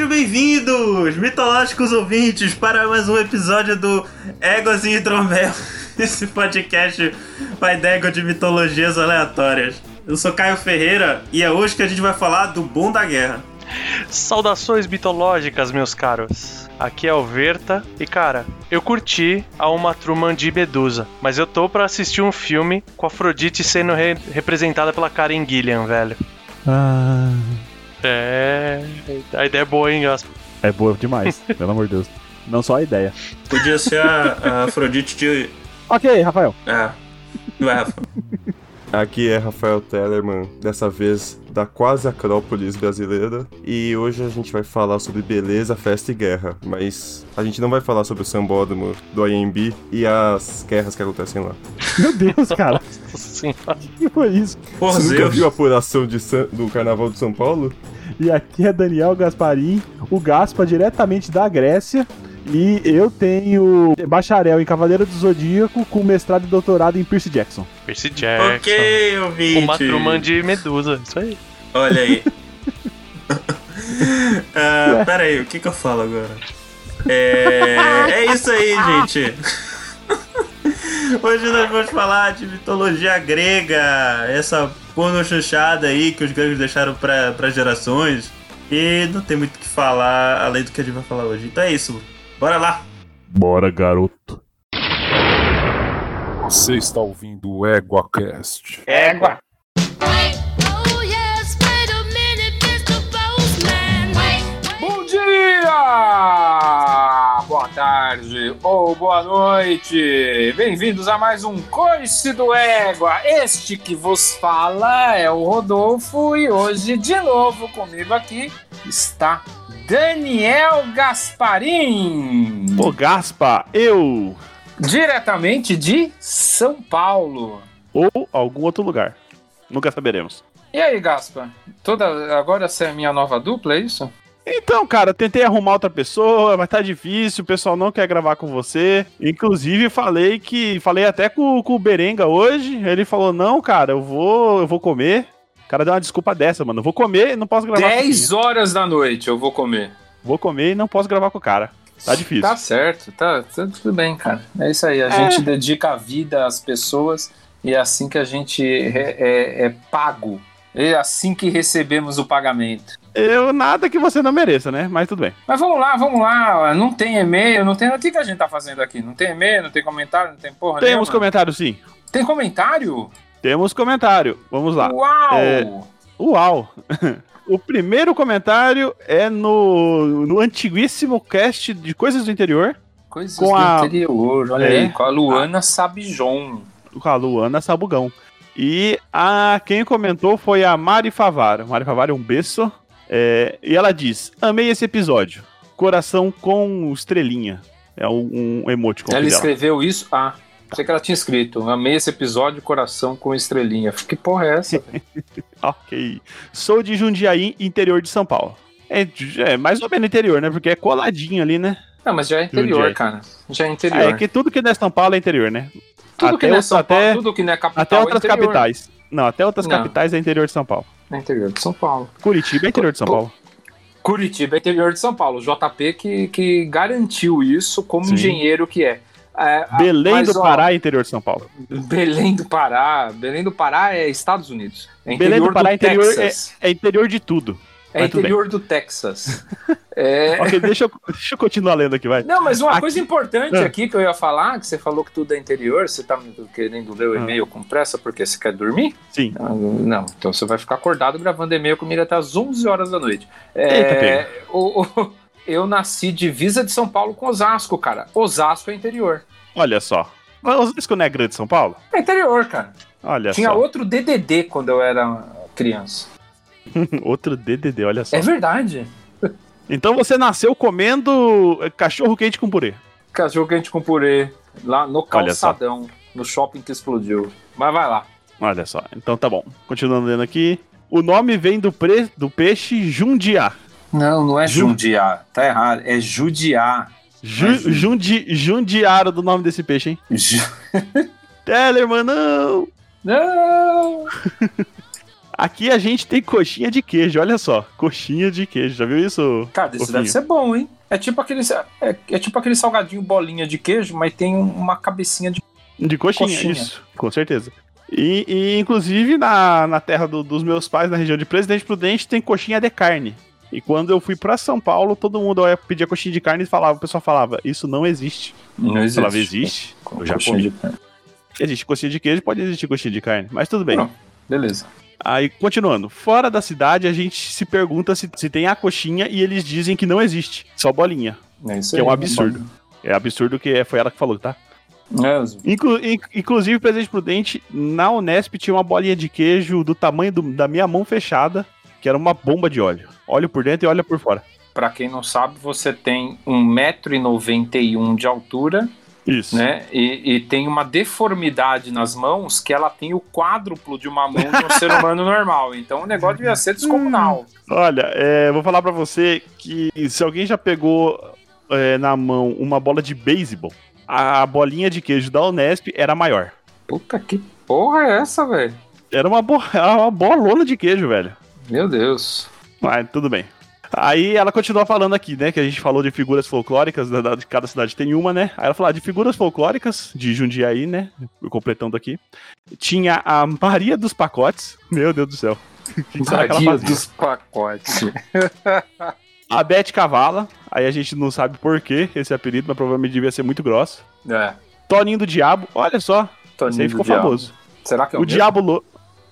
Sejam bem-vindos, mitológicos ouvintes, para mais um episódio do Éguas e Hidromel, esse podcast pai d'égua de mitologias aleatórias. Eu sou Caio Ferreira e é hoje que a gente vai falar do bom da guerra. Saudações mitológicas, meus caros. Aqui é o Verta e cara, eu curti a Uma Truman de Medusa, mas eu tô pra assistir um filme com a Afrodite sendo re- representada pela Karen Gillian, velho. Ah, É. A ideia é boa, hein, Gaspa? é boa demais, pelo amor de Deus. Não só a ideia. Podia ser a, a Afrodite de. Ok, Rafael. É. Vai, Rafa. Aqui é Rafael Tellerman, dessa vez da quase Acrópolis brasileira, e hoje a gente vai falar sobre beleza, festa e guerra, mas a gente não vai falar sobre o sambódromo do IMB e as guerras que acontecem lá. Meu Deus, cara. Nossa senhora. O que foi isso? Por Você nunca Zeus. viu a apuração de San- do Carnaval de São Paulo? E aqui é Daniel Gasparim, o Gaspa diretamente da Grécia. E eu tenho bacharel em Cavaleiro do Zodíaco com mestrado e doutorado em Percy Jackson. Percy Jackson. Ok, ouvinte. Uma Truman de Medusa, isso aí. Olha aí. Ah, pera aí, o que que eu falo agora? É, é isso aí, gente. Hoje nós vamos falar de mitologia grega, essa porno chuchada aí que os gregos deixaram pra gerações. E não tem muito o que falar além do que a gente vai falar hoje. Então é isso, bora lá. Bora, garoto. Você está ouvindo o EguaCast. Égua. Bom dia! Boa tarde ou boa noite! Bem-vindos a mais um Coice do Égua. Este que vos fala é o Rodolfo e hoje, de novo comigo aqui, está Daniel Gasparim, Ô, Gaspa, eu. diretamente de São Paulo. Ou algum outro lugar. Nunca saberemos. E aí, Gaspa? Toda... Agora essa é a minha nova dupla, é isso? Então, cara, tentei arrumar outra pessoa, mas tá difícil, o pessoal não quer gravar com você. Inclusive, falei que. Falei até com, com o Berenga hoje. Ele falou: não, cara, eu vou, eu vou comer. O cara deu uma desculpa dessa, mano. Eu vou comer e não posso gravar com 10 horas da noite eu vou comer. Vou comer e não posso gravar com o cara. Tá difícil. Tá certo, tá, tá tudo bem, cara. É isso aí, a gente dedica a vida às pessoas e é assim que a gente é, é- é pago. É assim que recebemos o pagamento. Eu nada que você não mereça, né? Mas tudo bem. Mas vamos lá, vamos lá. Não tem e-mail, não tem. O que, que a gente tá fazendo aqui? Não tem e-mail, não tem comentário, não tem porra Temos nenhuma? comentário, sim. Tem comentário? Temos comentário. Vamos lá. Uau! É. Uau! O primeiro comentário é no, no antiguíssimo cast de Coisas do Interior, Coisas com do a- interior, olha É. aí, com a Luana Sabijon. com a Luana Sabugão. E a quem comentou foi a Mari Favara. Mari Favara é um beijo. É, e ela diz: Amei esse episódio. Coração com estrelinha. É um, um emoticon Ela escreveu isso? Ah, sei que ela tinha escrito. Amei esse episódio, coração com estrelinha. Que porra é essa? Ok. Sou de Jundiaí, interior de São Paulo. É, é mais ou menos interior, né? Porque é coladinho ali, né? Não, mas já é interior, Jundiaí. cara. Já é Ah, interior. é que tudo que não é São Paulo é interior, né? tudo que até não é São Paulo, até- tudo que não é capital Até outras é capitais. Não, até outras Não. capitais é interior de São Paulo. É interior de São Paulo. Curitiba é interior de São Paulo. Curitiba é interior de São Paulo. O JP que, que garantiu isso como Sim. engenheiro que é. É, Belém mas, do ó, Pará é interior de São Paulo. Belém do Pará. Belém do Pará é Estados Unidos. É Belém do Pará é interior, é, é interior de tudo. É, mas interior do Texas. É, Ok, deixa eu, deixa eu continuar lendo aqui, vai. Não, mas uma Aqui- coisa importante Ah. aqui que eu ia falar, que você falou que tudo é interior, você tá querendo ler o Ah. e-mail com pressa porque você quer dormir? Sim. Ah, Não, então você vai ficar acordado gravando e-mail comigo até as 11 horas da noite. Eita, É, o- o- eu nasci divisa de São Paulo com Osasco, cara. Osasco é interior. Olha só. Mas Osasco não é grande São Paulo? É interior, cara. Olha Tinha só. outro DDD quando eu era criança. Outro DDD, olha só. É verdade. Então você nasceu comendo cachorro quente com purê. Cachorro quente com purê, lá no calçadão, no shopping que explodiu. Mas vai lá. Olha só. Então tá bom. Continuando lendo aqui. O nome vem do, pre... do peixe jundiá. Não, não é Ju- judiar. Tá errado. É judiar. Ju... Mas- Jundi... Jundiaro do nome desse peixe, hein? Ju- Tellerman, não! Não! Aqui a gente tem coxinha de queijo, olha só. Coxinha de queijo, já viu isso? Cara, isso deve ser bom, hein? É tipo aquele, é, é tipo aquele salgadinho bolinha de queijo, mas tem um- uma cabecinha de. De coxinha, Coxinha. isso, com certeza. E, e, inclusive na, na terra do- dos meus pais, na região de Presidente Prudente, tem coxinha de carne. E quando eu fui pra São Paulo, todo mundo ia pedir coxinha de carne e falava, o pessoal falava, isso não existe. Não Eu existe. falava, existe. Eu já Coxinha comi. de carne. Existe coxinha de queijo, pode existir coxinha de carne, mas tudo bem. Pronto. Beleza. Aí, continuando, fora da cidade, a gente se pergunta se, se tem a coxinha e eles dizem que não existe, só bolinha. É isso Que aí. é um absurdo. É absurdo que é- foi ela que falou, tá? É, Inclu- in- inclusive, Presidente Prudente, na Unesp tinha uma bolinha de queijo do tamanho do- da minha mão fechada, que era uma bomba de óleo. Óleo por dentro e óleo por fora. Pra quem não sabe, você tem 1,91m de altura, Isso. né? E, e tem uma deformidade nas mãos que ela tem o quádruplo de uma mão de um ser humano normal. Então o negócio devia ser descomunal. Olha, é, vou falar pra você que se alguém já pegou é, na mão uma bola de beisebol, a bolinha de queijo da Unesp era maior. Puta que porra é essa, velho? Era uma, bo era uma bolona de queijo, velho. Meu Deus. Mas tudo bem. Aí ela continua falando aqui, né? Que a gente falou de figuras folclóricas, da- da- de cada cidade tem uma, né? Aí ela falou ah, de figuras folclóricas de Jundiaí, né? Completando aqui. Tinha a Maria dos Pacotes. Meu Deus do céu. Que será que ela Maria dos pacotes. A Bete Cavala. Aí a gente não sabe por que esse apelido, mas provavelmente devia ser muito grosso. É. Toninho do Diabo. Olha só. Toninho esse aí ficou Diabo. famoso. Será que é o, O mesmo? Diabo Loiro.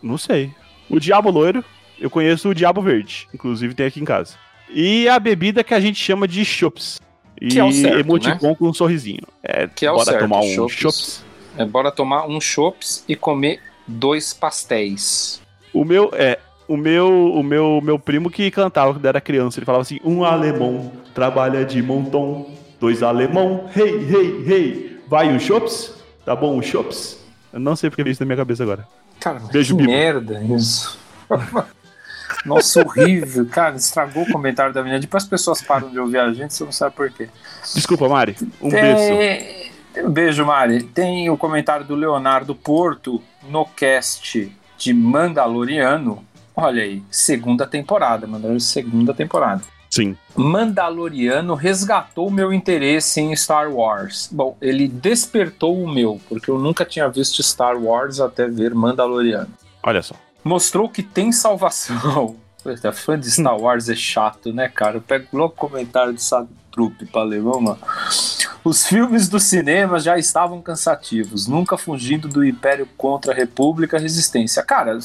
Não sei. O Diabo Loiro. Eu conheço o Diabo Verde. Inclusive tem aqui em casa. E a bebida que a gente chama de chops. E Que é o certo, emoticon com um sorrisinho. É, Que é o bora certo, tomar um chops. chops. É, bora tomar um chops e comer dois pastéis. O meu, é, o meu, o meu, meu primo que cantava quando era criança, ele falava assim: um alemão trabalha de montão, dois alemão, hey, hey, hey, vai um chops? Tá bom um chops? Eu não sei porque veio isso na minha cabeça agora. Cara, Beijo, que Bibo. merda isso. Nossa, horrível. Cara, estragou o comentário da menina. Depois as pessoas param de ouvir a gente, você não sabe por quê. Desculpa, Mari. Um beijo. Tem... Um beijo, Mari. Tem o comentário do Leonardo Porto no cast de Mandaloriano. Olha aí, segunda temporada, Mandaloriano, segunda temporada. Sim. Mandaloriano resgatou meu interesse em Star Wars. Bom, ele despertou o meu, porque eu nunca tinha visto Star Wars até ver Mandaloriano. Olha só. Mostrou que tem salvação. Puta, fã de Star Wars é chato, né, cara? Eu pego logo comentário do Sadrup pra ler, vamos lá. Os filmes do cinema já estavam cansativos, nunca fugindo do Império contra a República Resistência. Cara,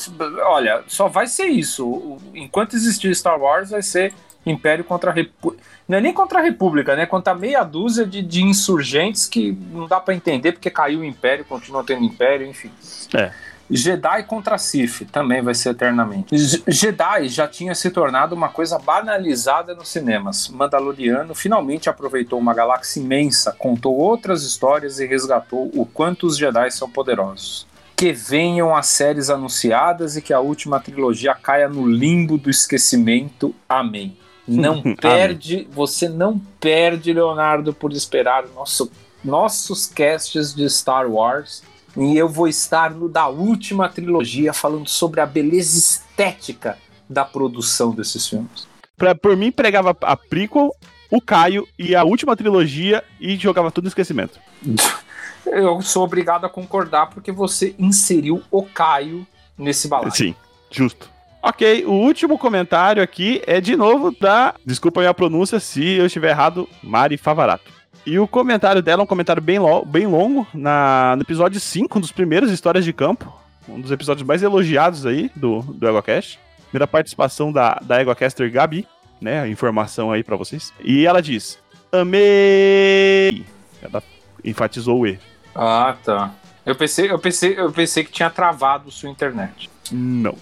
olha, só vai ser isso. Enquanto existir Star Wars, vai ser Império contra a República. Não é nem contra a República, né? Contra meia dúzia de, de insurgentes que não dá pra entender porque caiu o Império, continua tendo Império, enfim. É. Jedi contra Sith também vai ser eternamente. J- Jedi já tinha se tornado uma coisa banalizada nos cinemas. Mandaloriano finalmente aproveitou uma galáxia imensa, contou outras histórias e resgatou o quanto os Jedi são poderosos. Que venham as séries anunciadas e que a última trilogia caia no limbo do esquecimento. Amém. Não Amém. perde, você não perde, Leonardo, por esperar nosso, nossos casts de Star Wars. E eu vou estar no da última trilogia falando sobre a beleza estética da produção desses filmes. Pra, por mim, pregava a prequel, o Caio e a última trilogia e jogava tudo no esquecimento. Eu sou obrigado a concordar porque você inseriu o Caio nesse balaio. Sim, justo. Ok, o último comentário aqui é de novo da. Desculpa a minha pronúncia se eu estiver errado, Mari Favarato. E o comentário dela é um comentário bem, lo- bem longo, na, no episódio 5, um dos primeiros Histórias de Campo. Um dos episódios mais elogiados aí do, do EgoCast. Primeira participação da, da EgoCaster Gabi, né? a Informação aí pra vocês. E ela diz: Amei! Ela enfatizou o E. Ah, tá. Eu pensei, eu pensei, eu pensei que tinha travado sua internet. Não.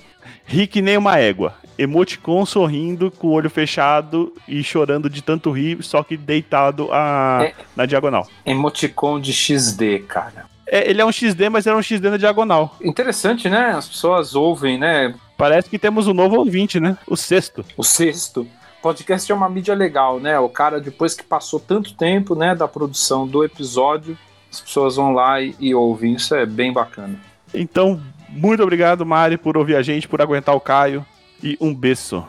Ri que nem uma égua. Emoticon sorrindo, com o olho fechado e chorando de tanto rir, só que deitado a... É. na diagonal. Emoticon de XD, cara. É, ele é um XD, mas é um XD na diagonal. Interessante, né? As pessoas ouvem, né? Parece que temos um novo ouvinte, né? O sexto. O sexto. Podcast é uma mídia legal, né? O cara, depois que passou tanto tempo, né, da produção do episódio, as pessoas vão lá e, e ouvem. Isso é bem bacana. Então, Muito obrigado, Mari, por ouvir a gente, por aguentar o Caio. E um beijo.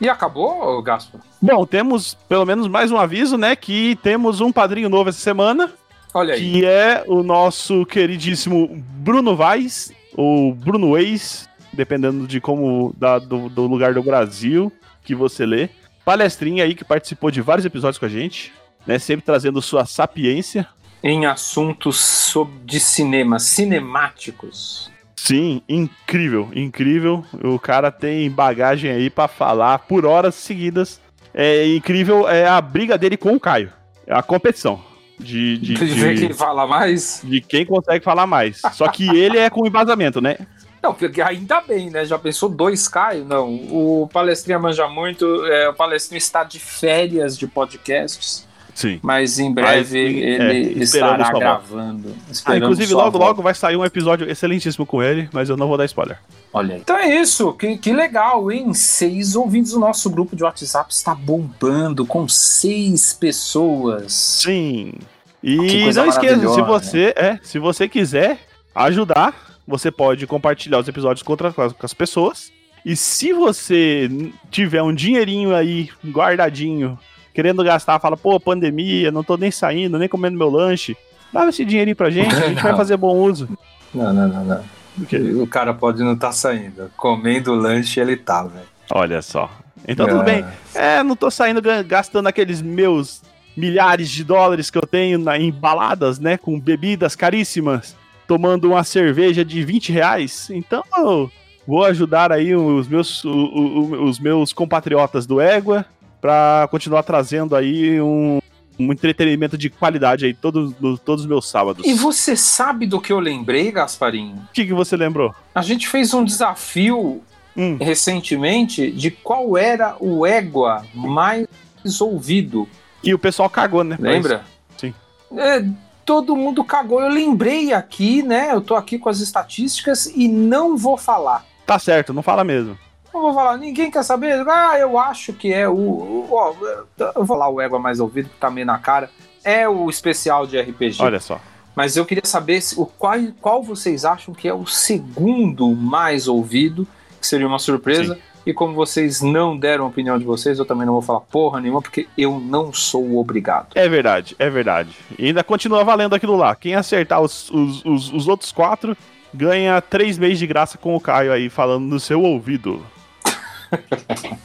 E acabou, Gaspar? Bom, temos pelo menos mais um aviso, né? Que temos um padrinho novo essa semana, Olha aí. que é o nosso queridíssimo Bruno Vaz, ou Bruno Weiss, dependendo de como da- do, do lugar do Brasil que você lê. Palestrinha aí que participou de vários episódios com a gente, né? Sempre trazendo sua sapiência. Em assuntos sobre de cinema, cinemáticos. Sim, incrível, incrível. O cara tem bagagem aí pra falar por horas seguidas. É incrível é a briga dele com o Caio. É a competição de, de, De ver quem fala mais. de quem consegue falar mais. Só que ele é com embasamento, né? Não, porque ainda bem, né? Já pensou dois Caio? Não. O Palestrinha manja muito. é, o Palestrinha está de férias de podcasts, Sim. mas em Mas, breve é, ele esperamos estará gravando. Ah, inclusive, logo, volta. logo vai sair um episódio excelentíssimo com ele, mas eu não vou dar spoiler. Olha aí. Então é isso, que, que legal, hein? Seis ouvintes do nosso grupo de WhatsApp está bombando com seis pessoas. Sim. E não esqueça, se você, é, se você quiser ajudar, você pode compartilhar os episódios com, outras- com as pessoas. E se você tiver um dinheirinho aí guardadinho, querendo gastar, fala, pô, pandemia, não tô nem saindo, nem comendo meu lanche, dá esse dinheirinho pra gente, a gente vai fazer bom uso. Não, não, não, não. O cara pode não estar saindo. Comendo lanche ele tá, velho. Olha só. Então tudo É. bem. É, não tô saindo ga- gastando aqueles meus milhares de dólares que eu tenho na, em baladas, né? Com bebidas caríssimas, tomando uma cerveja de 20 reais. Então eu vou ajudar aí os meus, o- o- o- os meus compatriotas do Égua pra continuar trazendo aí um, um entretenimento de qualidade aí todos, todos os meus sábados. E você sabe do que eu lembrei, Gasparinho? O que, que você lembrou? A gente fez um desafio Hum, recentemente de qual era o égua mais ouvido. e o pessoal cagou, né? Lembra? Sim. É, todo mundo cagou. Eu lembrei aqui, né? Eu tô aqui com as estatísticas e não vou falar. Tá certo, não fala mesmo. Não vou falar, ninguém quer saber? Ah, eu acho que é o. o- ó, eu vou falar o égua mais ouvido, que tá meio na cara. É o especial de RPG. Olha só. Mas eu queria saber se, o, qual, qual vocês acham que é o segundo mais ouvido, que seria uma surpresa. E como vocês não deram a opinião de vocês, eu também não vou falar porra nenhuma, porque eu não sou obrigado. É verdade, é verdade. E ainda continua valendo aquilo lá. Quem acertar os, os, os, os outros quatro ganha três meses de graça com o Caio aí falando no seu ouvido.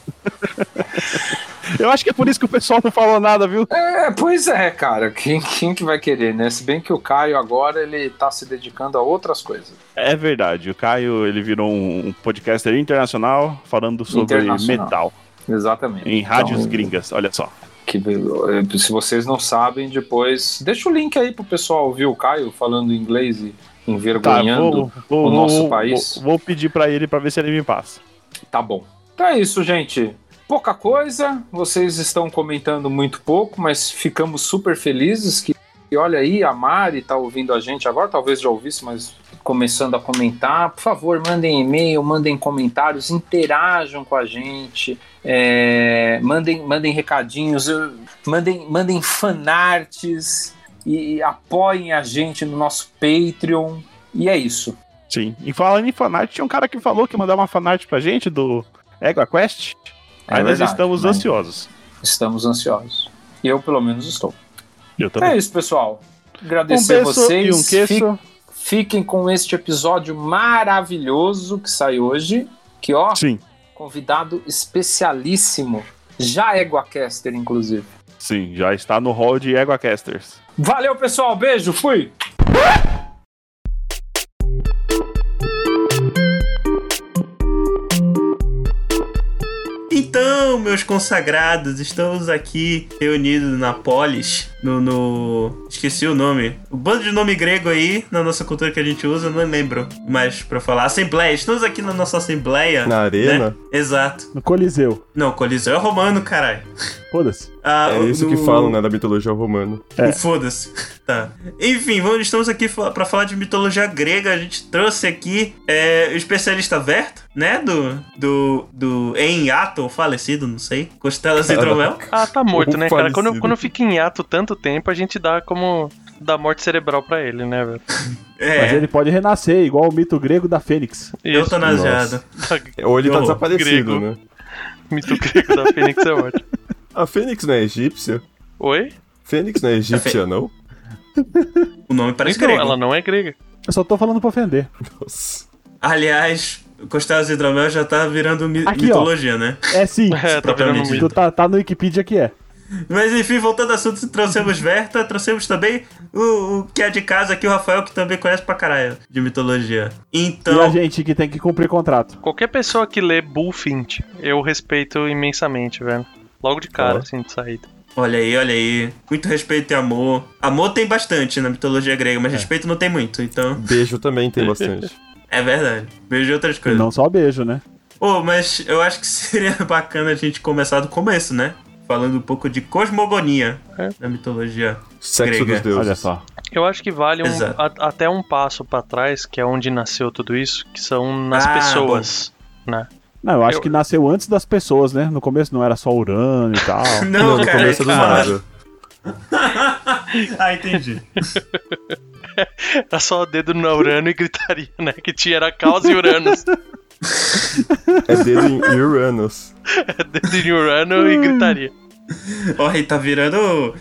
Eu acho que é por isso que o pessoal não falou nada, viu? É, pois é, cara. Quem, quem que vai querer, né? Se bem que o Caio agora ele tá se dedicando a outras coisas. É verdade. O Caio ele virou um podcaster internacional falando sobre Internacional. metal Exatamente. em rádios Então, gringas. Olha só. Que, eh, se vocês não sabem, depois. Deixa o link aí pro pessoal ouvir o Caio falando inglês e Tá, envergonhando. vou, vou, o nosso vou- país. Vou, vou pedir pra ele pra ver se ele me passa. Tá bom. Então é isso, gente. Pouca coisa, vocês estão comentando muito pouco, mas ficamos super felizes que, e olha aí, a Mari tá ouvindo a gente agora, talvez já ouvisse, mas começando a comentar. Por favor, mandem e-mail, mandem comentários, interajam com a gente, é, mandem, mandem recadinhos, mandem, mandem fanarts e, e apoiem a gente no nosso Patreon. E é isso. Sim. E falando em fanart, tinha um cara que falou que ia mandar uma fanart pra gente do Ego Quest. É Aí nós verdade, estamos né? ansiosos. Estamos ansiosos. Eu, pelo menos, estou. Eu também. É isso, pessoal. um Agradecer beijo vocês. e um queixo. Fi- Fiquem com este episódio maravilhoso que sai hoje. Que, ó, Sim, convidado especialíssimo. Já é Guacaster, inclusive. sim, já está no hall de EguaCasters. Valeu, pessoal. Beijo. Fui. cristã Então, meus consagrados, estamos aqui reunidos na Polis, no, no- Esqueci o nome. O bando de nome grego aí, na nossa cultura que a gente usa, não lembro. Mas pra falar, Assembleia. Estamos aqui na nossa Assembleia. Na arena? né? Exato. No Coliseu. Não, Coliseu é romano, caralho. Foda-se. Ah, É isso no- que falam, né, da mitologia romana. É. Foda-se. Tá. Enfim, vamos, estamos aqui pra falar de mitologia grega. A gente trouxe aqui é, o especialista Verto, né? Do. Do. Do em hiato, ou falecido, não sei. Costelas e. Hidromel. Ah, tá morto, né, cara? Quando, falecido. quando fica em ato tanto tempo, a gente dá como. da morte cerebral pra ele, né, velho? É, Mas ele pode renascer, igual o mito grego da Fênix. eutanasiado. Ou ele tá Ô, desaparecido, grego. né? Mito grego da Fênix é ótimo. A Fênix não é egípcia? Oi? Fênix não é egípcia, não? O nome parece Então, grego. ela não é grega. Eu só tô falando pra ofender. Nossa. Aliás, Costelas Hidromel já tá virando mi- Aqui, ó. mitologia, né? É sim. É, tá virando propriamente mito. tá, tá no Wikipedia que é. Mas enfim, voltando ao assunto, trouxemos Verta, trouxemos também o, o que é de casa aqui, o Rafael, que também conhece pra caralho de mitologia. E a Então, gente que tem que cumprir contrato. Qualquer pessoa que lê Bullfint, eu respeito imensamente, velho. Logo de cara, Ó. assim, de saída. olha aí, olha aí. Muito respeito e amor. Amor tem bastante na mitologia grega, É. mas respeito não tem muito, então Beijo também tem bastante. é verdade. Outras E coisas. não só beijo, né? Pô, mas eu acho que seria bacana a gente começar do começo, né? Falando um pouco de cosmogonia É. na mitologia. Sexo Grega. dos deuses. Olha só. Eu acho que vale um- a- até um passo pra trás, que é onde nasceu tudo isso, que são nas Ah, pessoas, né? Não, eu acho Eu- que nasceu antes das pessoas, né? No começo não era só Urano e tal. Não, no cara. começo do nada. ah, entendi. Era só dedo no Urano e gritaria, né? Que tinha era Caos e Uranus. É dedo em Uranus. dedo em Urano e gritaria. Ó, aí tá virando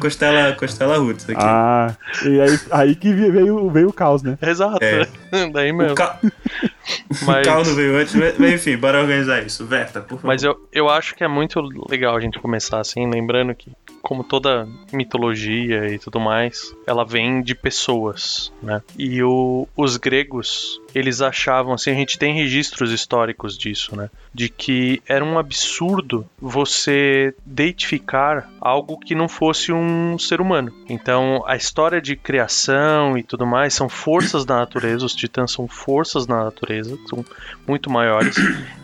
Costela, Costela Roots aqui. Ah, e aí, aí que veio, veio o caos, né? Exato. É. Daí o, mesmo. ca... Mas- o não veio antes, mas mas enfim, bora organizar isso. Verta, por favor. Mas eu, eu acho que é muito legal a gente começar assim, lembrando que, como toda mitologia e tudo mais, ela vem de pessoas, né? E o, os gregos, eles achavam, assim, a gente tem registros históricos disso, né? De que era um absurdo você deitificar algo que não fosse um ser humano. Então, a história de criação e tudo mais são forças da natureza, os titãs são forças da natureza, são muito maiores.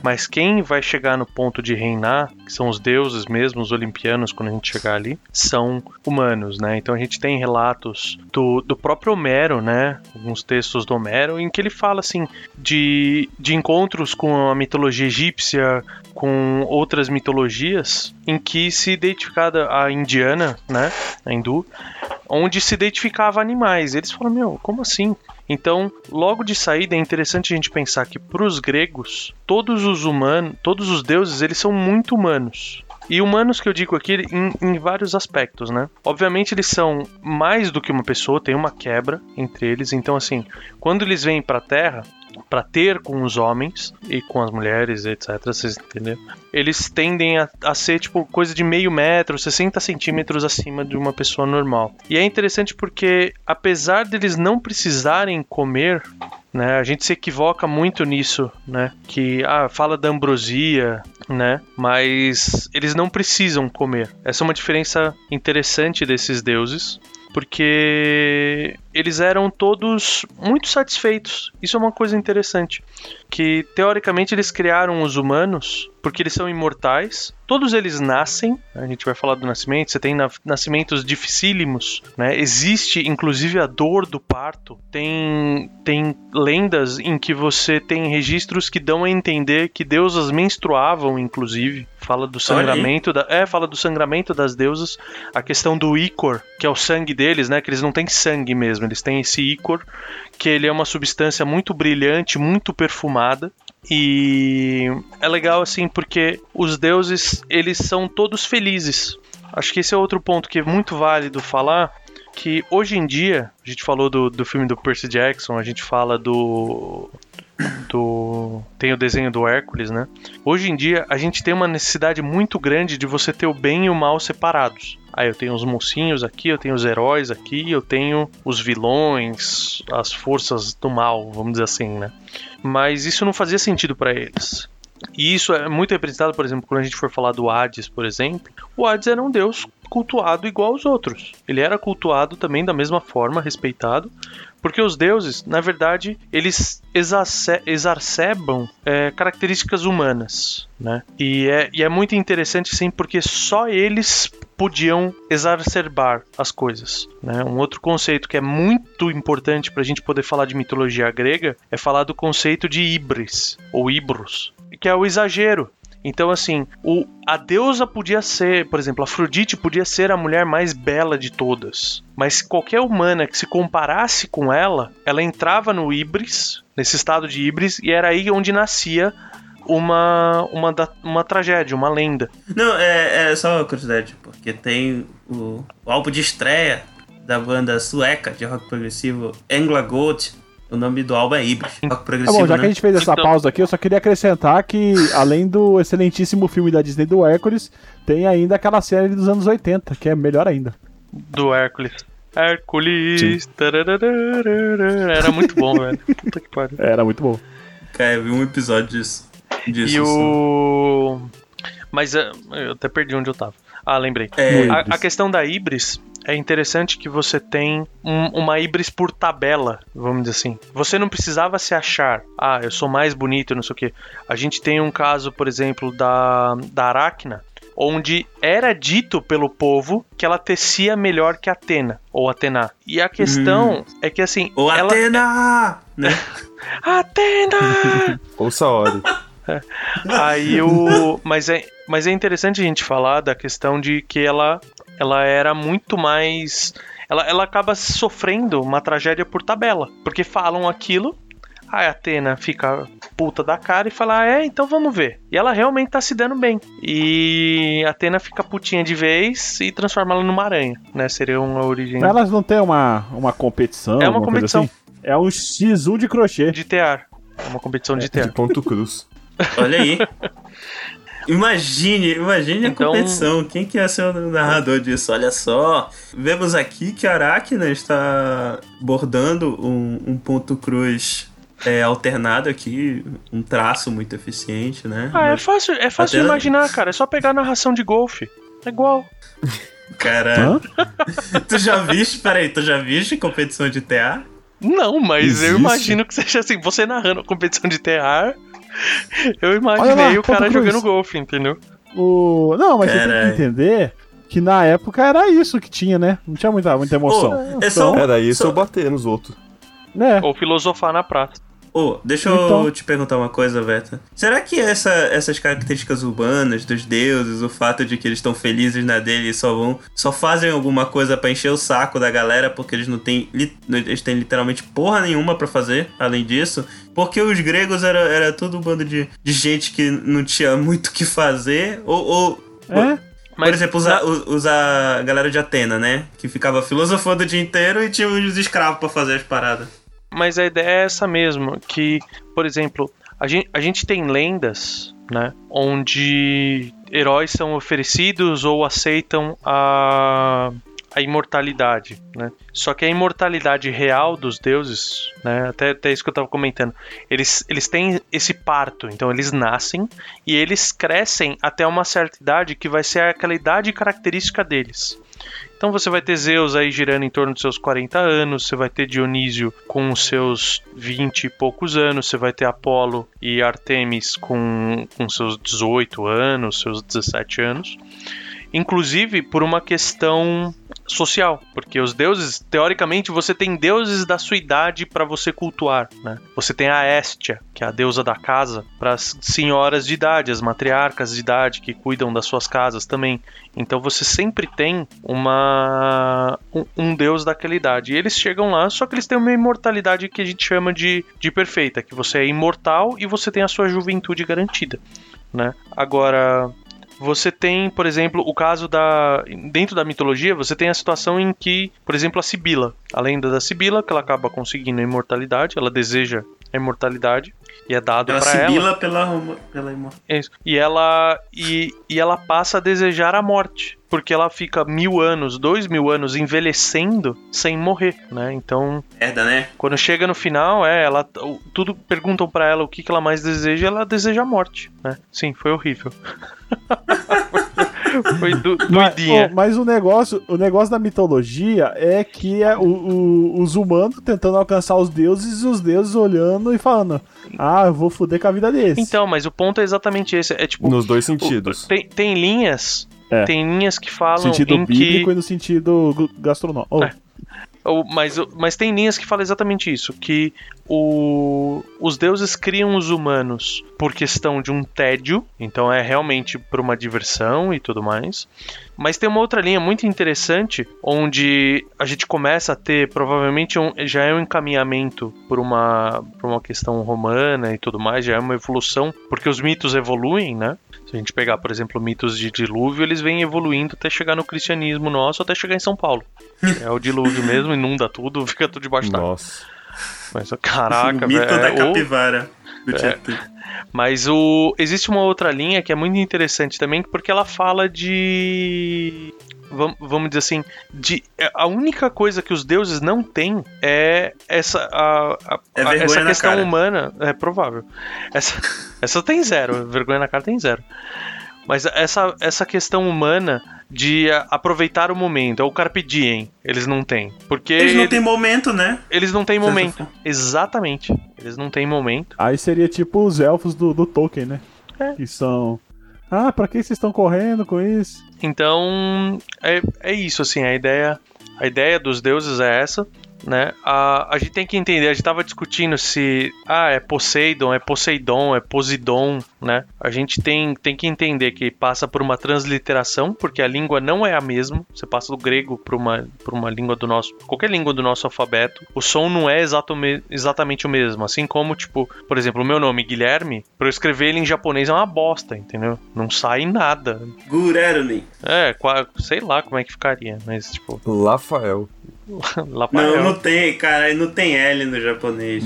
Mas quem vai chegar no ponto de reinar, que são os deuses mesmo, os olimpianos, quando a gente chegar ali, são humanos, né? Então a gente tem relatos do, do próprio Homero, né? Alguns textos do Homero, em que ele fala assim de, de encontros com a mitologia egípcia, com outras mitologias, em que se identificava a indiana, né? A hindu, onde se identificava animais. Eles falam, meu, como assim? Então, logo de saída é interessante a gente pensar que para os gregos, todos os humanos, todos os deuses, eles são muito humanos. E humanos que eu digo aqui em, em vários aspectos, né? Obviamente eles são mais do que uma pessoa, tem uma quebra entre eles. Então, assim, quando eles vêm para a Terra, para ter com os homens e com as mulheres, etc. Vocês entenderam? Eles tendem a, a ser tipo coisa de meio metro, 60 centímetros acima de uma pessoa normal. E é interessante porque, apesar deles não precisarem comer, né, a gente se equivoca muito nisso, né? Que ah, fala da ambrosia, né? Mas eles não precisam comer. Essa é uma diferença interessante desses deuses porque eles eram todos muito satisfeitos. Isso é uma coisa interessante. Que teoricamente eles criaram os humanos porque eles são imortais. Todos eles nascem. A gente vai falar do nascimento. Você tem na- nascimentos dificílimos, né? Existe inclusive a dor do parto. Tem tem lendas em que você tem registros que dão a entender que deusas menstruavam, inclusive. Fala do sangramento da, é, fala do sangramento das deusas, a questão do ícor, que é o sangue deles, né? Que eles não têm sangue mesmo, eles têm esse ícor, que ele é uma substância muito brilhante, muito perfumada. E é legal assim porque os deuses, eles são todos felizes. Acho que esse é outro ponto que é muito válido falar, que hoje em dia, a gente falou do, do filme do Percy Jackson, a gente fala do do tem o desenho do Hércules, né? Hoje em dia a gente tem uma necessidade muito grande de você ter o bem e o mal separados. Aí eu tenho os mocinhos aqui, eu tenho os heróis aqui, eu tenho os vilões, as forças do mal, vamos dizer assim, né? Mas isso não fazia sentido para eles. E isso é muito representado, por exemplo, quando a gente for falar do Hades, por exemplo. O Hades era um deus cultuado igual aos outros. Ele era cultuado também da mesma forma, respeitado, porque os deuses, na verdade, eles exace- exacerbam é, características humanas, né? E é, e é muito interessante, sim, porque só eles podiam exacerbar as coisas. Né? Um outro conceito que é muito importante para a gente poder falar de mitologia grega é falar do conceito de híbris, ou híbros, que é o exagero. Então, assim, o, a deusa podia ser, por exemplo, Afrodite podia ser a mulher mais bela de todas. Mas qualquer humana que se comparasse com ela, ela entrava no Ibris, nesse estado de Ibris, e era aí onde nascia uma, uma, uma tragédia, uma lenda. Não, é, é só uma curiosidade, porque tem o, o álbum de estreia da banda sueca de rock progressivo Angla Gold. O nome do álbum é Ibris. Rock Tá bom, já né? que a gente fez essa Então- pausa aqui, eu só queria acrescentar que, além do excelentíssimo filme da Disney do Hércules, tem ainda aquela série dos anos 80, que é melhor ainda. Do Hércules. Hércules. Era muito bom, velho. Puta que pariu. Era muito bom. Cara, eu vi um episódio disso. disso E o. Mas é, eu até perdi onde eu tava. Ah, lembrei. É, A, a questão da Ibris é interessante que você tem um- uma Ibris por tabela, vamos dizer assim. Você não precisava se achar, ah, eu sou mais bonito, não sei o quê. A gente tem um caso, por exemplo, da, da Aracna, onde era dito pelo povo que ela tecia melhor que Atena, ou Atena. E a questão é que, assim, O ela... Atena! Né? Atena! Ou Saori. Aí o. Mas é, mas é interessante a gente falar da questão de que ela, ela era muito mais. Ela, ela acaba sofrendo uma tragédia por tabela. Porque falam aquilo. Aí a Atena fica puta da cara e fala: ah, é, então vamos ver. E ela realmente tá se dando bem. E a Atena fica putinha de vez e transforma ela numa aranha, né? Seria uma origem Elas não têm uma, uma competição? É uma competição. assim? É um X1 de crochê. de tear. É uma competição de De tear. ponto cruz. Olha aí. Imagine, imagine Então- a competição. Quem que ia ser o narrador disso? Olha só. Vemos aqui que a Aracna está bordando um, um ponto cruz é, alternado aqui. Um traço muito eficiente, né? Ah, é Mas, fácil, é fácil imaginar, cara. É só pegar a narração de golfe. É igual. Cara, Hã? tu já viste? Peraí, tu já viste competição de TA? Não, mas eu Existe? imagino que seja assim, você narrando a competição de TR, eu imaginei lá, o cara cruz. jogando golfe, entendeu? O... Não, mas você tem que entender que na época era isso que tinha, né? Não tinha muita, muita emoção. Ô, é só- Era isso Só- ou bater nos outros. né? Ou filosofar na praça. Ô, deixa eu Então. te perguntar uma coisa, Veta. Será que essa- essas características urbanas dos deuses, o fato de que eles estão felizes na dele e só vão. só fazem alguma coisa pra encher o saco da galera porque eles não têm. Eles têm literalmente porra nenhuma pra fazer, além disso? Porque os gregos era, era tudo um bando de, de gente que não tinha muito o que fazer. Ou. ou É? por exemplo, usar usa a galera de Atena, né? Que ficava filosofando o dia inteiro e tinha os escravos pra fazer as paradas. Mas a ideia é essa mesmo, que, por exemplo, a gente, a gente tem lendas, né, onde heróis são oferecidos ou aceitam a, a imortalidade, né? Só que a imortalidade real dos deuses, né, até, até isso que eu tava comentando, eles, eles têm esse parto, então eles nascem e eles crescem até uma certa idade que vai ser aquela idade característica deles. Então você vai ter Zeus aí girando em torno dos seus 40 anos, você vai ter Dionísio com seus 20 e poucos anos, você vai ter Apolo e Artemis com, com seus 18 anos, seus 17 anos. Inclusive por uma questão social, porque os deuses, teoricamente, você tem deuses da sua idade para você cultuar, né? Você tem a Estia, que é a deusa da casa, para as senhoras de idade, as matriarcas de idade que cuidam das suas casas também. Então você sempre tem uma um, um deus daquela idade. E eles chegam lá, só que eles têm uma imortalidade que a gente chama de, de perfeita, que você é imortal e você tem a sua juventude garantida, né? Agora você tem, por exemplo, o caso da. Dentro da mitologia, você tem a situação em que, por exemplo, a Sibila. A lenda da Sibila, que ela acaba conseguindo a imortalidade, ela deseja a imortalidade e é dado se ela. bila pela, pela imor- É isso. E ela e, e ela passa a desejar a morte, porque ela fica mil anos, dois mil anos envelhecendo sem morrer, né? Então, merda, né? quando chega no final, é, ela o- tudo perguntam pra ela o que, que ela mais deseja, ela deseja a morte, né? Sim, foi horrível. foi do, Mas, doidinha. ô, mas o negócio, o negócio da mitologia é que é o- o- os humanos tentando alcançar os deuses e os deuses olhando e falando: Ah, eu vou foder com a vida deles. Então, mas o ponto é exatamente esse, é tipo Nos dois o- sentidos. tem, tem linhas, É. tem linhas que no falam sentido em que bíblico e no sentido gastronômico. Oh, É. Mas, mas tem linhas que falam exatamente isso, que o- os deuses criam os humanos por questão de um tédio, então é realmente por uma diversão e tudo mais. Mas tem uma outra linha muito interessante, onde a gente começa a ter, provavelmente um- já é um encaminhamento por uma, por uma questão romana e tudo mais, já é uma evolução, porque os mitos evoluem, né? Se a gente pegar, por exemplo, mitos de dilúvio, eles vêm evoluindo até chegar no cristianismo nosso, até chegar em São Paulo. É o dilúvio mesmo, inunda tudo, fica tudo debaixo d'água. Nossa. Mas, caraca, o mito velho. da é, capivara. do Tietê. mas o existe uma outra linha que é muito interessante também, porque ela fala de vamos dizer assim, de é, a única coisa que os deuses não têm é essa a, a- É a- vergonha essa na questão cara. humana, é provável. Essa essa tem zero, vergonha na cara tem zero. Mas essa, essa questão humana de aproveitar o momento, é o carpe diem, eles não têm. Porque Eles não têm momento, né? eles não têm momento. Exatamente. Eles não têm momento. Aí seria tipo os elfos do, do Tolkien, né? É. Que são. Ah, pra que vocês estão correndo com isso? Então, é, é isso, assim, a ideia, a ideia dos deuses é essa, né? A, a gente tem que entender, a gente tava discutindo se, ah, é Poseidon, é Poseidon, é Posidon, né? A gente tem, tem que entender que passa por uma transliteração, porque a língua não é a mesma, você passa do grego para uma, uma língua do nosso, qualquer língua do nosso alfabeto, o som não é exato, exatamente o mesmo, assim como, tipo, por exemplo, o meu nome, Guilherme, para eu escrever ele em japonês é uma bosta, entendeu? Não sai nada, Gureruni. É, sei lá como é que ficaria, mas tipo, Rafael. lá pra Não, não tem, cara, não tem L no japonês.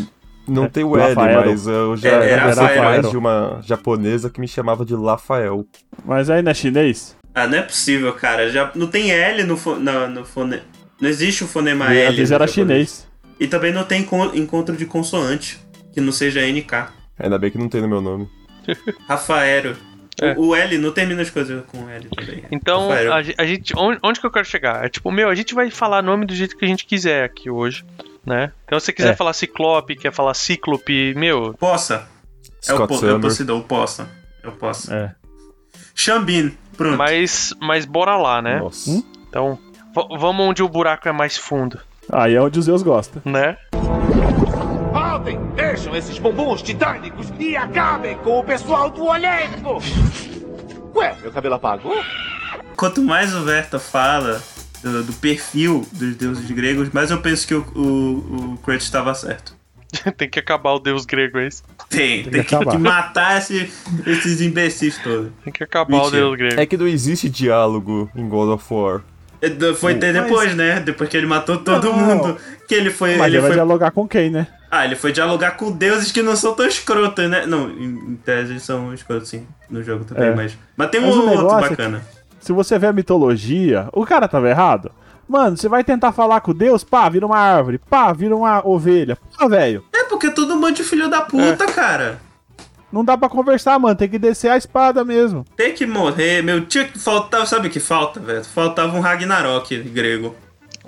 Não tem o L, mas eu já É, era mais de uma japonesa que me chamava de Rafael. Mas aí não é chinês? Ah, não é possível, cara. Já não tem L no, fo- no, no fone... Não existe o fonema Às L. vezes no era japonês. chinês. E também não tem con- encontro de consoante, que não seja NK. Ainda bem que não tem no meu nome. Rafaero. É. O, o L não termina as coisas com L também. Então, a, a gente, onde, onde que eu quero chegar? É tipo, meu, a gente vai falar nome do jeito que a gente quiser aqui hoje, né? Então, se você quiser É. falar Ciclope, quer falar Cíclope, meu, Possa. É o, po é o. Poseidon, possa. Eu posso. É. Xambin, pronto. mas, mas bora lá, né? Nossa. Então, vamos onde o buraco é mais fundo, Aí é onde os deus gostam. né? Voltem! Deixam esses bumbuns titânicos e acabem com o pessoal do Olimpo! Ué, meu cabelo apagou? Quanto mais o Verta fala do, do perfil dos deuses gregos, mais eu penso que o, o, o Kratos estava certo. Tem que acabar o deus grego, é isso? Tem, tem, que que, que matar esse- esses imbecis todos. Tem que acabar o Mentira. deus grego. É que não existe diálogo em God of War. É, Foi ter Mas- depois, né? Depois que ele matou todo Não. mundo. Que ele foi. Mas ele ele vai foi dialogar com quem, né? Ah, ele foi dialogar com deuses que não são tão escrotos, né? Não, em, tese eles são escrotos sim, no jogo também, É. mas. Mas tem um Mas outro negócio é bacana. Se você vê a mitologia, o cara tava errado. Mano, você vai tentar falar com Deus, pá, vira uma árvore, pá, vira uma ovelha. Pá, velho, É porque todo mundo de filho da puta, É. cara. não dá pra conversar, mano, tem que descer a espada mesmo. Tem que morrer, meu. Tinha que faltar. Sabe o que falta, velho? Faltava um Ragnarok grego,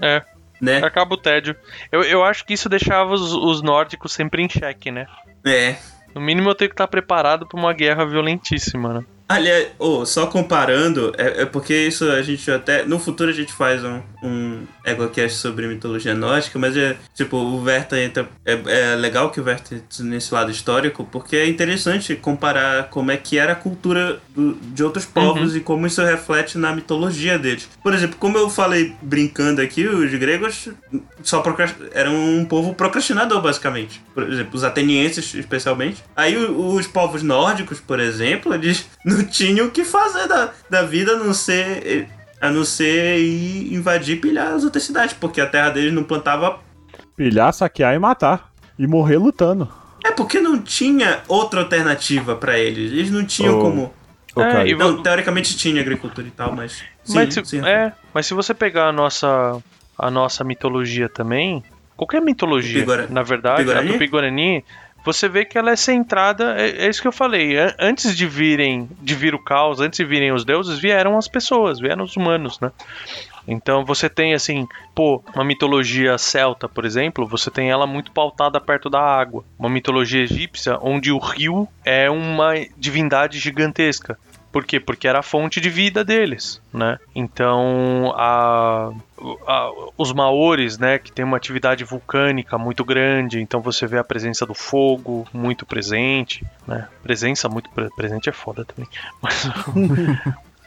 É, né? acaba o tédio. Eu, eu acho que isso deixava os, os nórdicos sempre em xeque, né? É. No mínimo eu tenho que estar preparado pra uma guerra violentíssima, né? Aliás, ô, só comparando, é, é porque isso a gente até. No futuro a gente faz um, um EgoCast sobre mitologia nórdica, mas é tipo, o Verta entra. É, é legal que o Verta entre nesse lado histórico, porque é interessante comparar como é que era a cultura do- de outros povos e como isso reflete na mitologia deles. Por exemplo, como eu falei brincando aqui, os gregos só eram um povo procrastinador, basicamente. Por exemplo, os atenienses, especialmente. Aí os povos nórdicos, por exemplo, eles não tinham o que fazer da, da vida a não ser. A não ser ir invadir e pilhar as outras cidades, porque a terra deles não plantava. Pilhar, saquear e matar. E morrer lutando. É porque não tinha outra alternativa pra eles. Eles não tinham Oh. como. Ô, É, e Não, teoricamente tinha agricultura e tal, mas. Sim, mas, se, sim. é, mas se você pegar a nossa, a nossa mitologia também, qualquer mitologia, na verdade, Tupi-Guarani? a Tupi-Guarani, você vê que ela é centrada, é, é isso que eu falei, an- antes de virem, de vir o caos, antes de virem os deuses, vieram as pessoas, vieram os humanos, né? Então você tem assim, pô, uma mitologia celta, por exemplo, você tem ela muito pautada perto da água. Uma mitologia egípcia onde o rio é uma divindade gigantesca. Por quê? Porque era a fonte de vida deles, né? Então, a, a- os maores, né, que tem uma atividade vulcânica muito grande, então você vê a presença do fogo muito presente, né? Presença muito pre- presente é foda também. Mas,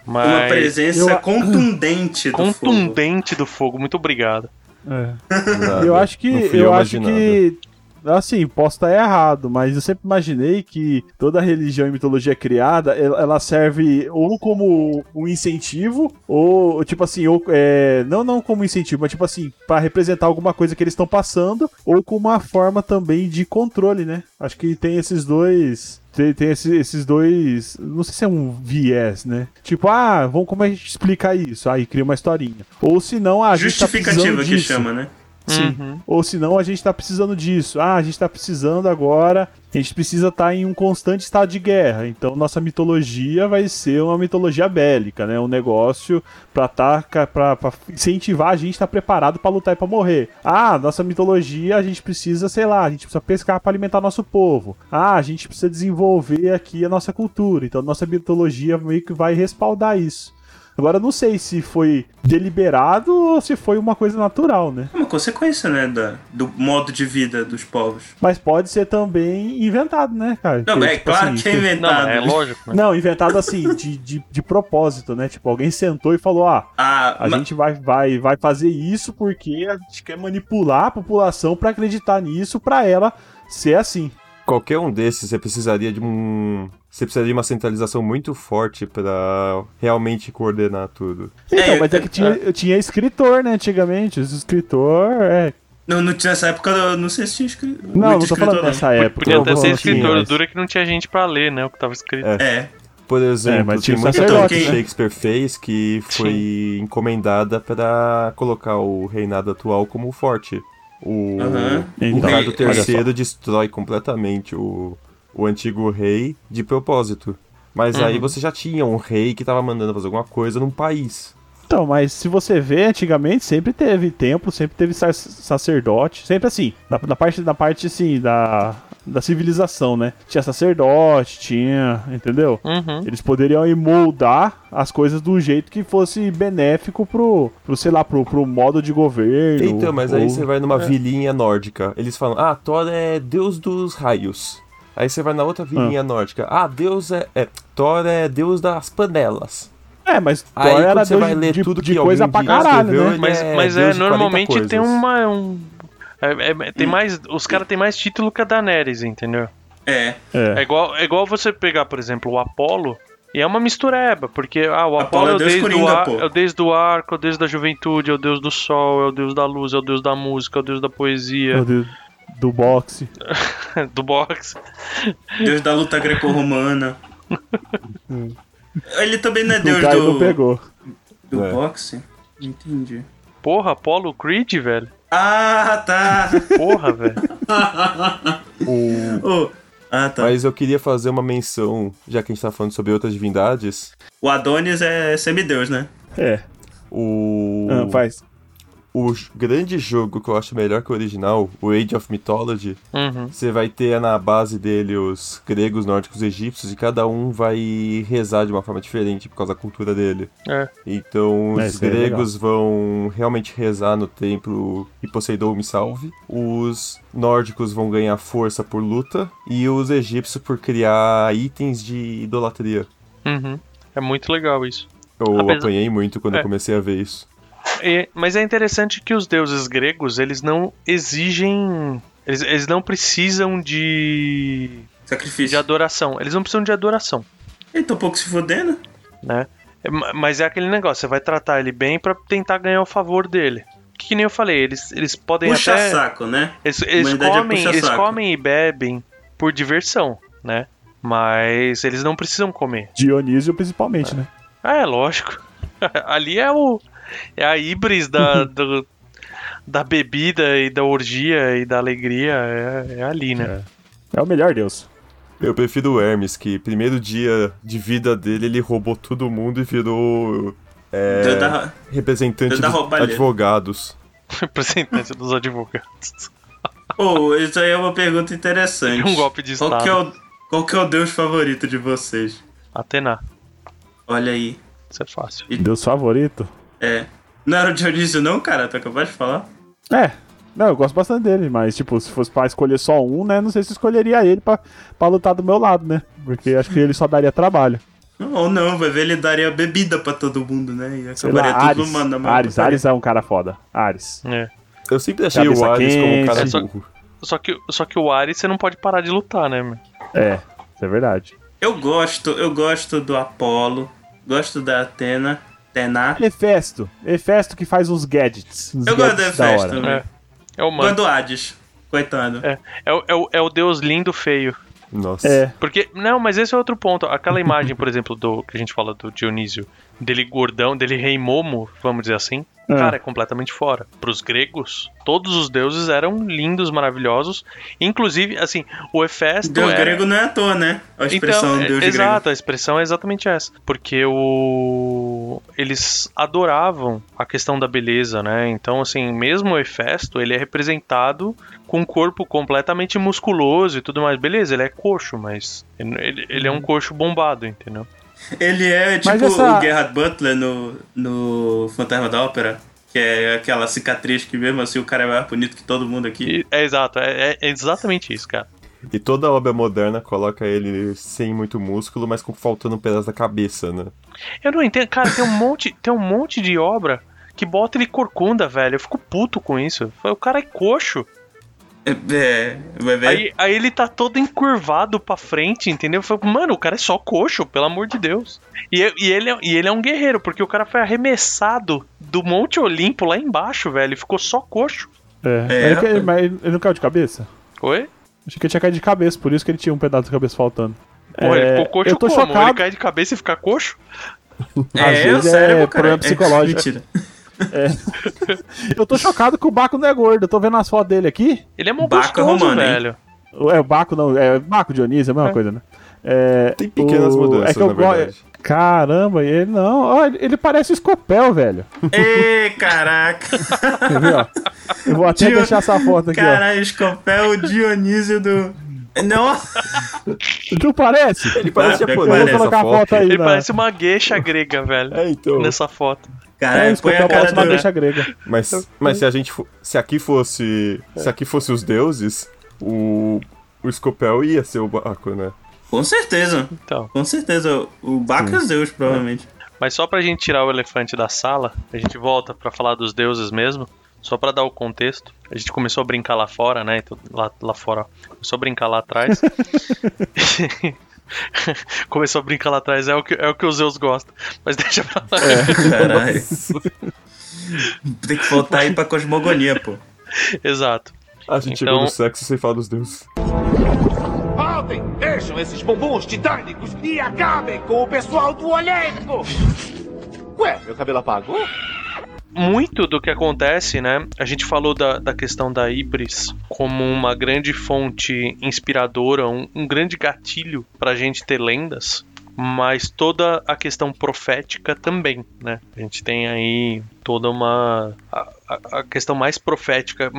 Uma mas presença eu- contundente do fogo. contundente do fogo. Muito obrigado. É. Eu acho que eu acho que assim, posso estar errado, mas eu sempre imaginei que toda religião e mitologia criada, ela serve ou como um incentivo ou tipo assim, ou é, não não como incentivo, mas tipo assim, pra representar alguma coisa que eles estão passando ou como uma forma também de controle, né? Acho que tem esses dois tem, tem esse- esses dois. Não sei se é um viés, né? Tipo, ah, vamos como a gente explica isso? Aí cria uma historinha. Ou se não, a gente tá Justificativa precisando que disso. chama, né? Sim. Uhum. Ou senão a gente tá precisando disso. Ah, a gente tá precisando agora. A gente precisa estar em um constante estado de guerra. Então nossa mitologia vai ser uma mitologia bélica, né? Um negócio pra, tá, pra incentivar a gente a estar preparado pra lutar e pra morrer. Ah, nossa mitologia a gente precisa, sei lá, a gente precisa pescar pra alimentar nosso povo. Ah, a gente precisa desenvolver aqui a nossa cultura. Então nossa mitologia meio que vai respaldar isso. Agora eu não sei se foi deliberado ou se foi uma coisa natural, né? É uma consequência, né? Da, do modo de vida dos povos. Mas pode ser também inventado, né, cara? Não, Porque, é tipo claro assim, que é Não, inventado. é lógico, né? Não, inventado assim, de, de, de propósito, né? Tipo, alguém sentou e falou: ah, Ah, a ma- gente vai, vai, vai fazer isso porque a gente quer manipular a população pra acreditar nisso, pra ela ser assim. Qualquer um desses, você precisaria de um. Você precisaria de uma centralização muito forte pra realmente coordenar tudo. Então, É, mas é que tinha, eu tinha escritor, né, antigamente. Os escritor, é. não, não, nessa época, eu não sei se tinha escrito. Não, não tô escritor, falando nessa época. Podia até ser assim, escritor, o mas- duro é que não tinha gente pra ler, né? O que tava escrito. É. É. Por exemplo, É, mas tinha muita coisa que né? Shakespeare fez que foi encomendada pra colocar o reinado atual como forte. O, Aham. o Então, Ricardo. III destrói completamente o, o antigo rei de propósito. Mas aí Uhum. você já tinha um rei que tava mandando fazer alguma coisa num país. Então, mas se você vê, antigamente sempre teve templo, sempre teve sac- sacerdote, sempre assim, na, na parte, na parte assim, da, da civilização, né? Tinha sacerdote, tinha, entendeu? Uhum. Eles poderiam aí moldar as coisas do jeito que fosse benéfico pro, pro sei lá, pro, pro modo de governo. Então, mas aí ou- você vai numa vilinha nórdica. Eles falam, ah, Thor é deus dos raios. Aí você vai na outra vilinha nórdica. Ah, Deus é, é. Thor é deus das panelas. É, mas Thor Aí, era quando você deus vai ler de, tudo de que coisa pra caralho, escreveu, né? Mas, é mas é, de 40 normalmente tem uma. Um, é- é- tem mais. Os caras têm mais título que a Daenerys, entendeu? É. É É. igual, é igual você pegar, por exemplo, o Apolo. E é uma mistureba, porque ah, o Apolo, Apolo é é, o Deus deus do Coringa, ar, pô. é o deus do arco, é o deus da juventude, é o deus do sol, é o deus da luz, é o deus da música, é o deus da Meu poesia, Deus, do boxe. do boxe. Deus da luta greco-romana. Ele também não é O deus Caio do, não pegou. do É. boxe? Entendi. Porra, Apolo Creed, velho. Ah, tá. Porra, velho. Oh, ah, tá. Mas eu queria fazer uma menção, já que a gente tá falando sobre outras divindades. O Adonis é semideus, né? É, O. ah, faz. O grande jogo que eu acho melhor que o original, o Age of Mythology, Uhum. você vai ter na base dele os gregos, nórdicos, egípcios, e cada um vai rezar de uma forma diferente por causa da cultura dele. É. Então É, os é gregos vão realmente rezar no templo e Poseidon me salve. Os nórdicos vão ganhar força por luta. E os egípcios por criar itens de idolatria. Uhum. É muito legal isso. Eu Apesar- apanhei muito quando É. eu comecei a ver isso. E- mas é interessante que os deuses gregos, eles não exigem. Eles, eles não precisam de. de Sacrifício. adoração. Eles não precisam de adoração, Ele tá um pouco se fodendo. né? É, ma- Mas é aquele negócio, você vai tratar ele bem pra tentar ganhar o favor dele. Que, que nem eu falei, eles, eles podem Puxa até. saco, né? Eles, eles é comem, eles puxa-saco. comem e bebem por diversão, né? Mas eles não precisam comer. Dionísio principalmente, né? Ah, é lógico. Ali é o. É a híbris da, do- da bebida e da orgia e da alegria. É, é ali, né? É o melhor deus. Eu prefiro o Hermes, que primeiro dia de vida dele ele roubou todo mundo e virou é, da- representante dos advogados. Representante dos advogados. Pô, isso aí é uma pergunta interessante. Um golpe de Qual estado. que, é o, qual que é o deus favorito de vocês? Atena. Olha aí. Isso é fácil. Deus favorito? É. Não era o Dionísio, não, cara? Tu acabou de falar? É. Não, eu gosto bastante dele, mas, tipo, se fosse pra escolher só um, né? Não sei se escolheria ele pra, pra lutar do meu lado, né? Porque acho que ele só daria trabalho. Ou não, vai ver, ele daria bebida pra todo mundo, né? E acabaria lá, tudo Ares. mano, na Ares, Ares é um cara foda. Ares. É. Eu sempre achei Cabeça o Ares como um cara quente. É, só- burro. Só que, só que o Ares você não pode parar de lutar, né, meu? É, isso é verdade. Eu gosto, eu gosto do Apolo, gosto da Atena, Atena. Hefesto. Hefesto que faz uns gadgets. Uns Eu gosto do gadgets Hefesto hora. também. É. É o mano. Gosto do Hades, coitado. É, é, o- é, o, é o deus lindo feio. Nossa. É. Porque, não, mas esse é outro ponto. Aquela imagem, por exemplo, do que a gente fala do Dionísio, dele gordão, dele rei Momo, vamos dizer assim, Ah. cara, é completamente fora. Para os gregos, todos os deuses eram lindos, maravilhosos. Inclusive, assim, o Hefesto Deus era... grego não é à toa, né? A expressão então, é- Deus exato, a expressão é exatamente essa. Porque o eles adoravam a questão da beleza, né? Então, assim, mesmo o Hefesto, ele é representado com um corpo completamente musculoso e tudo mais. Beleza, ele é coxo, mas ele, ele é um coxo bombado, entendeu? Ele é tipo essa- o Gerhard Butler no, no Fantasma da Ópera, que é aquela cicatriz que mesmo assim o cara é mais bonito que todo mundo aqui. E- é exato, é, é exatamente isso, cara. E toda obra moderna coloca ele sem muito músculo, mas com faltando um pedaço da cabeça, né? Eu não entendo, cara, tem um monte, tem um monte de obra que bota ele corcunda, velho. Eu fico puto com isso. O cara é coxo. É, é, vai ver. Aí, aí ele tá todo encurvado pra frente, entendeu? Eu Mano, o cara é só coxo, pelo amor de Deus. E, e ele, é- e ele é um guerreiro, porque o cara foi arremessado do Monte Olimpo lá embaixo, velho. Ficou só coxo. É. É, Ele, rapaz. mas ele não caiu de cabeça? Oi? Achei que ele tinha caído de cabeça, por isso que ele tinha um pedaço da cabeça faltando. Ele É, ficou coxo eu tô como? Ele chocado. cai de cabeça e fica coxo? às é, vezes sério, é cara. problema psicológico. mentira. Eu tô chocado que o Baco não é gordo. Eu tô vendo as fotos dele aqui. Ele é mó Baco é romano, hein? velho. É, o Baco não. É Baco Dionísio, é a mesma É. coisa, né? É, Tem pequenas o- mudanças, é que eu na go- verdade. Caramba, ele não. Ó, ele- parece o Scopel, velho. Ê, caraca. Quer ver, ó? Eu vou até Dio- deixar essa foto aqui, Caralho, Escopel, o Dionísio do. Ó. Tu parece? Ele parece Ah, japonês parece. nessa Vou colocar a foto. aí. Ele parece uma gueixa grega, velho. É, então. Nessa foto. É, Caralho, o põe a cara uma do. deixa grega. Mas, mas se a gente se aqui fosse se aqui fosse os deuses, o o Scopel ia ser o Baco, né? Com certeza, Então. com certeza. O Baco é Zeus, provavelmente. Mas só pra gente tirar o elefante da sala, a gente volta pra falar dos deuses mesmo. Só pra dar o contexto. A gente começou a brincar lá fora, né? Então, lá, lá fora. ó. Começou a brincar lá atrás. começou a brincar lá atrás, é o que, é o que os Zeus gostam. Mas deixa pra lá. Caralho. Tem que voltar aí pra cosmogonia, pô. Exato. A gente Então- chegou no sexo sem falar dos deuses. Faltem! Deixam esses bumbuns titânicos e acabem com o pessoal do Olimpo! Ué, meu cabelo apagou? Muito do que acontece, né? A gente falou da, da questão da Ibris como uma grande fonte inspiradora, um, um grande gatilho pra gente ter lendas, mas toda a questão profética também, né? A gente tem aí toda uma. A, a- a questão mais profética,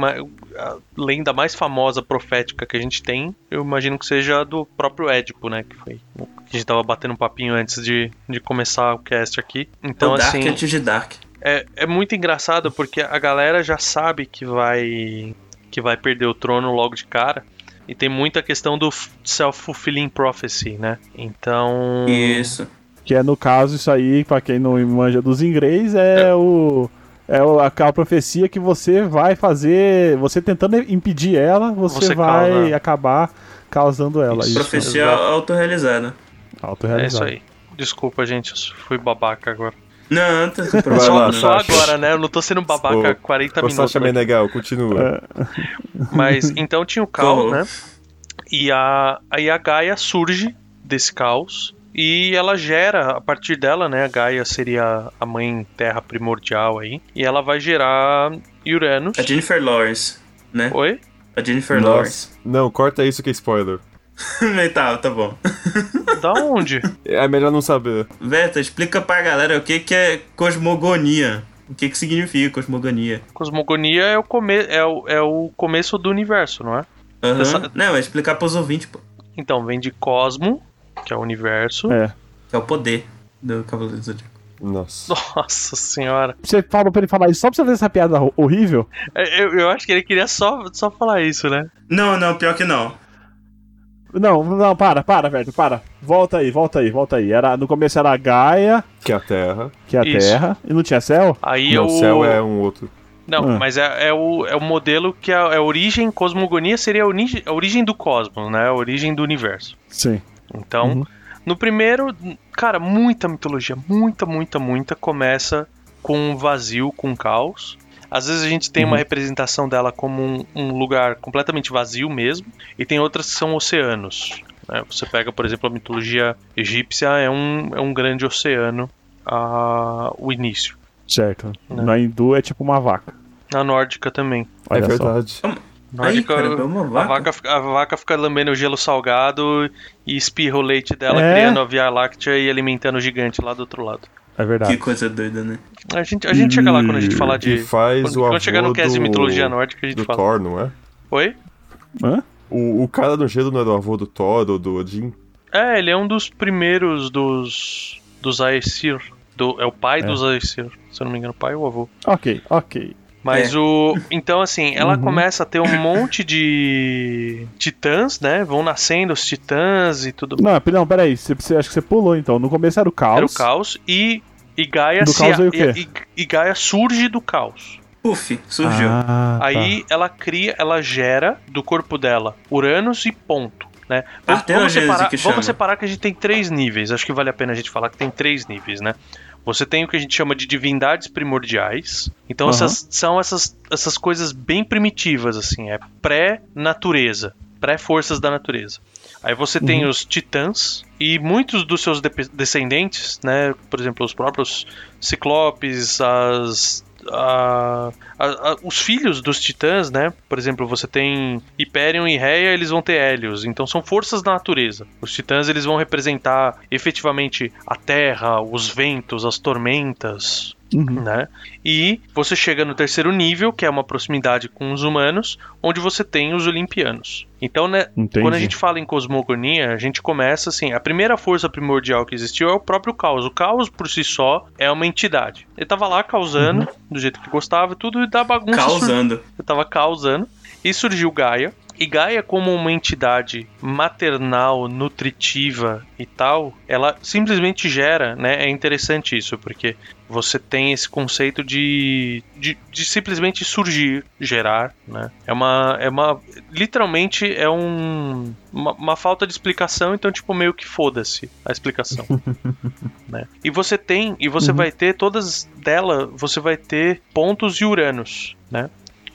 a lenda mais famosa profética que a gente tem, eu imagino que seja a do próprio Édipo, né? Que foi. que A gente tava batendo um papinho antes de, de começar o cast aqui. Então, o Dark assim. antes de Dark. É, é muito engraçado porque a galera já sabe que vai que vai perder o trono logo de cara. E tem muita questão do self-fulfilling prophecy, né? Então. Isso. Que é no caso isso aí, pra quem não manja dos inglês, é, o. É o- aquela profecia que você vai fazer. Você tentando impedir ela, você, Você vai causa. acabar causando ela. Isso, Profecia exato. autorrealizada. É isso aí. Desculpa, gente, eu fui babaca agora. Não, tá sem Vai problema. Só, lá, só agora, né? Eu não tô sendo babaca há 40 Ô, minutos. Sasha aqui. Meneghel, continua. Mas então tinha o caos, né? E a, aí a Gaia surge desse caos. E ela gera, a partir dela, né? A Gaia seria a mãe terra primordial aí. E ela vai gerar Uranus. A Jennifer Lawrence, né? Oi? A Jennifer Lawrence. Não, corta isso que é spoiler. tá, tá bom. Da onde? É melhor não saber. Veta, explica pra galera o que, que é cosmogonia. O que, que significa cosmogonia? Cosmogonia é o, come é, o, é o começo do universo, não é? Aham. Essa- Não, é explicar pros ouvintes, pô. Então, vem de cosmo, que é o universo, É. Que é o poder. do Cavaleiro do Zodíaco. Nossa. Nossa senhora. Você falou pra ele falar isso só pra você fazer essa piada ho- horrível? É, Eu, eu acho que ele queria só, só falar isso, né? Não, não, pior que não. Não, não, para, para, velho, para. Volta aí, volta aí, volta aí. Era, no começo era a Gaia, Que é a Terra. que é a Isso. Terra, e não tinha céu? Aí Não, o o céu é um outro. Não, Ah. mas é, é o, é o modelo que é, é a origem, cosmogonia seria a, uni- a origem do cosmos, né? A origem do universo. Sim. Então, Uhum. no primeiro, cara, muita mitologia, muita, muita, muita começa com um vazio, com caos. Às vezes a gente tem uma representação dela como um, um lugar completamente vazio mesmo, e tem outras que são oceanos. né? Você pega, por exemplo, a mitologia egípcia, é um, é um grande oceano, o início. Certo. Né. Na hindu é tipo uma vaca. Na nórdica também. Olha é só. verdade. Aí, Nórdica, caramba, é uma A vaca. vaca, fica- a vaca fica lambendo o gelo salgado e espirra o leite dela, É? criando a Via Láctea e alimentando o gigante lá do outro lado. É verdade. Que coisa doida, né? A gente, a gente chega lá quando a gente falar de. faz Quando, o quando chegar no cast de do- mitologia nórdica, a gente do fala. Thor, não é? Oi? Hã? O, o cara no gelo não era o avô do Thor ou do Odin? É, ele é um dos primeiros dos. dos Aesir. Do, é o pai É. dos Aesir. Se eu não me engano, pai ou avô. Ok, ok. Mas É. o. Então, assim, ela Uhum. começa a ter um monte de. titãs, né? Vão nascendo os titãs e tudo Não, não, peraí. Você, você, acho que você pulou então. No começo era o caos. Era o caos e, e Gaia Do se caos quê? e, e- Gaia surge do caos. Puf, surgiu. Ah, tá. Aí ela cria, ela gera do corpo dela Uranus e ponto. Né? Vamos, vamos, Arterogênese separar, que vamos separar que a gente tem três níveis. Acho que vale a pena a gente falar que tem três níveis, né? Você tem o que a gente chama de divindades primordiais. Então Aham. essas são essas, essas coisas bem primitivas, assim, é pré-natureza, pré-forças da natureza. Aí você Uhum. tem os titãs e muitos dos seus de- descendentes, né? Por exemplo, os próprios ciclopes, as a- a- a- os filhos dos titãs, né? Por exemplo, você tem Hyperion e Rhea, eles vão ter Hélios, então são forças da natureza. Os titãs eles vão representar efetivamente a terra, os ventos, as tormentas, Uhum. né? E você chega no terceiro nível, que é uma proximidade com os humanos, onde você tem os olimpianos. Então, né, Entendi. quando a gente fala em cosmogonia, a gente começa assim, a primeira força primordial que existiu é o próprio caos. O caos por si só é uma entidade. Ele tava lá causando, do jeito que gostava, e tudo e da bagunça. sur- Causando. Ele tava causando. E surgiu Gaia. E Gaia, como uma entidade maternal, nutritiva e tal, ela simplesmente gera, né? É interessante isso, porque você tem esse conceito de, de, de simplesmente surgir, gerar, né? É uma, é uma literalmente é um, uma, uma falta de explicação, então tipo meio que foda-se a explicação, né? E você tem, e você vai ter todas dela, você vai ter pontos e Uranos, né?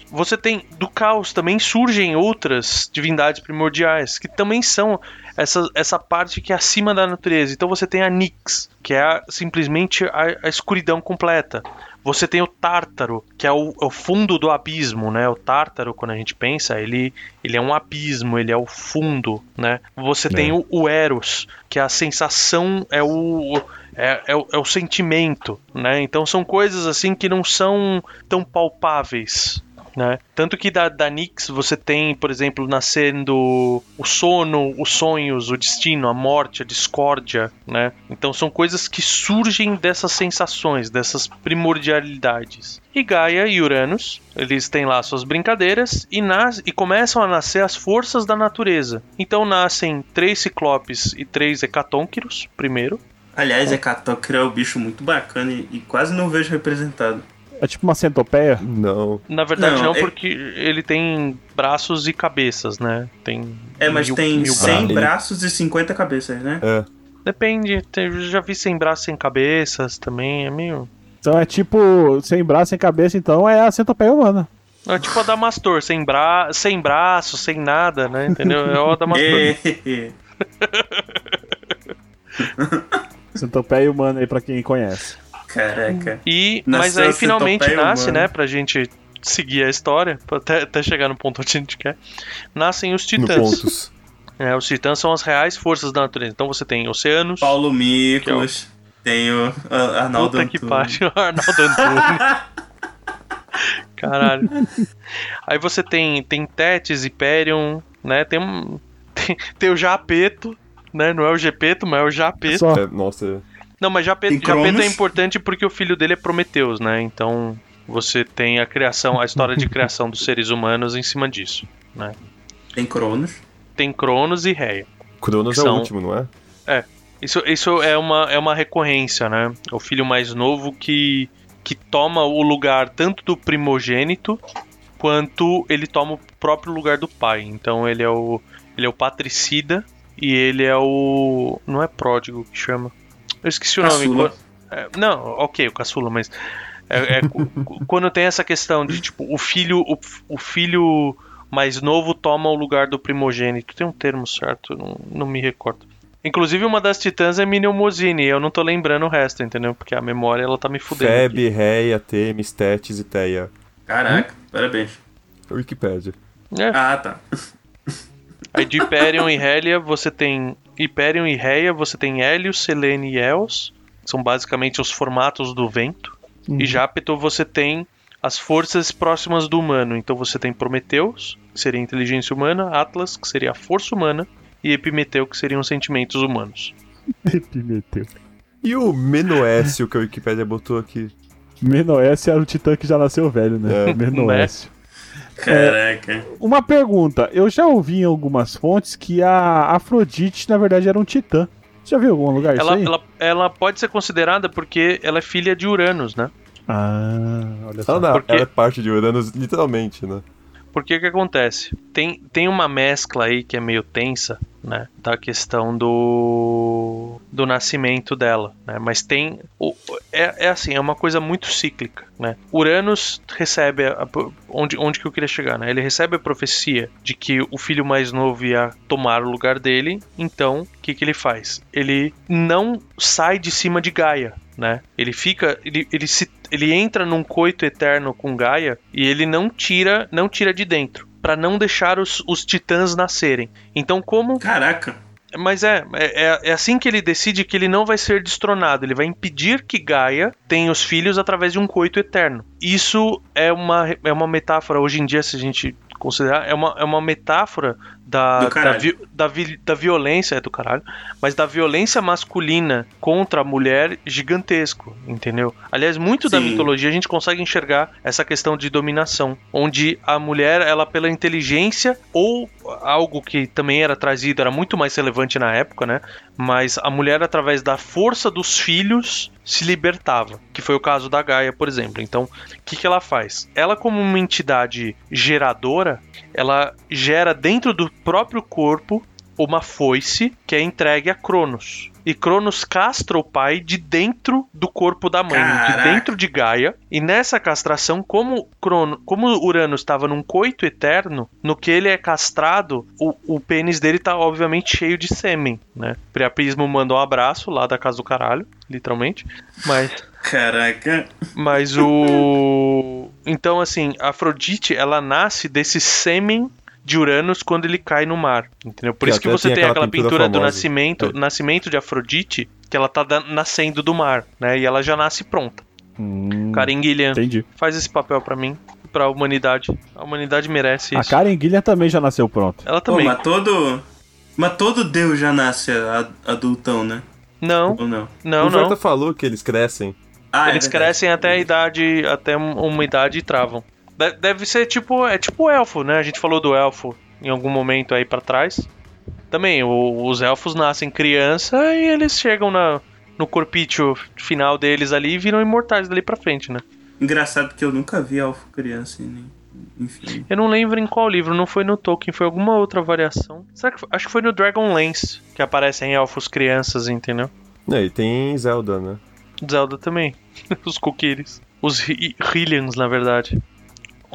Você tem do caos também surgem outras divindades primordiais que também são essa, essa parte que é acima da natureza. Então você tem a Nix, que é a- simplesmente a, a escuridão completa. Você tem o Tártaro, que é o, é o fundo do abismo, né? O Tártaro, quando a gente pensa, ele, ele é um abismo, ele é o fundo, né? Você tem o, o Eros, que é a sensação, é o, é, é, o, é o sentimento, né? Então são coisas assim que não são tão palpáveis, né? Tanto que da, da Nix você tem, por exemplo, nascendo o sono, os sonhos, o destino, a morte, a discórdia, né? Então são coisas que surgem dessas sensações, dessas primordialidades. E Gaia e Uranus, eles têm lá suas brincadeiras e, nas, e começam a nascer as forças da natureza. Então nascem três ciclopes e três hecatônquiros, primeiro. Aliás, Hecatócra é um bicho muito bacana e, e quase não vejo representado. É tipo uma centopeia. Não. Na verdade Não, não, é- porque ele tem braços e cabeças, né? Tem É, mas mil- tem mil 100 braços. braços e 50 cabeças, né? É. Depende, eu já vi sem braços, sem cabeças também, é meio... Então é tipo, sem braço, sem cabeça, então é a centopeia humana. É tipo a Damastor, sem, bra... sem braço, sem nada, né? Entendeu? É o Damastor. Centopeia humana aí pra quem conhece. Caraca. E, Nasceu mas aí finalmente nasce, humana. né? Pra gente seguir a história, até, até chegar no ponto onde a gente quer. Nascem os No titãs. pontos. É, os titãs são as reais forças da natureza. Então você tem oceanos. Paulo Miklos. Tem o Arnaldo Puta que pariu, Arnaldo Antunes. Caralho. Aí você tem, tem Tétis, Hyperion, né? Tem, tem, tem o Japeto, né? Não é o Gepeto, mas é o Japeto. Só. É, nossa, Não, mas Japeto. Japeto é importante porque o filho dele é Prometeus, né? Então você tem a criação, a história de criação dos seres humanos em cima disso. Tem Cronos. Tem Cronos e Reia. Cronos é São- o último, não é? Isso, isso é, uma, é uma recorrência, né? O filho mais novo que, que toma o lugar tanto do primogênito quanto ele toma o próprio lugar do pai. Então ele é o, ele é o patricida e ele é o. Não é pródigo que chama. Eu esqueci o nome. Caçula. É, não, ok, o caçula, mas. É, é quando tem essa questão de tipo, o filho, o, o filho mais novo toma o lugar do primogênito. Tem um termo certo, não, não me recordo. Inclusive, uma das titãs é Miniomosine, eu não tô lembrando o resto, entendeu? Porque a memória ela tá me fudendo. Feb, Reia, Temis, Tétis e Teia. Caraca, parabéns. Wikipédia. É. Ah, tá. Aí de Hyperion e Hélia, você tem Hyperion e Reia, você tem Hélios, Selene e Eos, que são basicamente os formatos do vento. E Jápeto você tem as forças próximas do humano. Então você tem Prometeus, que seria a inteligência humana, Atlas, que seria a força humana, e Epimeteu, que seriam os sentimentos humanos. Epimeteu. E o Menoécio que a Wikipédia botou aqui? Menoécio era o titã que já nasceu velho, né? É. Menoécio. Caraca. Uma pergunta. Eu já ouvi em algumas fontes que a Afrodite, na verdade, era um titã. Já viu em algum lugar Ela, isso aí? ela, ela pode ser considerada porque ela é filha de Uranus, né? Ah, olha só. Ela, não, Porque- ela é parte de Uranus, literalmente, né? Porque que acontece? Tem, tem uma mescla aí que é meio tensa, né? Da questão do, do nascimento dela, né? Mas tem. o- É, é assim, é uma coisa muito cíclica, né? Uranus recebe. a- onde, onde que eu queria chegar, né? Ele recebe a profecia de que o filho mais novo ia tomar o lugar dele, então o que, que ele faz? Ele não sai de cima de Gaia, né? Ele fica. Ele, ele se ele entra num coito eterno com Gaia e ele não tira, não tira de dentro, Pra não deixar os, os titãs nascerem. Então, como Caraca. mas é, é, é- é assim que ele decide que ele não vai ser destronado. Ele vai impedir que Gaia tenha os filhos através de um coito eterno. Isso é uma, é uma metáfora, hoje em dia, se a gente considerar, é uma, é uma metáfora da, da, vi- da, vi- da violência, é do caralho, mas da violência masculina contra a mulher gigantesco, entendeu? Aliás, muito da Sim. mitologia a gente consegue enxergar essa questão de dominação, onde a mulher, ela pela inteligência ou algo que também era trazido, era muito mais relevante na época, né? Mas a mulher, através da força dos filhos, se libertava. Que foi o caso da Gaia, por exemplo. Então, o que, que ela faz? Ela, como uma entidade geradora, ela gera dentro do próprio corpo uma foice que é entregue a Cronos. E Cronos castra o pai de dentro do corpo da mãe, de Caraca. dentro de Gaia. E nessa castração, como Crono, como Uranus estava num coito eterno, no que ele é castrado, o, o pênis dele tá obviamente cheio de sêmen, né? Priapismo manda um abraço lá da casa do caralho, literalmente. Mas Caraca. mas o. Então, assim, Afrodite, ela nasce desse sêmen de Uranus quando ele cai no mar. Entendeu? Por Que isso que você tem tem aquela aquela pintura pintura, do nascimento, É. nascimento de Afrodite, que ela tá nascendo do mar, né? E ela já nasce pronta. Hum, Karen Gillian, entendi. faz esse papel pra mim, pra humanidade. A humanidade merece A isso. Karen Guilherme também já nasceu pronta. Ela Pô, também. mas todo. Mas todo Deus já nasce a- adultão, né? Não, Ou não? não, o não. falou que eles crescem. Ah, é Eles verdade. crescem até a idade, até um- uma idade e travam. De- Deve ser tipo, é tipo elfo, né? A gente falou do elfo em algum momento aí pra trás. Também, o- os elfos nascem criança e eles chegam na, no corpício final deles ali e viram imortais dali pra frente, né? Engraçado que eu nunca vi Alfo criança em nem- enfim. Eu não lembro em qual livro, não foi no Tolkien, foi alguma outra variação. Será que foi? Acho que foi no Dragonlance que aparecem elfos crianças, entendeu? É, e tem Zelda, né? Zelda também. os Kokiris. Os Hy- Hylians, na verdade.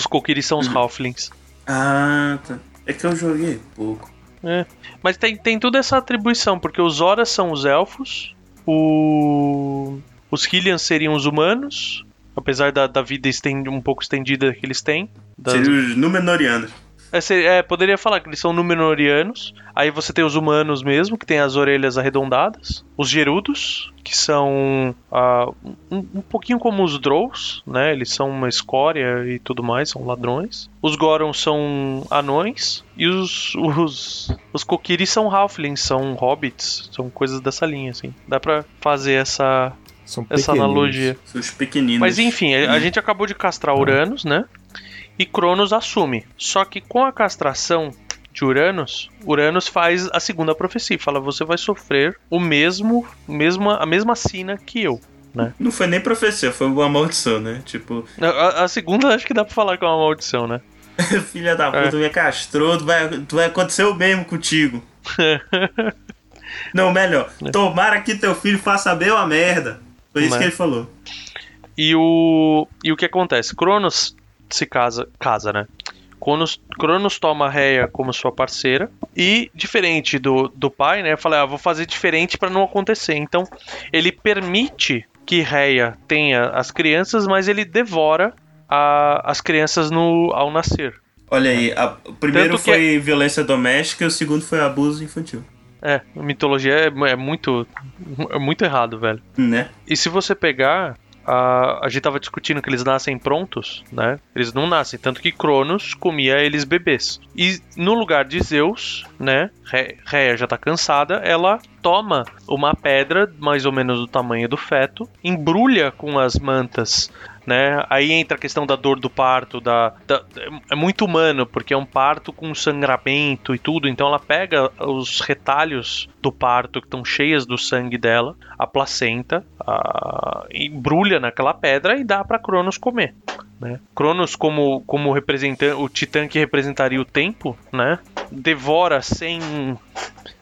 Os Kokiris são os Halflings. Ah, tá. É que eu joguei pouco. É. Mas tem, tem toda essa atribuição, porque os Horas são os elfos, o... os Hylians seriam os humanos, apesar da, da vida esten- um pouco estendida que eles têm. das- Seria os Númenóreanos. É, se- é, poderia falar que eles são Númenóreanos. Aí você tem os humanos mesmo, que tem as orelhas arredondadas. Os Gerudos, que são ah, um, um pouquinho como os Drows, né? Eles são uma escória e tudo mais, são ladrões. Os Gorons são anões. E os, os, os Kokiri são Halflings, são hobbits, são coisas dessa linha, assim. Dá pra fazer essa, São essa analogia. Os pequeninos. Mas enfim, a, a gente acabou de castrar Uranus, né? E Cronos assume. Só que com a castração de Uranus, Uranus faz a segunda profecia. Fala, você vai sofrer o mesmo, mesma, a mesma sina que eu. Não foi nem profecia, foi uma maldição, né? Tipo, A, a- segunda acho que dá pra falar que é uma maldição, né? filha da puta, me castrou, tu vai, tu vai acontecer o mesmo contigo. Não, melhor, tomara que teu filho faça bem uma merda. Foi isso Né? que ele falou. E o, e o que acontece? Cronos se casa, casa né? Cronos, Cronos toma Reia como sua parceira e diferente do, do pai, né? Fala, ah, vou fazer diferente para não acontecer. Então ele permite que Reia tenha as crianças, mas ele devora a- as crianças no, ao nascer. Olha aí, a- o primeiro Tanto que foi violência doméstica e o segundo foi abuso infantil. É, a mitologia é, é muito é muito errado, velho. Né? E se você pegar. A, a gente tava discutindo que eles nascem prontos, né? Eles não nascem, tanto que Cronos comia eles bebês. E no lugar de Zeus, né? Réia já tá cansada, ela toma uma pedra mais ou menos do tamanho do feto, embrulha com as mantas. Né? Aí entra a questão da dor do parto, da, da- é muito humano, porque é um parto com sangramento e tudo, então ela pega os retalhos do parto que estão cheias do sangue dela, a placenta, a- embrulha naquela pedra e dá para Cronos comer. Né? Cronos, como, como representante, o titã que representaria o tempo, né? devora sem,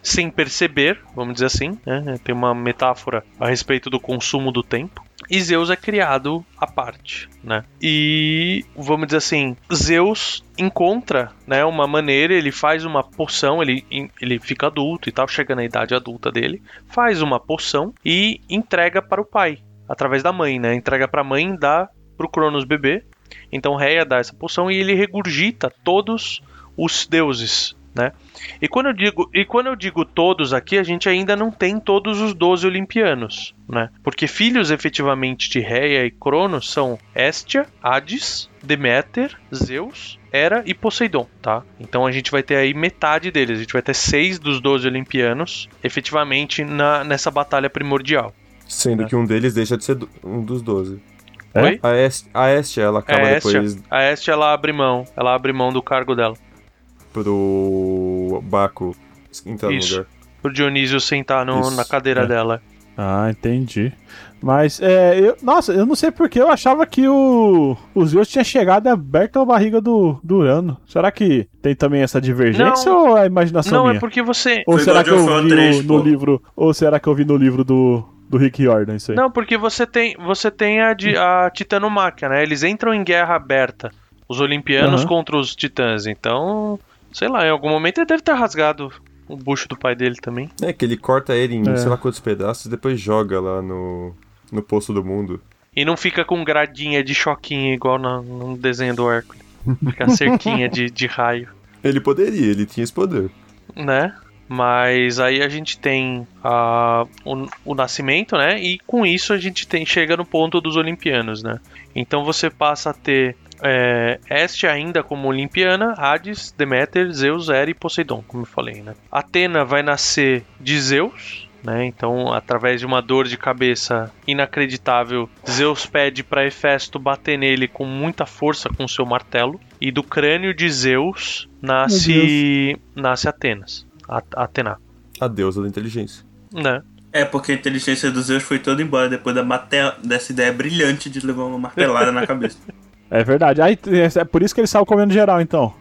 sem perceber, vamos dizer assim. Né? Tem uma metáfora a respeito do consumo do tempo. E Zeus é criado à parte, né? E vamos dizer assim, Zeus encontra, né, uma maneira, ele faz uma poção, ele, ele fica adulto e tal, chega na idade adulta dele, faz uma poção e entrega para o pai, através da mãe, né? Entrega para a mãe, dá pro Cronos bebê. Então Reia dá essa poção e ele regurgita todos os deuses, né? E quando eu digo, e quando eu digo todos aqui, a gente ainda não tem todos os 12 olimpianos, né? Porque filhos efetivamente de Reia e Cronos são Hestia, Hades, Deméter, Zeus, Hera e Poseidon, tá? Então a gente vai ter aí metade deles, a gente vai ter seis dos 12 olimpianos efetivamente na, nessa batalha primordial. Sendo que um deles deixa de ser um dos 12. É? Oi? A Est, a ela acaba a depois a Hestia ela abre mão, ela abre mão do cargo dela. pro Baco entrar Isso. no lugar. Pro Dionísio sentar no- Isso, na cadeira é. dela. Ah, entendi. Mas, é, eu, nossa, eu não sei porque eu achava que o, o Zeus tinha chegado e aberto a barriga do, do Urano. Será que tem também essa divergência Não. ou é a imaginação Não, minha? é porque você. Ou Foi será que eu vi 3, no, no livro, ou será que eu vi no livro do, do Rick Jordan isso aí? Não, porque você tem, você tem a, de, a Titanomáquia, né? Eles entram em guerra aberta. Os olimpianos Aham. contra os titãs. Então, sei lá, em algum momento ele deve ter rasgado o bucho do pai dele também. É que ele corta ele em É. sei lá quantos pedaços e depois joga lá no, no Poço do Mundo. E não fica com gradinha de choquinho igual na- no desenho do Hércules. Fica cerquinha de, de raio. Ele poderia, ele tinha esse poder. né? Mas aí a gente tem ah, o, o nascimento, né? E com isso a gente tem, chega no ponto dos olimpianos, né? Então você passa a ter é, Hestia ainda como olimpiana, Hades, Deméter, Zeus, Hera e Poseidon, como eu falei, né? Atena vai nascer de Zeus, né? Então, através de uma dor de cabeça inacreditável, Zeus pede para Hefesto bater nele com muita força com seu martelo. E do crânio de Zeus nasce, nasce Atenas. A- Atena, A deusa da inteligência. né? É, porque a inteligência dos Zeus foi toda embora depois da mate... dessa ideia brilhante de levar uma martelada na cabeça. É verdade. Aí, é por isso que ele saiu comendo geral, então.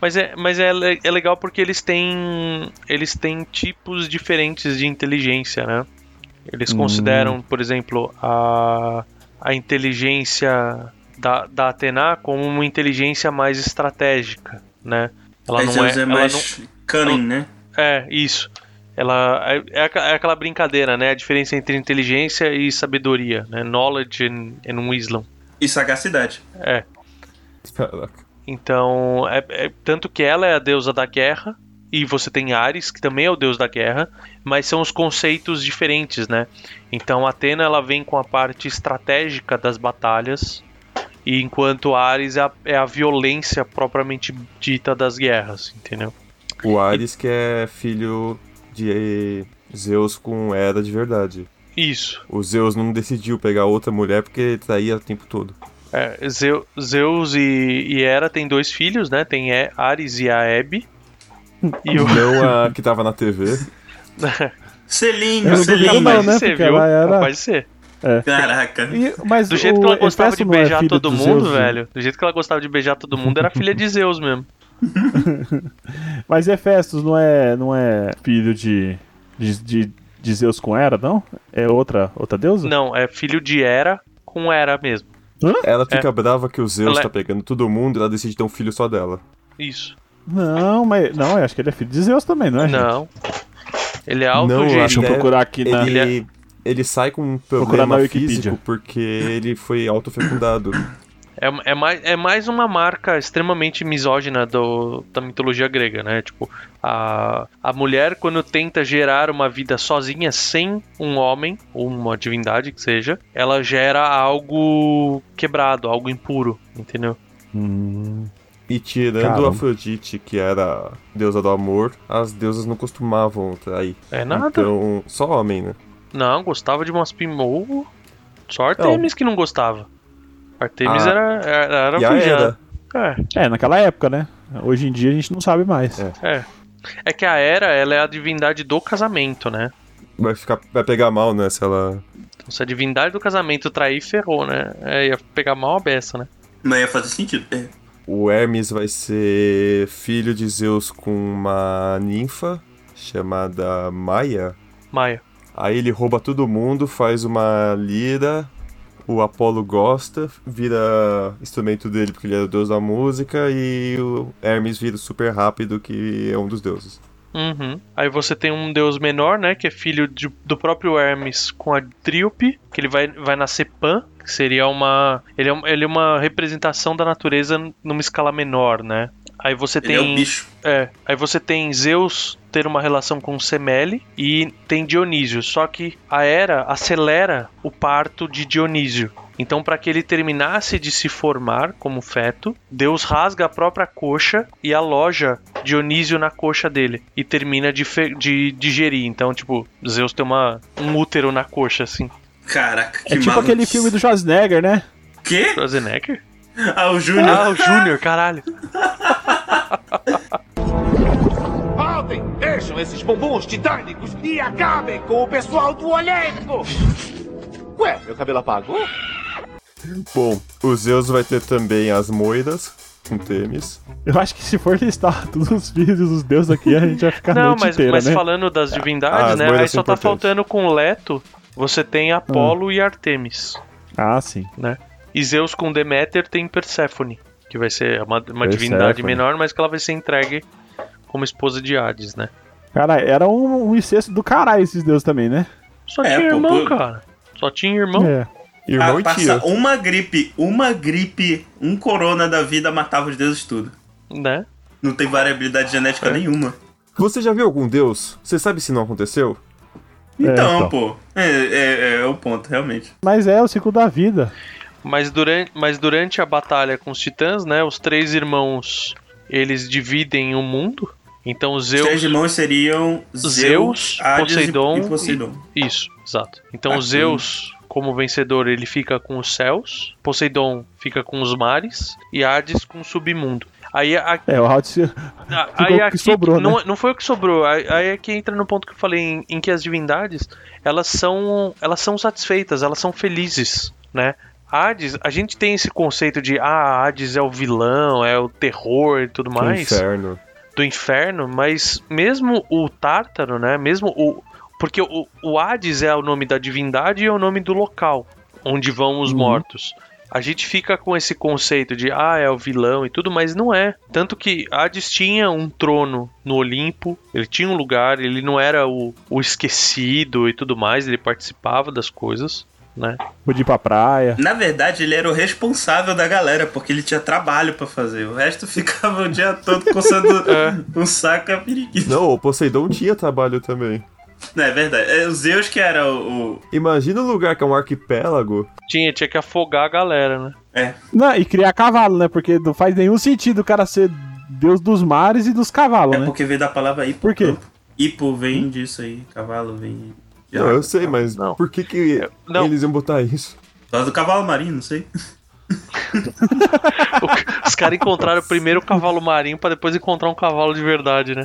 Mas é, mas é, é legal porque eles têm eles têm tipos diferentes de inteligência, né? Eles Hum. consideram, por exemplo, a, a inteligência da, da Atena como uma inteligência mais estratégica, né? Ela não é, é, ela mais cunning, né? É isso. Ela é, é é aquela brincadeira, né? A diferença entre inteligência e sabedoria, né? Knowledge and, and wisdom. E sagacidade. É. Caraca. Então, é, é- tanto que ela é a deusa da guerra e você tem Ares, que também é o deus da guerra, mas são os conceitos diferentes, né? Então, Atena ela vem com a parte estratégica das batalhas, e enquanto Ares é a, é a violência propriamente dita das guerras, entendeu? O Ares que é filho de Zeus com Hera de verdade. Isso. O Zeus não decidiu pegar outra mulher porque ele traía o tempo todo. É, Zeu- Zeus e, e Hera têm dois filhos, né? Tem E- Ares e a Hebe. E o... Não a que tava na TV. Selinho, selinho. Capaz né? de ser, viu? era- Capaz de ser. Caraca. E- mas Do jeito o que ela gostava de é beijar filho todo do mundo, Zeus, velho. Do jeito que ela gostava de beijar todo mundo, era filha de Zeus mesmo. Mas Hefestos não é, não é filho de, de, de, de Zeus com Hera, não? É outra, outra deusa? Não, é filho de Hera com Hera mesmo. Ela fica brava que o Zeus Ela é- tá pegando todo mundo e ela decide ter um filho só dela. Isso. Não, mas não, eu acho que ele é filho de Zeus também, não é? gente? Não. Ele é Não, autogênico. Deixa eu procurar aqui na. Ele, Ele ele sai com um Procurar na problema Wikipedia. físico porque ele foi autofecundado. É, é, mais, é mais uma marca extremamente misógina do, da mitologia grega, né? Tipo, a, a mulher, quando tenta gerar uma vida sozinha, sem um homem, ou uma divindade que seja, ela gera algo quebrado, algo impuro, entendeu? Hum, E tirando Caramba. Afrodite, que era deusa do amor, as deusas não costumavam trair. É nada. Então, só homem, né? Não, gostava de umas pimou. Só Artemis que não gostava. Artemis Ah. era, era, era e a. Hera, É, É, naquela época, né? Hoje em dia a gente não sabe mais. É. é. É que a Hera, ela é a divindade do casamento, né? vai, ficar, vai pegar mal, né? Se ela. Então, se a divindade do casamento trair, ferrou, né? É, ia pegar mal a beça, né? Mas ia fazer sentido. É. O Hermes vai ser filho de Zeus com uma ninfa chamada Maia. Maia. Aí ele rouba todo mundo, faz uma lira. O Apolo gosta, vira instrumento dele porque ele é o deus da música. E o Hermes vira super rápido, que é um dos deuses. Uhum. Aí você tem um deus menor, né? Que é filho de- do próprio Hermes com a Tríope, que ele vai, vai nascer Pan, que seria uma. Ele é, um- ele é uma representação da natureza numa escala menor, né? Aí você Ele tem. é o bicho. É, aí você tem Zeus ter uma relação com Semele e tem Dionísio, só que a Hera acelera o parto de Dionísio. Então, para que ele terminasse de se formar como feto, Deus rasga a própria coxa e aloja Dionísio na coxa dele e termina de, de digerir. Então, tipo, Zeus tem uma, um útero na coxa, assim. Caraca, que É tipo maluco. aquele filme do Schwarzenegger, né? Quê? Schwarzenegger? Ah, o Júnior. Ah, o Júnior, caralho. Voltem! Deixam esses bumbuns titânicos e acabem com o pessoal do Olimpo! Ué, meu cabelo apagou? Bom, o Zeus vai ter também as moiras, com Temis. Eu acho que se for listar todos os filhos dos deuses aqui, a gente vai ficar a Não, noite mas, inteira, mas né? falando das Ah, divindades, as né? Aí só tá faltando com Leto, você tem Apolo e Artemis. Ah, sim. né? E Zeus com Deméter tem Perséfone, que vai ser uma, uma divindade menor, mas que ela vai ser entregue como esposa de Hades, né? Cara, era um, um incesto do caralho esses deuses também, né? Só É, tinha pô, irmão, pô. cara. Só tinha irmão. É. Irmão Ah, e passa tia. uma gripe, uma gripe, um corona da vida matava os deuses tudo. Né? Não tem variabilidade genética É. nenhuma. Você já viu algum deus? Você sabe se não aconteceu? Então, então. pô, é, é- é o ponto, realmente. Mas é o ciclo da vida. Mas durante, mas durante a batalha com os titãs, né? Os três irmãos eles dividem o mundo. Então Os Zeus. três irmãos seriam Zeus, Zeus, Hades e- Poseidon e Poseidon. Isso, exato. Então Ah, Zeus, como vencedor, ele fica com os céus, Poseidon fica com os mares e Hades com o submundo. Aí a, É, o Hades Ah, aí o que aqui, sobrou, não, né? não foi o que sobrou. Aí, aí é que entra no ponto que eu falei em, em que as divindades elas são elas são satisfeitas, elas são felizes, né? Hades, a gente tem esse conceito de ah, Hades é o vilão, é o terror e tudo O mais inferno. Do inferno, mas mesmo o Tártaro, né? Mesmo o porque o, o Hades é o nome da divindade e é o nome do local onde vão os Uhum. mortos. A gente fica com esse conceito de ah, é o vilão e tudo, mas não é. Tanto que Hades tinha um trono no Olimpo, ele tinha um lugar, ele não era o, o esquecido e tudo mais, ele participava das coisas. Né? Podia ir pra praia. Na verdade, ele era o responsável da galera, porque ele tinha trabalho pra fazer. O resto ficava o dia todo coçando um saco a periquito. Não, o Poseidon tinha trabalho também. Não, é verdade. É o Zeus que era o. o- Imagina um lugar que é um arquipélago. Tinha, tinha que afogar a galera, né? É. Não, e criar cavalo, né? Porque não faz nenhum sentido o cara ser deus dos mares e dos cavalos, É né? porque veio da palavra hipo. Por quê? Hipo vem disso aí. Cavalo vem. Não, eu sei, mas Não. por que, que Não. eles iam botar isso? Por causa do cavalo marinho, não sei. Os caras encontraram primeiro o cavalo marinho pra depois encontrar um cavalo de verdade, né?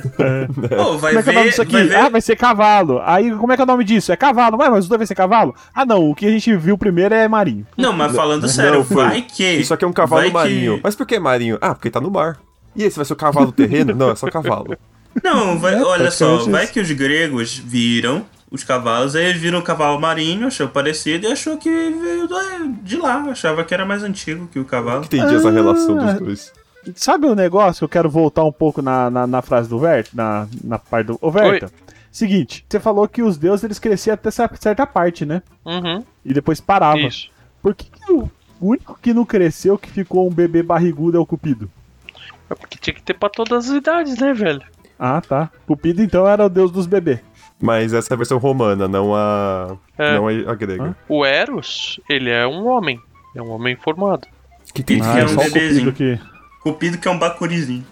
Pô, vai Como é que é o nome disso aqui? Vai ver. Ah, vai ser cavalo. Aí, como é que é o nome disso? É cavalo. Ué, mas os dois vai ser cavalo? Ah, não. O que a gente viu primeiro é marinho. Não, mas falando sério, Não, foi. vai que. Isso aqui é um cavalo vai que- marinho. Mas por que marinho? Ah, porque tá no mar. E esse vai ser o cavalo terreno? Não, é só cavalo. Não, vai, É, olha só, vai isso. que os gregos viram os cavalos, aí eles viram o cavalo marinho, achou parecido e achou que veio de lá. Achava que era mais antigo que o cavalo. Entendi essa relação Ah. dos dois. Sabe o negócio que eu quero voltar um pouco na, na, na frase do Verta? Na, na parte do. Ô, Verta. Seguinte, você falou que os deuses eles cresciam até cer- certa parte, né? Uhum, E depois parava. isso. Por que, que o único que não cresceu, que ficou um bebê barrigudo, é o Cupido? É porque tinha que ter pra todas as idades, né, velho? Ah, tá. Cupido então era o deus dos bebês. Mas essa é a versão romana, não a. É. Não a, a grega. O Eros, ele é um homem. É um homem formado. Que tem Ah, Ah, é é um só o bebezinho. Cupido que. Cupido que é um bacurizinho.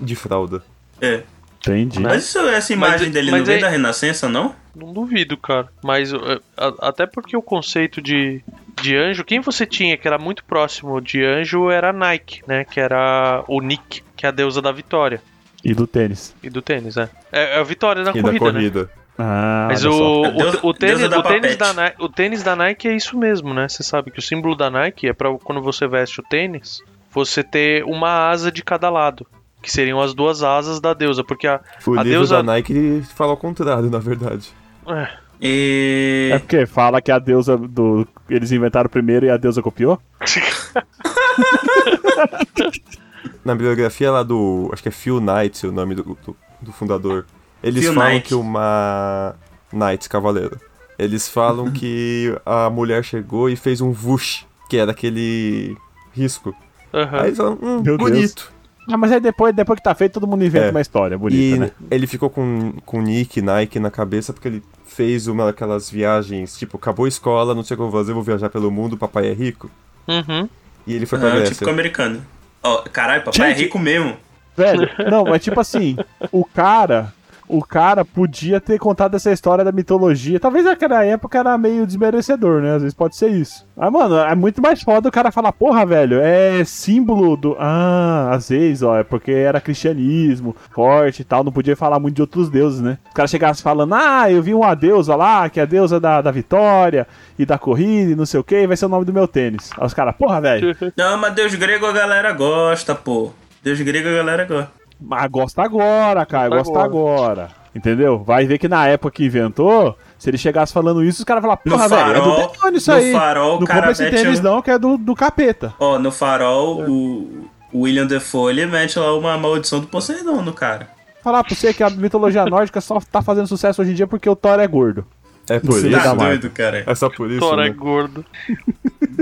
de fralda. É. Entendi. Mas isso, essa imagem Mas- dele mas não veio aí- da Renascença, não? Não duvido, cara. Mas uh, a- até porque o conceito de, de anjo, quem você tinha que era muito próximo de anjo era Nike, né? Que era o Nick, que é a deusa da vitória. E do tênis. E do tênis, né? É, é a vitória na e corrida, da né? corrida. Ah, Mas o, o, deusa- o tênis, o, tênis da. Nike, o tênis da Nike é isso mesmo, né? Você sabe que o símbolo da Nike é pra quando você veste o tênis, você ter uma asa de cada lado. Que seriam as duas asas da deusa. Porque a. O A livro deusa- da Nike fala ao contrário, na verdade. é, E. É porque fala que a deusa do. Eles inventaram primeiro e a deusa copiou? Na biografia lá do. Acho que é Phil Knight, o nome do, do, do fundador. Eles Phil falam Knight. que uma. Knight, cavaleiro. Eles falam que a mulher chegou e fez um vush, que era aquele risco. aham. Aí eles falam, hum, Meu Deus. bonito. Ah, mas aí depois, depois que tá feito, todo mundo inventa É. uma história bonita, e né? ele ficou com, com Nick, Nike na cabeça porque ele fez uma daquelas viagens, tipo, acabou a escola, não sei o que eu vou fazer, vou viajar pelo mundo, papai é rico. Uhum. E ele foi pra Ah, Grécia. típico americano. Ó, caralho, papai é Gente. rico mesmo. Velho, não, mas tipo assim, o cara. O cara podia ter contado essa história da mitologia. Talvez naquela época era meio desmerecedor, né? Às vezes pode ser isso. Mas, mano, é muito mais foda o cara falar, porra, velho, é símbolo do. Ah, às vezes, ó, é porque era cristianismo, forte e tal, não podia falar muito de outros deuses, né? O cara chegasse falando, ah, eu vi uma deusa lá, que é a deusa da, da vitória e da corrida e não sei o que, vai ser o nome do meu tênis. Aí os caras, porra, velho, Não, mas Deus grego a galera gosta, pô. Deus grego a galera gosta. Mas gosta agora, cara, Gosta gosta agora. Entendeu? Vai ver que na época que inventou, se ele chegasse falando isso, os caras falavam, No porra, velho, é farol- do demônio isso no aí. farol, o não cara compra esse mete tênis um- não, que é do, do capeta. Ó, no farol, o o William Defoe ele mete lá uma maldição do Poseidon no cara. Falar pra você que a mitologia nórdica só tá fazendo sucesso hoje em dia porque o Thor é gordo. É por isso. da Tá Marvel. doido, cara. É só por isso, Thor é né? gordo.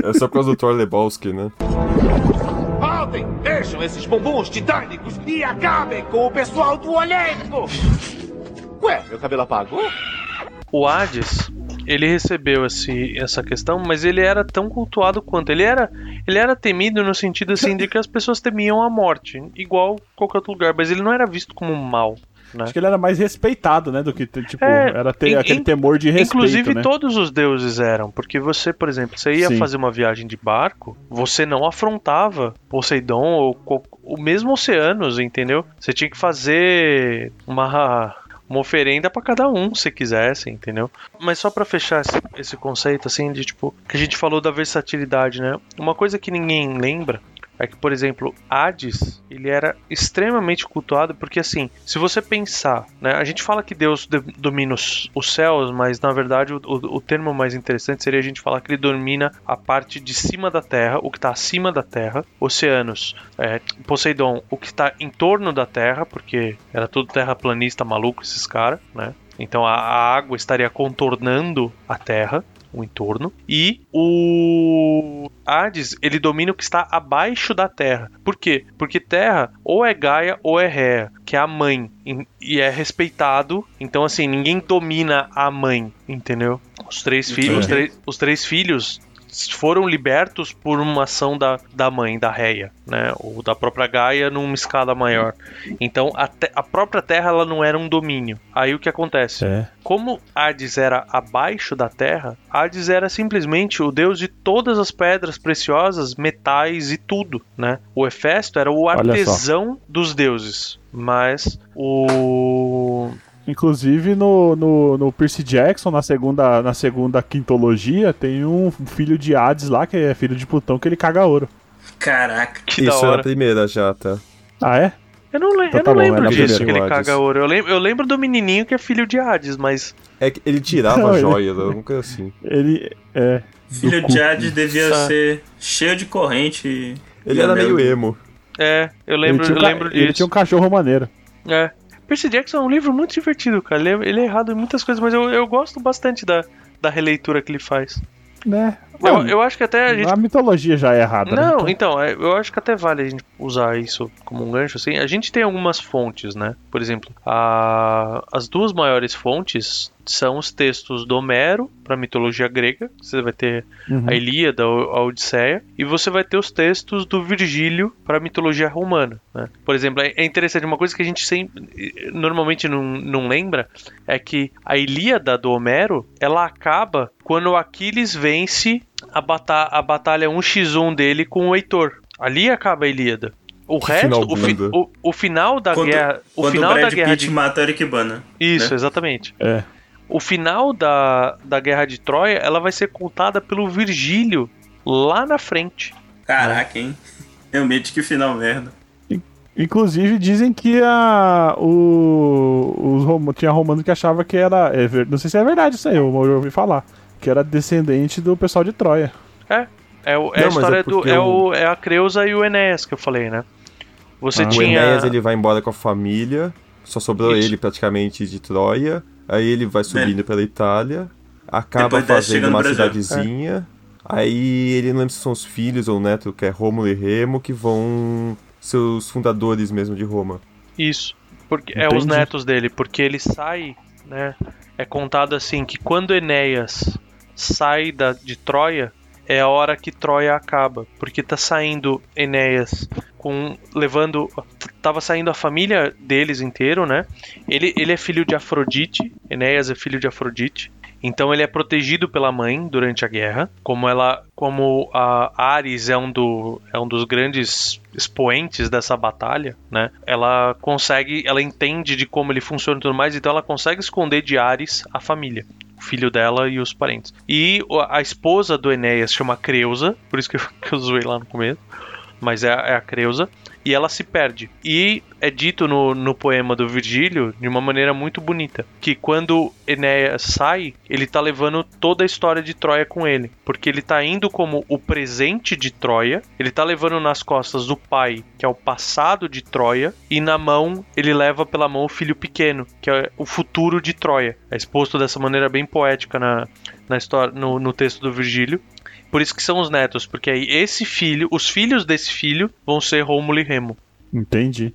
É só por causa do Thor Lebowski, né? Voltem! Deixam esses bumbuns titânicos e acabem com o pessoal do Olimpo! Ué, meu cabelo apagou? O Hades, ele recebeu esse, essa questão, mas ele era tão cultuado quanto. Ele era, ele era temido no sentido assim de que as pessoas temiam a morte, igual qualquer outro lugar, mas ele não era visto como mal. Né? Acho que ele era mais respeitado, né? Do que, tipo, É, era ter in- aquele in- temor de respeito, Inclusive, né? todos os deuses eram, porque você, por exemplo, você ia Sim. fazer uma viagem de barco, você não afrontava Poseidon ou o mesmo Oceanos, entendeu? Você tinha que fazer uma uma oferenda pra cada um, se quisesse, entendeu? Mas só pra fechar esse, esse conceito assim de tipo que a gente falou da versatilidade, né? Uma coisa que ninguém lembra é que, por exemplo, Hades, ele era extremamente cultuado porque assim, se você pensar, né, a gente fala que Deus de- domina os, céus, mas na verdade o, o- o termo mais interessante seria a gente falar que ele domina a parte de cima da Terra, o que está acima da Terra, oceanos, é, Poseidon, o que está em torno da Terra, porque era tudo terraplanista maluco esses caras, né? Então a água estaria contornando a Terra. O entorno, e o Hades, ele domina o que está abaixo da Terra. Por quê? Porque Terra ou é Gaia ou é Rhea, que é a mãe, e- é respeitado. Então, assim, ninguém domina a mãe, entendeu? Os três, filhos, os, os três filhos foram libertos por uma ação da, da mãe, da Reia, né? Ou da própria Gaia numa escala maior. Então a, te- a própria Terra ela não era um domínio. Aí o que acontece? É. Como Hades era abaixo da Terra, Hades era simplesmente o deus de todas as pedras preciosas, metais e tudo, né? O Hefesto era o artesão dos deuses, mas o Inclusive no, no, no Percy Jackson, na segunda, na segunda quintologia, tem um filho de Hades lá, que é filho de Plutão, que ele caga ouro. Caraca. que da Isso é a hora. primeira já, tá? Ah, é? Eu não, le- Então eu tá não bom, lembro é na disso, primeira. que ele Hades. caga ouro. Eu lembro, eu lembro do menininho que é filho de Hades, mas É que ele tirava Não, a ele- joia, alguma coisa assim. Ele é. Filho de. Hades devia Ah. ser cheio de corrente. e- Ele e era meio emo. é, eu lembro, ele tinha, eu um lembro ele disso. tinha um cachorro maneiro. É. Percy Jackson é um livro muito divertido, cara. Ele é, ele é errado em muitas coisas, mas eu, eu gosto bastante da, da releitura que ele faz. Né? Eu, eu acho que até a gente. A mitologia já é errada. né? Não, Então, então, é, eu acho que até vale a gente usar isso como um gancho, assim. A gente tem algumas fontes, né? Por exemplo, a- as duas maiores fontes são os textos do Homero para mitologia grega. Você vai ter Uhum. a Ilíada, a Odisseia, e você vai ter os textos do Virgílio para a mitologia romana. Né? Por exemplo, é interessante, uma coisa que a gente sempre, normalmente não, não lembra é que a Ilíada do Homero ela acaba quando o Aquiles vence a, bata a batalha 1x1 dele com o Heitor. Ali acaba a Ilíada. O Que resto, final o, fi- o, o final da Quando, guerra, o quando final o Brad da guerra Pitt de mata o Eric Bana. isso, né? exatamente. É. O final da, da Guerra de Troia, ela vai ser contada pelo Virgílio lá na frente. Caraca, hein? Realmente que final merda. Inclusive dizem que a, o, os romanos, tinha romano que achava que era. é não sei se é verdade isso aí, eu, ouvi falar. Que era descendente do pessoal de Troia. É, o- é Não, a mas história é do. É, o- o, é a Creusa e o Enéas que eu falei, né? Você Ah. O tinha. Enéas ele vai embora com a família, só sobrou Isso. ele praticamente de Troia. Aí ele vai subindo pela Itália, acaba Depois fazendo uma Brasil. cidadezinha. Aí ele não lembra se são os filhos ou o neto, que é Rômulo e Remo, que vão ser os fundadores mesmo de Roma. Isso. Porque é os Entendi. netos dele, porque ele sai, né? É contado assim que quando Enéas sai da, de Troia, é a hora que Troia acaba, porque tá saindo Enéas com levando tava saindo a família deles inteiro, né? Ele, ele é filho de Afrodite, Enéas é filho de Afrodite. Então ele é protegido pela mãe durante a guerra, como ela, como a Ares é um, do, é um dos grandes expoentes dessa batalha, né? Ela consegue, ela entende de como ele funciona e tudo mais, então ela consegue esconder de Ares a família, filho dela e os parentes. E a esposa do Enéas chama Creusa, por isso que eu, que eu zoei lá no começo, mas é, é a Creusa. E ela se perde. E é dito no, no poema do Virgílio de uma maneira muito bonita: que quando Enéas sai, ele tá levando toda a história de Troia com ele. Porque ele tá indo como o presente de Troia, ele tá levando nas costas do pai, que é o passado de Troia, e na mão, ele leva pela mão o filho pequeno, que é o futuro de Troia. É exposto dessa maneira bem poética na, na história, no, no texto do Virgílio. Por isso que são os netos, porque aí esse filho, os filhos desse filho vão ser Rômulo e Remo. Entendi.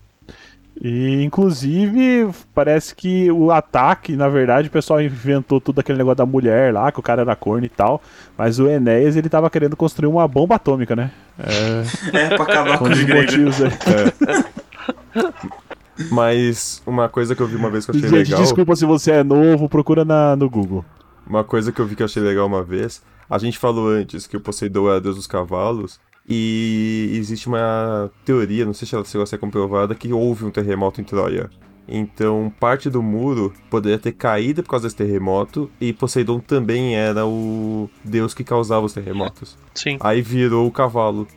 E inclusive parece que o ataque, na verdade, o pessoal inventou tudo aquele negócio da mulher lá, que o cara era corno e tal. Mas o Enéas ele tava querendo construir uma bomba atômica, né? É, É, pra acabar com um os motivos aí. Mas uma coisa que eu vi uma vez que eu achei Gente, legal. desculpa se você é novo, procura na, no Google. Uma coisa que eu vi que eu achei legal uma vez, a gente falou antes que o Poseidon era deus dos cavalos, e existe uma teoria, não sei se ela chegou a ser comprovada, que houve um terremoto em Troia. Então, parte do muro poderia ter caído por causa desse terremoto, e Poseidon também era o deus que causava os terremotos. Sim. Aí virou o cavalo.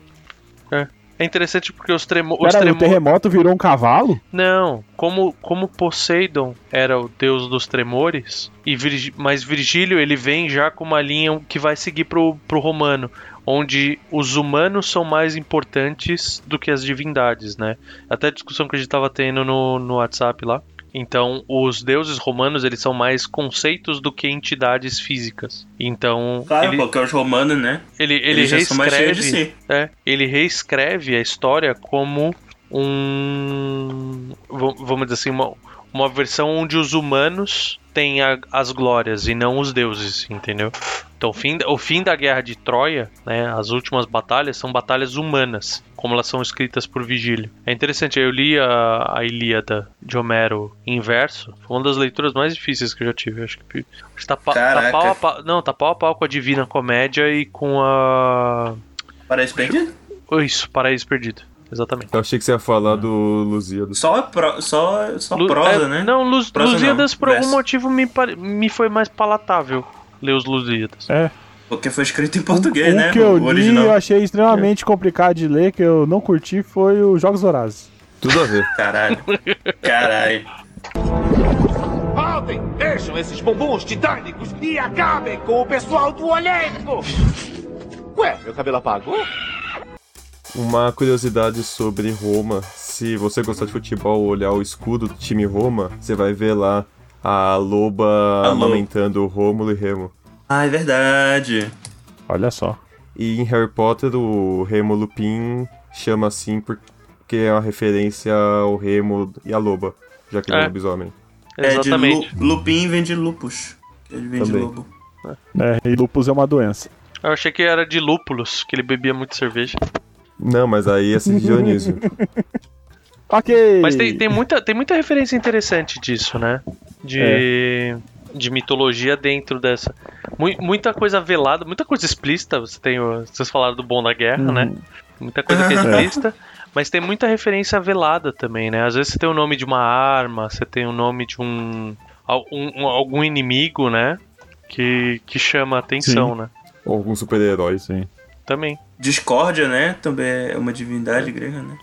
É interessante porque os, tremo os o terremoto virou um cavalo? Não, como, como Poseidon era o deus dos tremores, e Virg... mas Virgílio ele vem já com uma linha que vai seguir pro, pro romano, onde os humanos são mais importantes do que as divindades, né? Até a discussão que a gente tava tendo no, no WhatsApp lá. Então, os deuses romanos, eles são mais conceitos do que entidades físicas. Então, Claro, ele, porque os romanos, né? ele, ele Eles já são mais cheios de reescreve, si. é, ele reescreve a história como um, vamos dizer assim, uma, uma versão onde os humanos têm a- as glórias e não os deuses, entendeu? Então, o fim, o fim da guerra de Troia, né, as últimas batalhas são batalhas humanas, como elas são escritas por Vigílio. É interessante, eu li a, a Ilíada de Homero em verso, foi uma das leituras mais difíceis que eu já tive. Acho que acho que tá, pa- tá pau a pau, não, tá pau a pau com a Divina Comédia e com a Paraíso Perdido? isso, Paraíso Perdido. Exatamente. Eu achei que você ia falar do Lusíadas. Só, pro, só, só Lu- prosa, é, né? Não, Luz, Prosa Lusíadas, não, por algum verso. motivo, me, me foi mais palatável ler os Lusíadas. É. Porque foi escrito em português, um né? que eu o li eu achei extremamente complicado de ler, que eu não curti, foi o Jogos Vorazes. Tudo a ver. Caralho. Caralho. Voltem! Deixam esses bumbuns titânicos e acabem com o pessoal do elenco! Ué, meu cabelo apagou? Uma curiosidade sobre Roma. Se você gostar de futebol, olhar o escudo do time Roma, você vai ver lá a loba A loba. amamentando Rômulo e Remo. Ah, é verdade. Olha só. E em Harry Potter, o Remo Lupin chama assim porque é uma referência ao Remo e a loba, já que ele é É. um lobisomem. É, de Exatamente. lu, Lupin vem de lupus. Ele vem de Também. lobo. É, e lupus é uma doença. Eu achei que era de lúpulos, que ele bebia muito cerveja. Não, mas aí é de Dionísio. Ok! Mas tem, tem, muita, tem muita referência interessante disso, né? De, de mitologia dentro dessa. Mui- muita coisa velada, muita coisa explícita. Você tem o- vocês falaram do Bom da Guerra, Uhum. né? Muita coisa que é explícita. Mas tem muita referência velada também, né? Às vezes você tem o nome de uma arma, você tem o nome de um, um- um- algum inimigo, né? Que, que chama a atenção, né? Ou algum super-herói. Sim. Também. Discórdia, né? Também é uma divindade grega, né?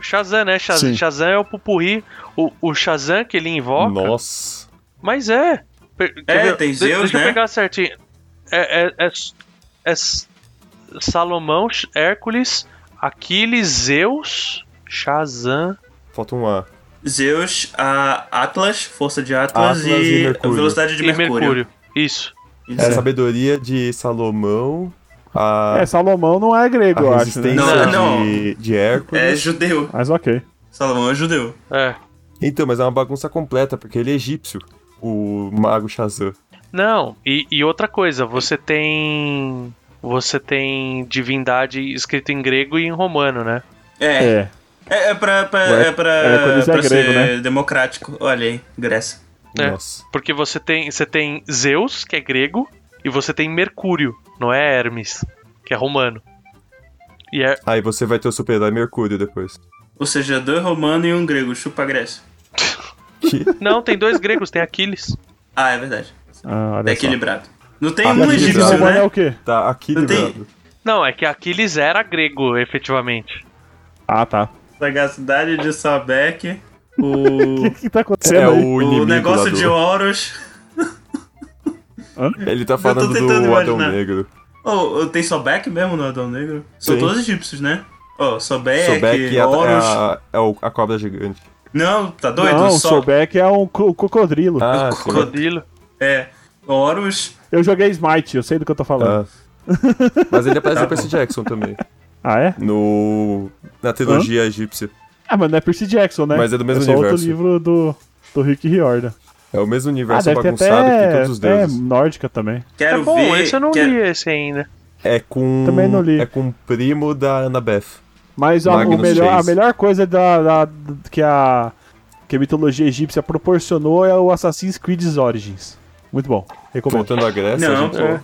Shazam, né? Shaz- Sim. Shazam é o pupurri. O, o Shazam que ele invoca. Nossa. Mas é. Per- É, ver? tem De- Zeus, Deixa eu né? pegar certinho. É, é, é, é Salomão, Hércules, Aquiles, Zeus, Shazam. Falta um A. Zeus, a Atlas, força de Atlas, Atlas e e, Mercúrio. velocidade de e Mercúrio. Mercúrio. Isso. Isso. É a sabedoria de Salomão, a, É, Salomão não é grego, eu a acho, né? resistência Não, de, de Hércules. É judeu. Mas ok. Salomão é judeu. É. Então, mas é uma bagunça completa, porque ele é egípcio, o mago Shazam. Não, e, e outra coisa, você tem. Você tem divindade escrito em grego e em romano, né? É. É. É, é pra, pra, é pra, é pra grego, ser né? democrático. Olha aí, Grécia. É. Nossa. Porque você tem, você tem Zeus, que é grego, e você tem Mercúrio, não é Hermes, que é romano. E é, Aí você vai ter o super-herói Mercúrio depois. Ou seja, dois romanos e um grego. Chupa a Grécia. Que- Não, tem dois gregos, tem Aquiles. Ah, é verdade. Ah, É só. equilibrado. Não tem um equilibrado. egípcio, Romano é né? o quê? tá aqui Não tem-. Não, é que Aquiles era grego, efetivamente. Ah, tá. Sagacidade de Sabec. O, O que, que tá acontecendo É aí? o inimigo o negócio lá do... de Horus. Ele tá falando do Adão imaginar. Negro. Oh, tem Sobek mesmo no Adão Negro? São Sim. todos egípcios, né? Ó, Sobek, Sobek é, a, é, Horus. a, é o- a cobra gigante. Não, tá doido? Não, o. Sobek é um co- crocodilo. Ah, sim. Crocodilo. É. Horus. Eu joguei Smite, eu sei do que eu tô falando. Ah. Mas ele aparece Tá no Percy Jackson também. Ah, é? No. Na trilogia egípcia. Ah, mas não é Percy Jackson, né? Mas é do mesmo é só outro universo. livro do, do Rick Riordan. É o mesmo Ah, universo ter bagunçado que até todos os é, deuses. nórdica também. Quero é bom, ver. esse eu não quero- li esse ainda. É com. Também não li. É com o primo da Annabeth. Mas a, o melhor, a melhor coisa da, da- que, a, que a mitologia egípcia proporcionou é o Assassin's Creed Origins. Muito bom. Recomendo. Voltando à Grécia, Não, a gente- pô.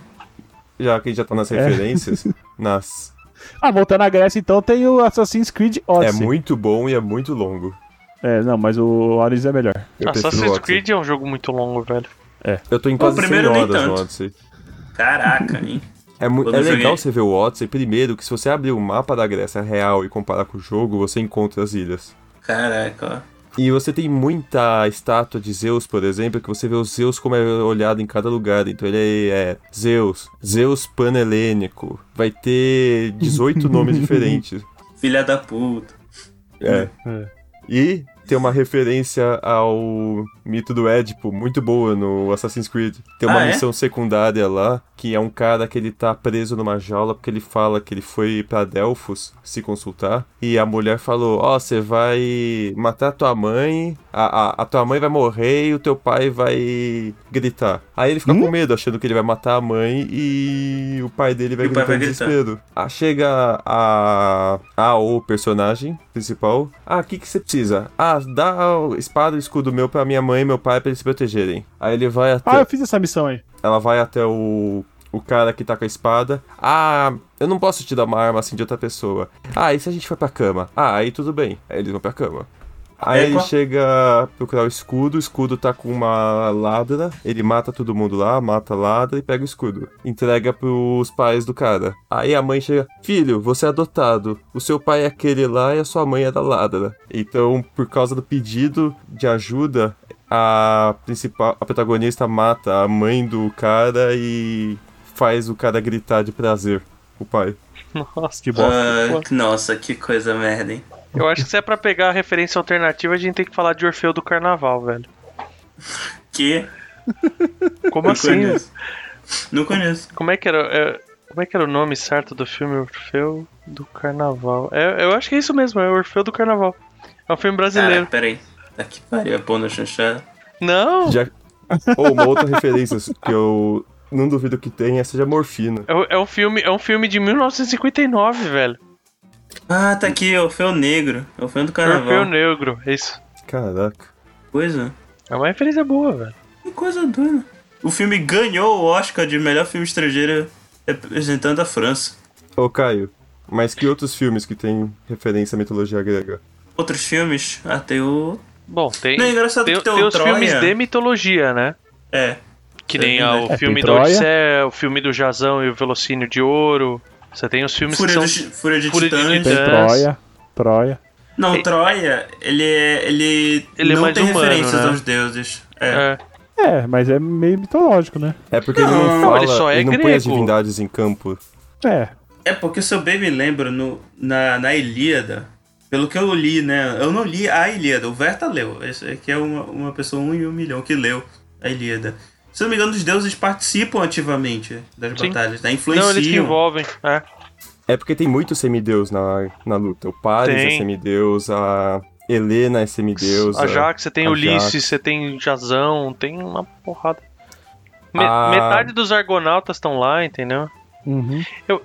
já que a gente já tá nas É. referências, nas. Ah, voltando à Grécia, então tem o Assassin's Creed É Odyssey. muito bom e é muito longo. É, não, mas o Origins é melhor. Eu Assassin's Odyssey. Creed é um jogo muito longo, velho. Eu tô em quase o 100 primeiro nem horas no. Odyssey. Caraca, hein? É, é legal você ver o Odyssey, primeiro, que se você abrir o mapa da Grécia real e comparar com o jogo, você encontra as ilhas. Caraca, ó. E você tem muita estátua de Zeus, por exemplo, que você vê o Zeus como é olhado em cada lugar. Então ele é Zeus, Zeus panhelênico. Vai ter 18 nomes diferentes. Filha da puta. É. E tem uma referência ao mito do Édipo muito boa no Assassin's Creed. Tem uma Ah, é? missão secundária lá, que é um cara que ele tá preso numa jaula porque ele fala que ele foi pra Delfos se consultar. E a mulher falou: Ó, você vai matar tua mãe, a, a, a tua mãe vai morrer e o teu pai vai gritar. Aí ele fica com medo, achando que ele vai matar a mãe e o pai dele vai o gritar em gritar. desespero. Ah, chega a, a o personagem principal. Ah, o que que você precisa? Ah, dá a espada e escudo meu pra minha mãe e meu pai pra eles se protegerem. Aí ele vai até. Ah, eu fiz essa missão aí. Ela vai até o. O cara que tá com a espada. Ah, eu não posso te dar uma arma assim de outra pessoa. Ah, e se a gente for pra cama? Ah, aí tudo bem. Aí eles vão pra cama. Aí ele chega a procurar o escudo, o escudo tá com uma ladra, ele mata todo mundo lá, mata a ladra e pega o escudo. Entrega pros pais do cara. Aí a mãe chega, filho, você é adotado. O seu pai é aquele lá e a sua mãe é da ladra. Então, por causa do pedido de ajuda, a principal, a protagonista mata a mãe do cara e faz o cara gritar de prazer, o pai. Nossa, Que bosta. Ah, nossa, que coisa merda, hein? Eu acho que se é pra pegar a referência alternativa, a gente tem que falar de Orfeu do Carnaval, velho. Que? Como Não assim? conheço. Não conheço. Como é que era, é, como é que era o nome certo do filme Orfeu do Carnaval? É, eu acho que é isso mesmo, é Orfeu do Carnaval. É um filme brasileiro. Cara, peraí. Tá que pariu, é pôr na chanchada. Não, Já... Ou uma outra referência que eu não duvido que tenha seja morfina. é, é um filme, é um filme de 1959, velho. Ah, tá aqui, é o Feu Negro. É o Feu do Carnaval. Orfeu Negro, é isso. Caraca. Coisa. É uma referência boa, velho. Que coisa doida. O filme ganhou o Oscar de melhor filme estrangeiro representando a França. Ô Caio, mas que outros filmes que tem referência à mitologia grega? Outros filmes, ah, tem o. Bom, tem, Não, é engraçado tem, que tem o tem os Troia. filmes de mitologia, né? É. Que É nem ah, o É, filme do. Odisseia, o filme do Jazão e o Velocínio de Ouro. Você tem os filmes Fúria, que são... Fúria de Fúria de Titãs. Titãs. Tem Trans. Troia. Troia. Não, Ei. Troia, ele é. Ele, Ele é não mais tem humano, referências né? aos deuses. É. É, É, mas é meio mitológico, né? É porque ele não Não, fala, ele só é não põe as grego. divindades em campo. É. É porque se eu bem me lembro, no, na, na Ilíada, pelo que eu li, né? Eu não li a Ilíada, o Verta leu. Esse aqui é uma, uma pessoa, um em um milhão, que leu a Ilíada. Se não me engano, os deuses participam ativamente das Sim. batalhas, né? não, Influenciam. eles se envolvem. É. É porque tem muitos semideus na, na luta. O Paris é Tem. semideus, a Helena é semideus. A Jax, você tem a Ulisses, Jax. você tem Jazão, tem uma porrada. Me- Ah. Metade dos argonautas estão lá, entendeu? Uhum. Eu-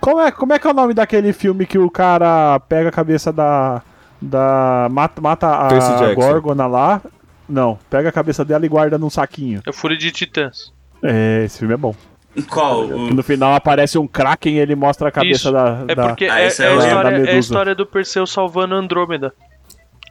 Como, é, como é que é o nome daquele filme que o cara pega a cabeça da. da mata, mata a. Gorgona lá? Não, pega a cabeça dela e guarda num saquinho. É o Fúria de Titãs. É, esse filme é bom. Qual? O- No final aparece um Kraken e ele mostra a cabeça Isso. da. É da- porque Ah, é, é é a história, da é a história do Perseu salvando Andrômeda.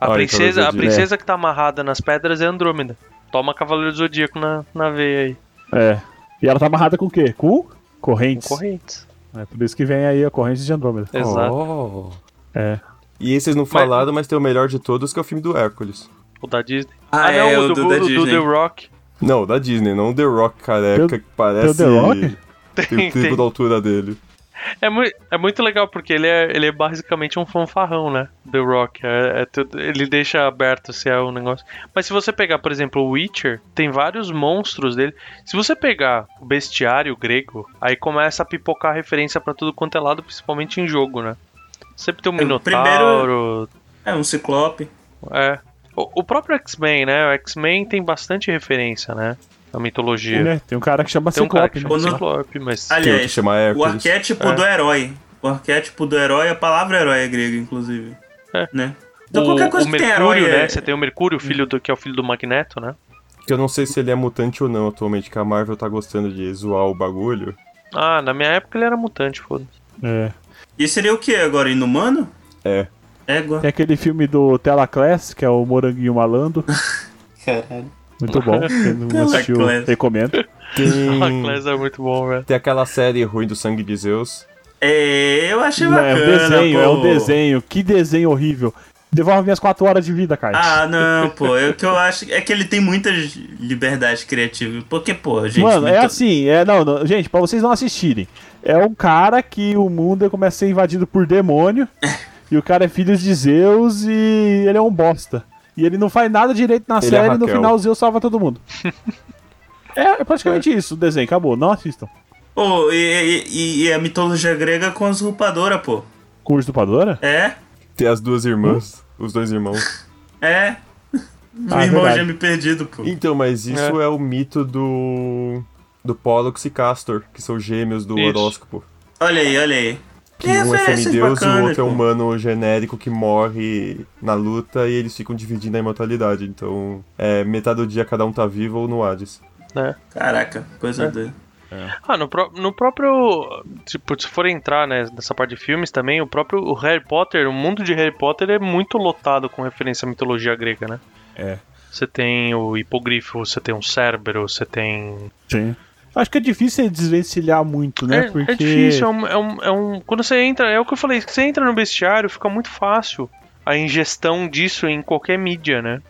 A Olha, princesa, a princesa que tá amarrada nas pedras é Andrômeda. Toma Cavaleiro do Zodíaco na, na veia aí. É. E ela tá amarrada com o quê? Com Com correntes. correntes. É por isso que vem aí a corrente de Andrômeda. Exato. Oh. É. E esses não falaram, mas tem o melhor de todos, que é o filme do Hércules. O da Disney. Ah, não, é, o o do, do da do- do Disney. The Rock. Não, da Disney, não o The Rock careca, Tem o- que parece... tem o The Rock? Tem Tem, o triplo tem. da altura dele. É, mui- é muito legal porque ele é, ele é basicamente um fanfarrão, né? The Rock. É, é tudo- ele deixa aberto se é um negócio. Mas se você pegar, por exemplo, o Witcher, tem vários monstros dele. Se você pegar o bestiário grego, aí começa a pipocar referência pra tudo quanto é lado, principalmente em jogo, né? Sempre tem um É, o Minotauro. É um ciclope. É. O, o próprio X-Men, né? O X-Men tem bastante referência, né? Na mitologia. Né? Tem um cara que chama Tem um cara que Ciclope, chama né? Ciclope, mas. Tem outro que Aliás, chama o arquétipo É. do herói. O arquétipo do herói, a palavra herói é grega, inclusive. É. Né? Então o, qualquer coisa o que tem Mercúrio, herói né? é... Você tem o Mercúrio, filho do, que é o filho do Magneto, né? Que eu não sei se ele é mutante ou não atualmente, que a Marvel tá gostando de zoar o bagulho. Ah, na minha época ele era mutante, foda-se. É. E seria o que agora? Inumano? É. Égua. Tem aquele filme do Telaclass, que é o Moranguinho Malando. Caralho. Muito bom. Quem não assistiu, recomendo. Tem, Class é muito bom, velho. tem aquela série ruim do Sangue de Zeus. É, eu achei Não, bacana. é um desenho, é pô. um desenho. Que desenho horrível. Devolve minhas 4 horas de vida, cara. Ah, não, pô. É o que eu acho é que ele tem muitas liberdades criativas. Porque, pô, gente. Mano, é muito- assim, é não, não, gente, pra vocês não assistirem. É um cara que o mundo começa a ser invadido por demônio. e o cara é filho de Zeus e ele é um bosta. E ele não faz nada direito na Ele é série e no final o Zeus salva todo mundo. é, é praticamente isso o desenho, acabou. Não assistam. Pô, e, e- e a mitologia grega com a usurpadora, pô. Com usurpadora? É? Tem as duas irmãs, os dois irmãos. É. Ah, Meu irmão verdade. já me perdido, pô. Então, mas isso é, o mito do. do Pollux e Castor, que são gêmeos do Isso. horóscopo. Olha aí, olha aí. Que um é semideus e o outro é um humano genérico que morre na luta e eles ficam dividindo a imortalidade. Então, é, metade do dia cada um tá vivo ou no Hades. né? Caraca, coisa É. doida. Ah, no, pró- no próprio. Tipo, se for entrar né, nessa parte de filmes também, o próprio o Harry Potter, o mundo de Harry Potter é muito lotado com referência à mitologia grega, né? É. Você tem o hipogrifo, você tem um Cérbero, você tem. Sim. Acho que é difícil desvencilhar muito, né? É, Porque. é difícil, é um, é, um, é um- Quando você entra, é o que eu falei, você entra no bestiário, fica muito fácil a ingestão disso em qualquer mídia, né?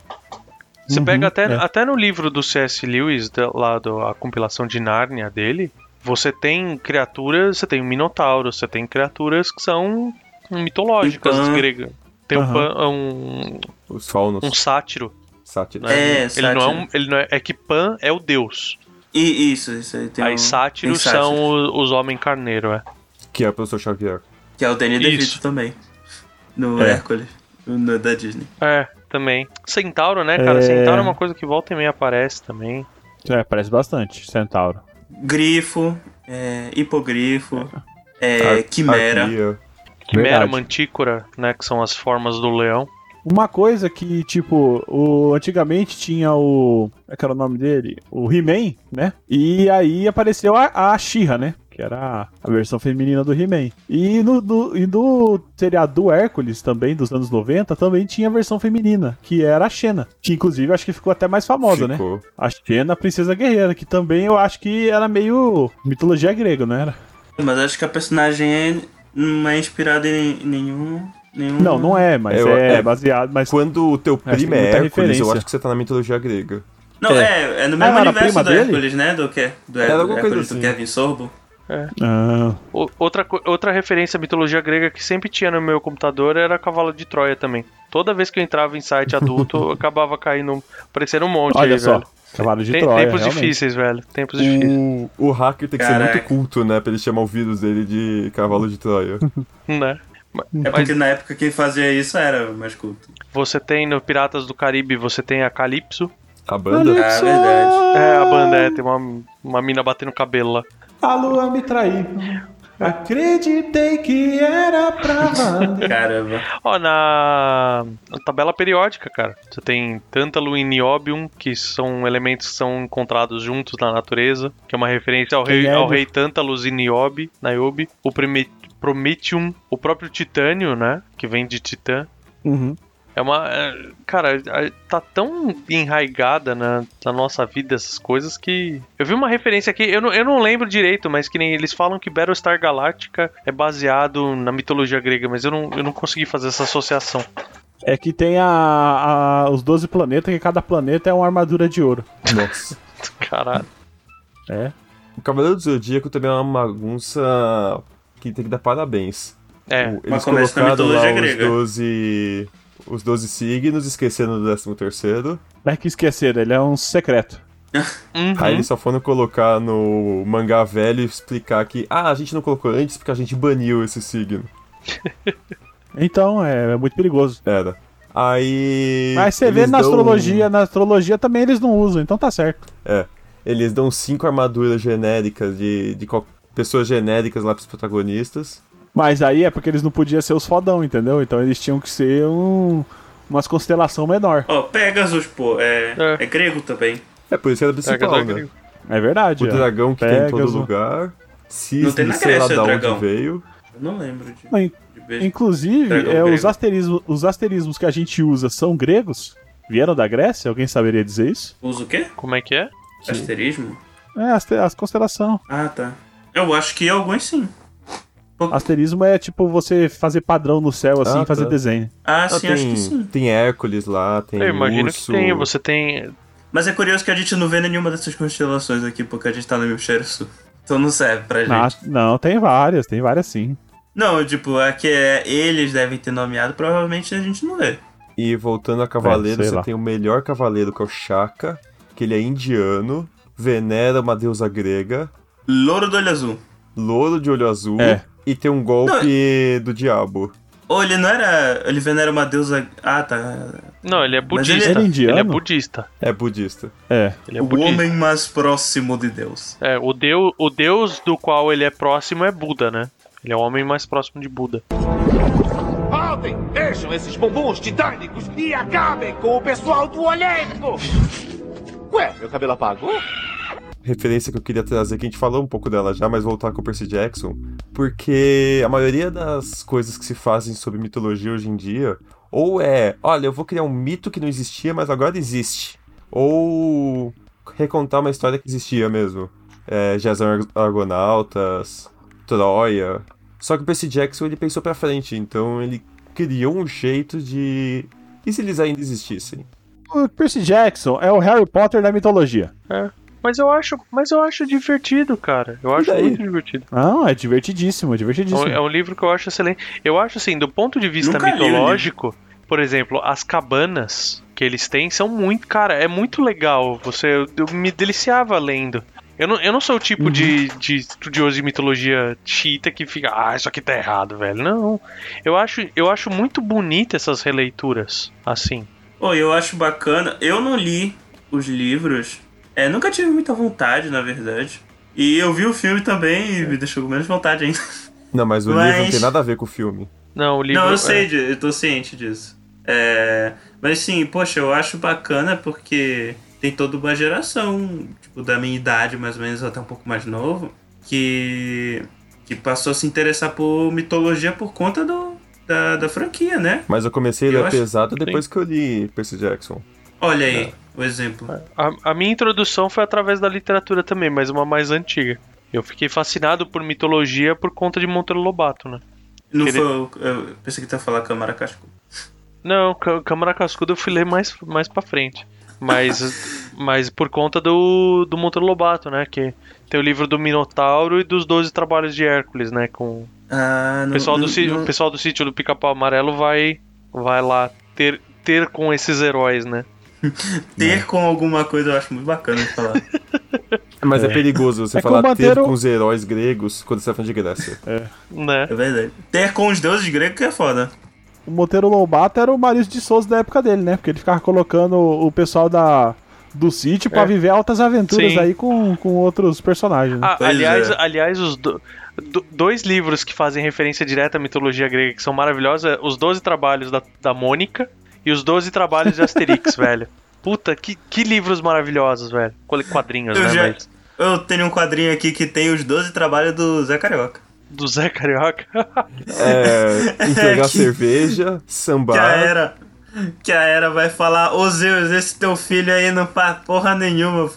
Você Uhum, pega até, é. até no livro do C.S. Lewis, da- lá do, a compilação de Nárnia dele, você tem criaturas, você tem um minotauro, você tem criaturas que são mitológicas Pan. gregas. Tem um, Aham. pan, um, Os faunos. um sátiro. Sátiros. né? É, ele não é, sátiro. um, ele não é, é que Pan é o deus. E isso, isso aí tem Aí um, sátiros tem são o- os homens carneiro, é. Que é o professor Xavier. Que é o Danny. DeVito também. No É. Hércules. No, da Disney. É, também. Centauro, né, cara? É. Centauro é uma coisa que volta e meia aparece também. É, parece bastante, Centauro. Grifo, é, hipogrifo, é, quimera. Arquia. Quimera, Verdade. mantícora, né? Que são as formas do leão. Uma coisa que, tipo, o, antigamente tinha o. Como é que era o nome dele? O He-Man, né? E aí apareceu a, a She-Ra, né? Que era a versão feminina do He-Man. E no, do, e do seriado do Hércules, também, dos anos 90, também tinha a versão feminina, que era a Xena. Que inclusive acho que ficou até mais famosa, né? Ficou. A Xena, a Princesa Guerreira, que também eu acho que era meio mitologia grega, não era? Mas acho que a personagem é, não é inspirada em nenhum. Nenhum... Não, não é, mas Eu- é, é. baseado. Mas Quando o teu primo é Hércules, eu referência. acho que você tá na mitologia grega. Não, é, é no Ah, mesmo era a universo do dele? Hércules, né? Do que? Do Era Hércules, alguma coisa Hércules do assim. Kevin Sorbo. Ah, O- outra, outra referência à mitologia grega que sempre tinha no meu computador era Cavalo de Troia também. Toda vez que eu entrava em site adulto, eu acabava caindo, aparecendo um monte olha aí, só. velho. Cavalo de Tem- Troia. tempos realmente. difíceis, velho. Tempos difíceis. O, o hacker tem que ser Caraca. muito culto, né? Pra ele chamar o vírus dele de cavalo de Troia. Né? É porque na época quem fazia isso era mais culto. Você tem no Piratas do Caribe, você tem a Calypso. A banda? Ah, verdade. É, a banda é, tem uma, uma mina batendo cabelo lá. A lua me traiu. Acreditei que era pra valer. Caramba. Ó, na, na tabela periódica, cara, você tem Tântalo e Niobium, que são elementos que são encontrados juntos na natureza, que é uma referência ao rei, é ao rei Tântalos e Niobe, Niobe. O Prime- Prometium, o próprio Titânio, né, que vem de Titã. Uhum. É uma. é, Cara, tá tão enraigada na, na nossa vida essas coisas que. Eu vi uma referência aqui, eu não, eu não lembro direito, mas que nem eles falam que Battlestar Galactica é baseado na mitologia grega, mas eu não, eu não consegui fazer essa associação. É que tem a, a- os 12 planetas, que cada planeta é uma armadura de ouro. Nossa. Caralho. É. O Cavaleiro do Zodíaco também é uma bagunça que tem que dar parabéns. É. O- Mas começa na colocaram lá mitologia os grega. 12... os 12 signos, esquecendo do 13 terceiro. Não é que esqueceram, ele é um secreto. Uhum. Aí eles só foram colocar no mangá velho e explicar que, ah, a gente não colocou antes porque a gente baniu esse signo. Então, é, é muito perigoso. Era. Aí. Mas você vê eles na dão- astrologia, na astrologia também eles não usam, então tá certo. É. Eles dão cinco armaduras genéricas de, de pessoas genéricas lá pros protagonistas. Mas aí é porque eles não podiam ser os fodão, entendeu? Então eles tinham que ser um, umas constelação menor. Ó, Pegasus, pô, é, É. é. grego também. É por isso que era principal, do né? grego. É verdade. O é. dragão que tem em todo Pegasus. lugar. Não tem Cisne, na sei lá da onde dragão. veio. Eu não lembro de, de beijo. Inclusive, é, os, asterismos, os asterismos que a gente usa são gregos? Vieram da Grécia? Alguém saberia dizer isso? Usa o quê? Como é que é? Asterismo? É, as, as constelação. Ah, tá. Eu acho que alguns sim. Asterismo é tipo você fazer padrão no céu, assim, Ah, e fazer tá. desenho. Ah, Ah, sim, acho tem, que sim. tem Hércules lá, tem Eu imagino urso. que tem. Você tem. Mas é curioso que a gente não vê nenhuma dessas constelações aqui, porque a gente tá no hemisfério sul. Então não serve pra gente. Ah, não, tem várias, tem várias sim. Não, tipo, é que é, eles devem ter nomeado, provavelmente a gente não vê. E voltando a cavaleiro, É, você lá. tem o melhor cavaleiro, que é o Shaka, que ele é indiano, venera uma deusa grega, Louro do olho azul. louro de olho azul, É. e tem um golpe do diabo. Ou ele não era. Ele venera uma deusa. Ah, tá. Não, ele é budista. ele é indiano? Ele é budista. É budista. É. Ele é o budista. homem mais próximo de Deus. É, o deus, o deus do qual ele é próximo é Buda, né? Ele é o homem mais próximo de Buda. Voltem! Deixam esses bumbuns titânicos e acabem com o pessoal do Olimpo! Ué, meu cabelo apagou? Referência que eu queria trazer, que a gente falou um pouco dela já, mas voltar com o Percy Jackson, porque a maioria das coisas que se fazem sobre mitologia hoje em dia, ou é, olha, eu vou criar um mito que não existia, mas agora existe, ou recontar uma história que existia mesmo. É, Jason Argonautas, Troia. Só que o Percy Jackson ele pensou pra frente, então ele criou um jeito de. E se eles ainda existissem? O Percy Jackson é o Harry Potter da mitologia. Mas eu acho, mas eu acho divertido, cara. Eu acho muito divertido. Não, é divertidíssimo, é É um, divertidíssimo. é um livro que eu acho excelente. Eu acho assim, do ponto de vista Nunca mitológico, por exemplo, as cabanas que eles têm são muito, cara, é muito legal. Você eu, eu me deliciava lendo. Eu não, eu não sou o tipo de, de estudioso de mitologia chita que fica, ah, isso aqui tá errado, velho. Não. Eu acho, eu acho muito bonita essas releituras, assim. Pô, eu acho bacana. Eu não li os livros. É, nunca tive muita vontade, na verdade. E eu vi o filme também e me deixou com menos vontade ainda. Não, mas o Mas- livro não tem nada a ver com o filme. Não, o livro Não, eu é- sei, de- eu tô ciente disso. É, mas sim, poxa, eu acho bacana porque tem toda uma geração, tipo, da minha idade, mais ou menos, até um pouco mais novo, que, que passou a se interessar por mitologia por conta do, da, da franquia, né? Mas eu comecei a ler acho- pesado depois que eu li Percy Jackson. Olha aí, o exemplo. A, a minha introdução foi através da literatura também, mas uma mais antiga. Eu fiquei fascinado por mitologia por conta de Monteiro Lobato, né? Não foi, eu pensei que tu ia falar Câmara Casco. Não, Câmara Cascuda eu fui ler mais, mais pra frente. Mas, mas por conta do, do Monteiro Lobato, né? Que tem o livro do Minotauro e dos Doze Trabalhos de Hércules, né? Com Ah, o pessoal, do, não- si- não- o pessoal do sítio do Pica-Pau Amarelo vai, vai lá ter, ter com esses heróis, né? ter com alguma coisa eu acho muito bacana de falar. Mas é, perigoso você É falar ter com os heróis gregos quando você tá falando de Grécia. né? É verdade. Ter com os deuses gregos que é foda. O Monteiro Lobato era o Maurício de Souza da época dele, né? Porque ele ficava colocando o pessoal da, do sítio pra É. viver altas aventuras Sim. aí com, com outros personagens. Né? Ah, aliás, é. aliás, os do- do- dois livros que fazem referência direta à mitologia grega que são maravilhosos é Os Doze Trabalhos da, da Mônica e Os Doze Trabalhos de Asterix, velho. Puta, que, que livros maravilhosos, velho. Quadrinhos, Eu né? já- Mas Eu tenho um quadrinho aqui que tem os 12 trabalhos do Zé Carioca. do Zé Carioca. É, entregar Que- cerveja, Que a sambar. Era. Que a Era vai falar, ô Zeus, esse teu filho aí não faz porra nenhuma.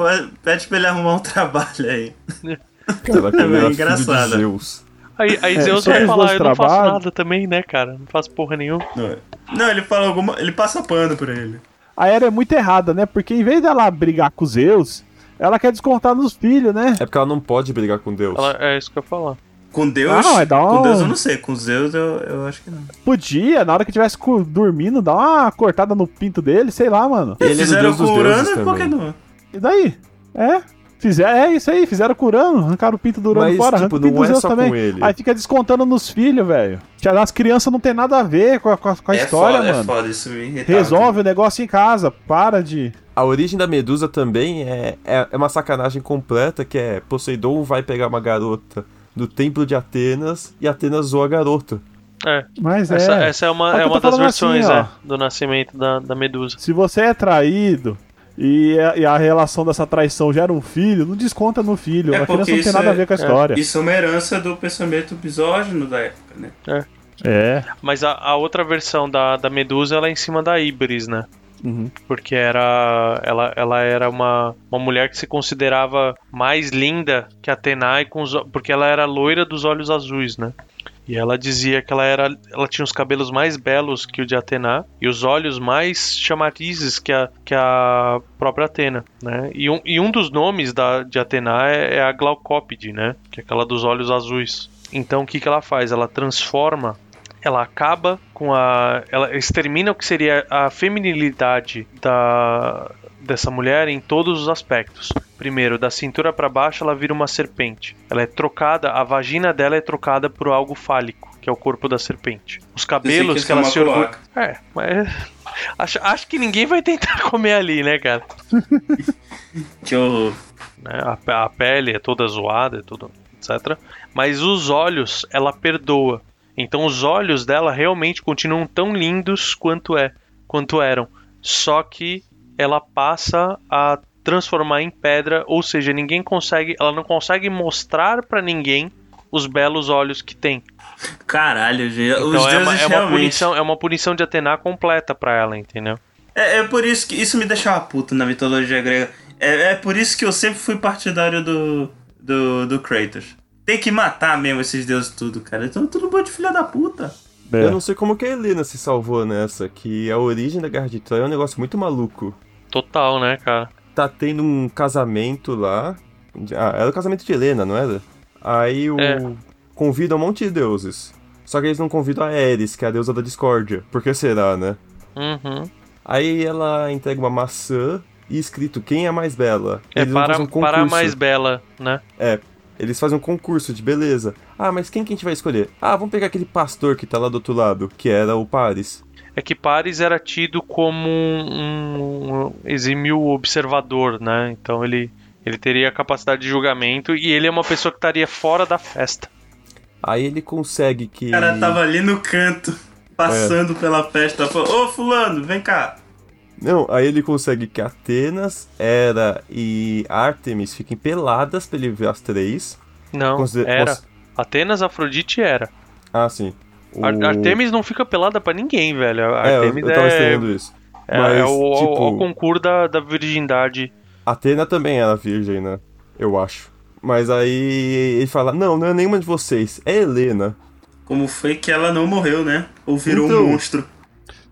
Pede pra ele arrumar um trabalho aí. Que É engraçada. Zeus. Aí, aí É, Zeus vai falar, eu não faço nada também, né, cara? Não faço porra nenhuma. Não, não, ele fala alguma. Ele passa pano pra ele. A Era é muito errada, né? Porque em vez dela brigar com Zeus, ela quer descontar nos filhos, né? É porque ela não pode brigar com Deus. Ela- é isso que eu ia falar. Com Deus. Não, é dar Com um- Deus eu não sei. Com Zeus eu, eu acho que não. Podia, na hora que tivesse dormindo, dar uma cortada no pinto dele, sei lá, mano. Ele é Fizeram dos com Urano e por que também. não? E daí? É? Fizer, é isso aí, fizeram com o Urano, arrancaram o pinto do Urano Mas, fora, tipo, o pinto não do é Zeus só também. ele. Aí fica descontando nos filhos, velho. As crianças não tem nada a ver com a, com a- com a é história, foda, mano. é foda, isso me irritava. Resolve o negócio em casa, para de. A origem da Medusa também é, é, é uma sacanagem completa, que é Poseidon vai pegar uma garota do templo de Atenas e Atenas zoa a garota. É. Mas Essa, é. essa é uma, É é uma das assim, versões ó. é, do nascimento da, da Medusa. Se você é traído e a, e a relação dessa traição gera um filho, não desconta no filho. É a criança não tem isso nada a é- ver com a história. Isso é uma herança do pensamento misógino da época, né? É. Mas a, a outra versão da, da Medusa ela é em cima da Ibris, né? Uhum. Porque era. Ela, ela era uma, uma mulher que se considerava mais linda que Atena, e com os, porque ela era loira dos olhos azuis, né? E ela dizia que ela era. Ela tinha os cabelos mais belos que o de Atena e os olhos mais chamarizes que a, que a própria Atena, né? E um, e um dos nomes da, de Atena é, é a Glaucópide, né? Que é aquela dos olhos azuis. Então o que, que ela faz? Ela transforma ela acaba com a. Ela extermina o que seria a feminilidade da, dessa mulher em todos os aspectos. Primeiro, da cintura pra baixo, ela vira uma serpente. Ela é trocada, a vagina dela é trocada por algo fálico, que é o corpo da serpente. Os cabelos que ela se orgulha. É, mas. Acho, acho que ninguém vai tentar comer ali, né, cara? Que horror. né? A, a pele é toda zoada, é tudo, etc. Mas os olhos, ela perdoa. Então os olhos dela realmente continuam tão lindos quanto é, quanto eram. Só que ela passa a transformar em pedra, ou seja, ninguém consegue, ela não consegue mostrar pra ninguém os belos olhos que tem. Caralho, gente. Os Então é deuses uma, é uma punição, é uma punição de Atena completa pra ela, entendeu? É, é por isso que isso me deixava puto na mitologia grega. É, é por isso que eu sempre fui partidário do, do, do Kratos. Tem que matar mesmo esses deuses tudo, cara. Então tudo bom de filha da puta. É. Eu não sei como que a Helena se salvou nessa, que a origem da Guerra de Troia é um negócio muito maluco. Total, né, cara? Tá tendo um casamento lá. Ah, era o casamento de Helena, não era? Aí o. É. Convida um monte de deuses. Só que eles não convidam a Ares, que é a deusa da discórdia. Por que será, né? Uhum. Aí ela entrega uma maçã e escrito quem é mais bela. É Eles para, um para a mais bela, né? É, eles fazem um concurso de beleza. Ah, mas quem que a gente vai escolher? Ah, vamos pegar aquele pastor que tá lá do outro lado, que era o Paris. É que Paris era tido como um, um exímio observador, né? Então ele, ele teria capacidade de julgamento e ele é uma pessoa que estaria fora da festa. Aí ele consegue que. O cara tava ali no canto, passando pela festa. Falou, ô fulano, vem cá. Não, aí ele consegue que Atenas, Hera e Artemis fiquem peladas pra ele ver as três. Não, Consider- era. cons- Atenas, Afrodite era. Ah, sim. O- Ar- Artemis não fica pelada pra ninguém, velho. É, eu, Artemis eu tava é, estranhando isso. é, Mas, é o, tipo, o concurso da, da virgindade. Atena também era virgem, né? Eu acho. Mas aí ele fala: Não, não é nenhuma de vocês, é Helena. Como foi que ela não morreu, né? Ou virou Então. um monstro.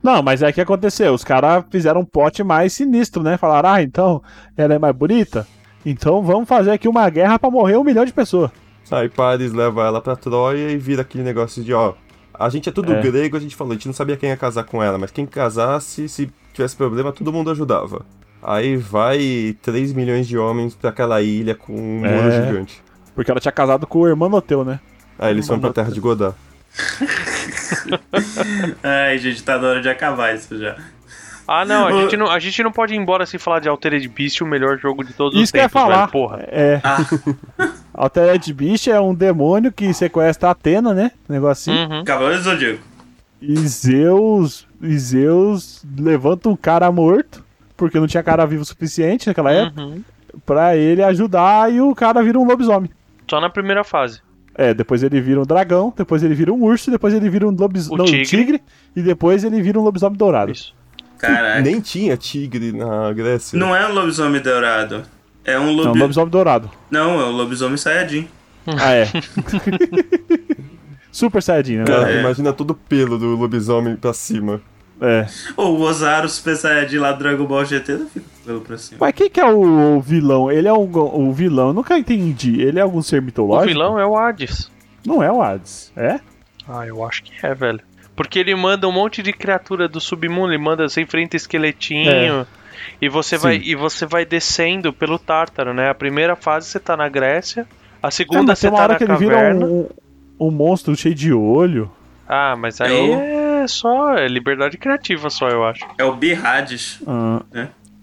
Não, mas é que aconteceu. Os caras fizeram um pote mais sinistro, né? Falaram, ah, então ela é mais bonita. Então vamos fazer aqui uma guerra pra morrer um milhão de pessoas. Aí Paris leva ela pra Troia e vira aquele negócio de: Ó, a gente é tudo É. grego, a gente falou, a gente não sabia quem ia casar com ela, mas quem casasse, se tivesse problema, todo mundo ajudava. Aí vai 3 milhões de homens pra aquela ilha com um É. muro gigante. Porque ela tinha casado com o irmão Noteu, né? Aí eles vão pra terra de Godá. Ai, gente, tá na hora de acabar isso já. Ah, não, a gente não, a gente não pode ir embora sem falar de Altered Beast, o melhor jogo de todos os Isso que eu ia tempos, falar. velho, porra. É. Ah. Altered Beast é um demônio que sequestra a Atena, né? Negocinho. Uhum. Cavaleiro do Zodíaco. E Zeus. E Zeus levanta um cara morto. Porque não tinha cara vivo o suficiente naquela época. Uhum. Pra ele ajudar e o cara vira um lobisomem. Só na primeira fase. É, depois ele vira um dragão, depois ele vira um urso, depois ele vira um lobisomem. Um tigre. tigre. E depois ele vira um lobisomem dourado. Isso. Caraca. Nem tinha tigre na Grécia. Não é um lobisomem dourado. É um Não, lobi... lobisomem dourado. Não, é um lobisomem saiyajin. Ah, é. Super Saiyajin, né? Cara, É. Imagina todo o pelo do lobisomem pra cima. É. Ou o Ozaru Super Saiyajin lá do Dragon Ball GT não fica com pelo pra cima. Mas quem que é o vilão? Ele é um, o vilão? Eu nunca entendi. Ele é algum ser O mitológico? vilão é o Hades. Não é o Hades. É? Ah, eu acho que é, velho. Porque ele manda um monte de criatura do submundo, ele manda, você enfrenta esqueletinho. E você vai e você vai descendo pelo Tártaro, né? A primeira fase você tá na Grécia, a É, segunda mas você tem uma tá hora na que ele vira caverna. um, um monstro cheio de olho. Ah, mas aí Eu- é só é liberdade criativa só, eu acho. É o Birhades. Ah,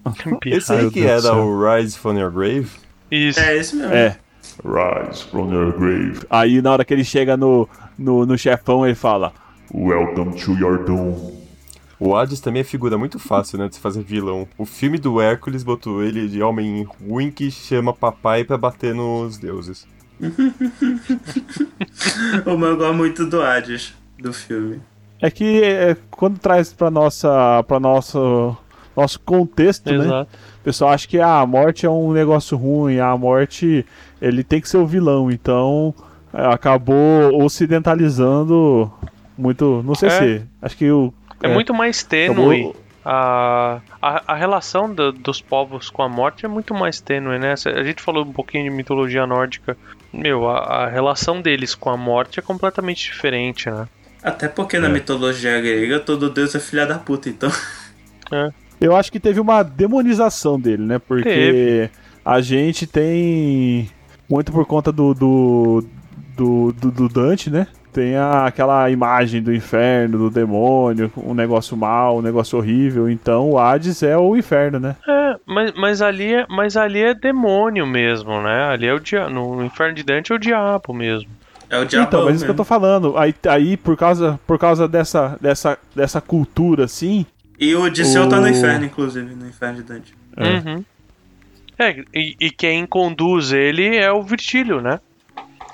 Esse Ai, aí que céu. o Rise from Your Grave. Isso. É esse mesmo. é. Rise from your grave. Aí na hora que ele chega no, no, no chefão, ele fala: Welcome to your doom. O Hades também é figura muito fácil, né, de se fazer vilão. O filme do Hércules botou ele de homem ruim que chama papai pra bater nos deuses. O mangá é muito do Hades do filme. É que é, quando traz pra nossa. pra nosso. nosso contexto, né? Exato. O pessoal acha que ah, a morte é um negócio ruim, a morte ele tem que ser o vilão, então é, acabou ocidentalizando muito. Não sei É. se. Acho que o. É, muito mais tênue. acabou- A, a, a relação do- dos povos com a morte é muito mais tênue, né? A gente falou um pouquinho de mitologia nórdica. Meu, a, a relação deles com a morte é completamente diferente, né? Até porque na mitologia grega todo deus é filha da puta, então. Eu acho que teve uma demonização dele, né? Porque Teve. a gente tem. Muito por conta do. do, do, do- do Dante, né? Tem a- aquela imagem do inferno, do demônio, um negócio mal, um negócio horrível. Então o Hades é o inferno, né? É, mas, mas, ali é, mas ali é demônio mesmo, né? Ali é o dia, no inferno de Dante é o diabo mesmo. É o diabo. então, mas isso que eu tô falando. Aí, aí por causa, por causa dessa, dessa, dessa cultura, assim. E o Odisseu tá no O- inferno, inclusive, no inferno de Dante. É. Uhum. É, e, e quem conduz ele é o Virgílio, né?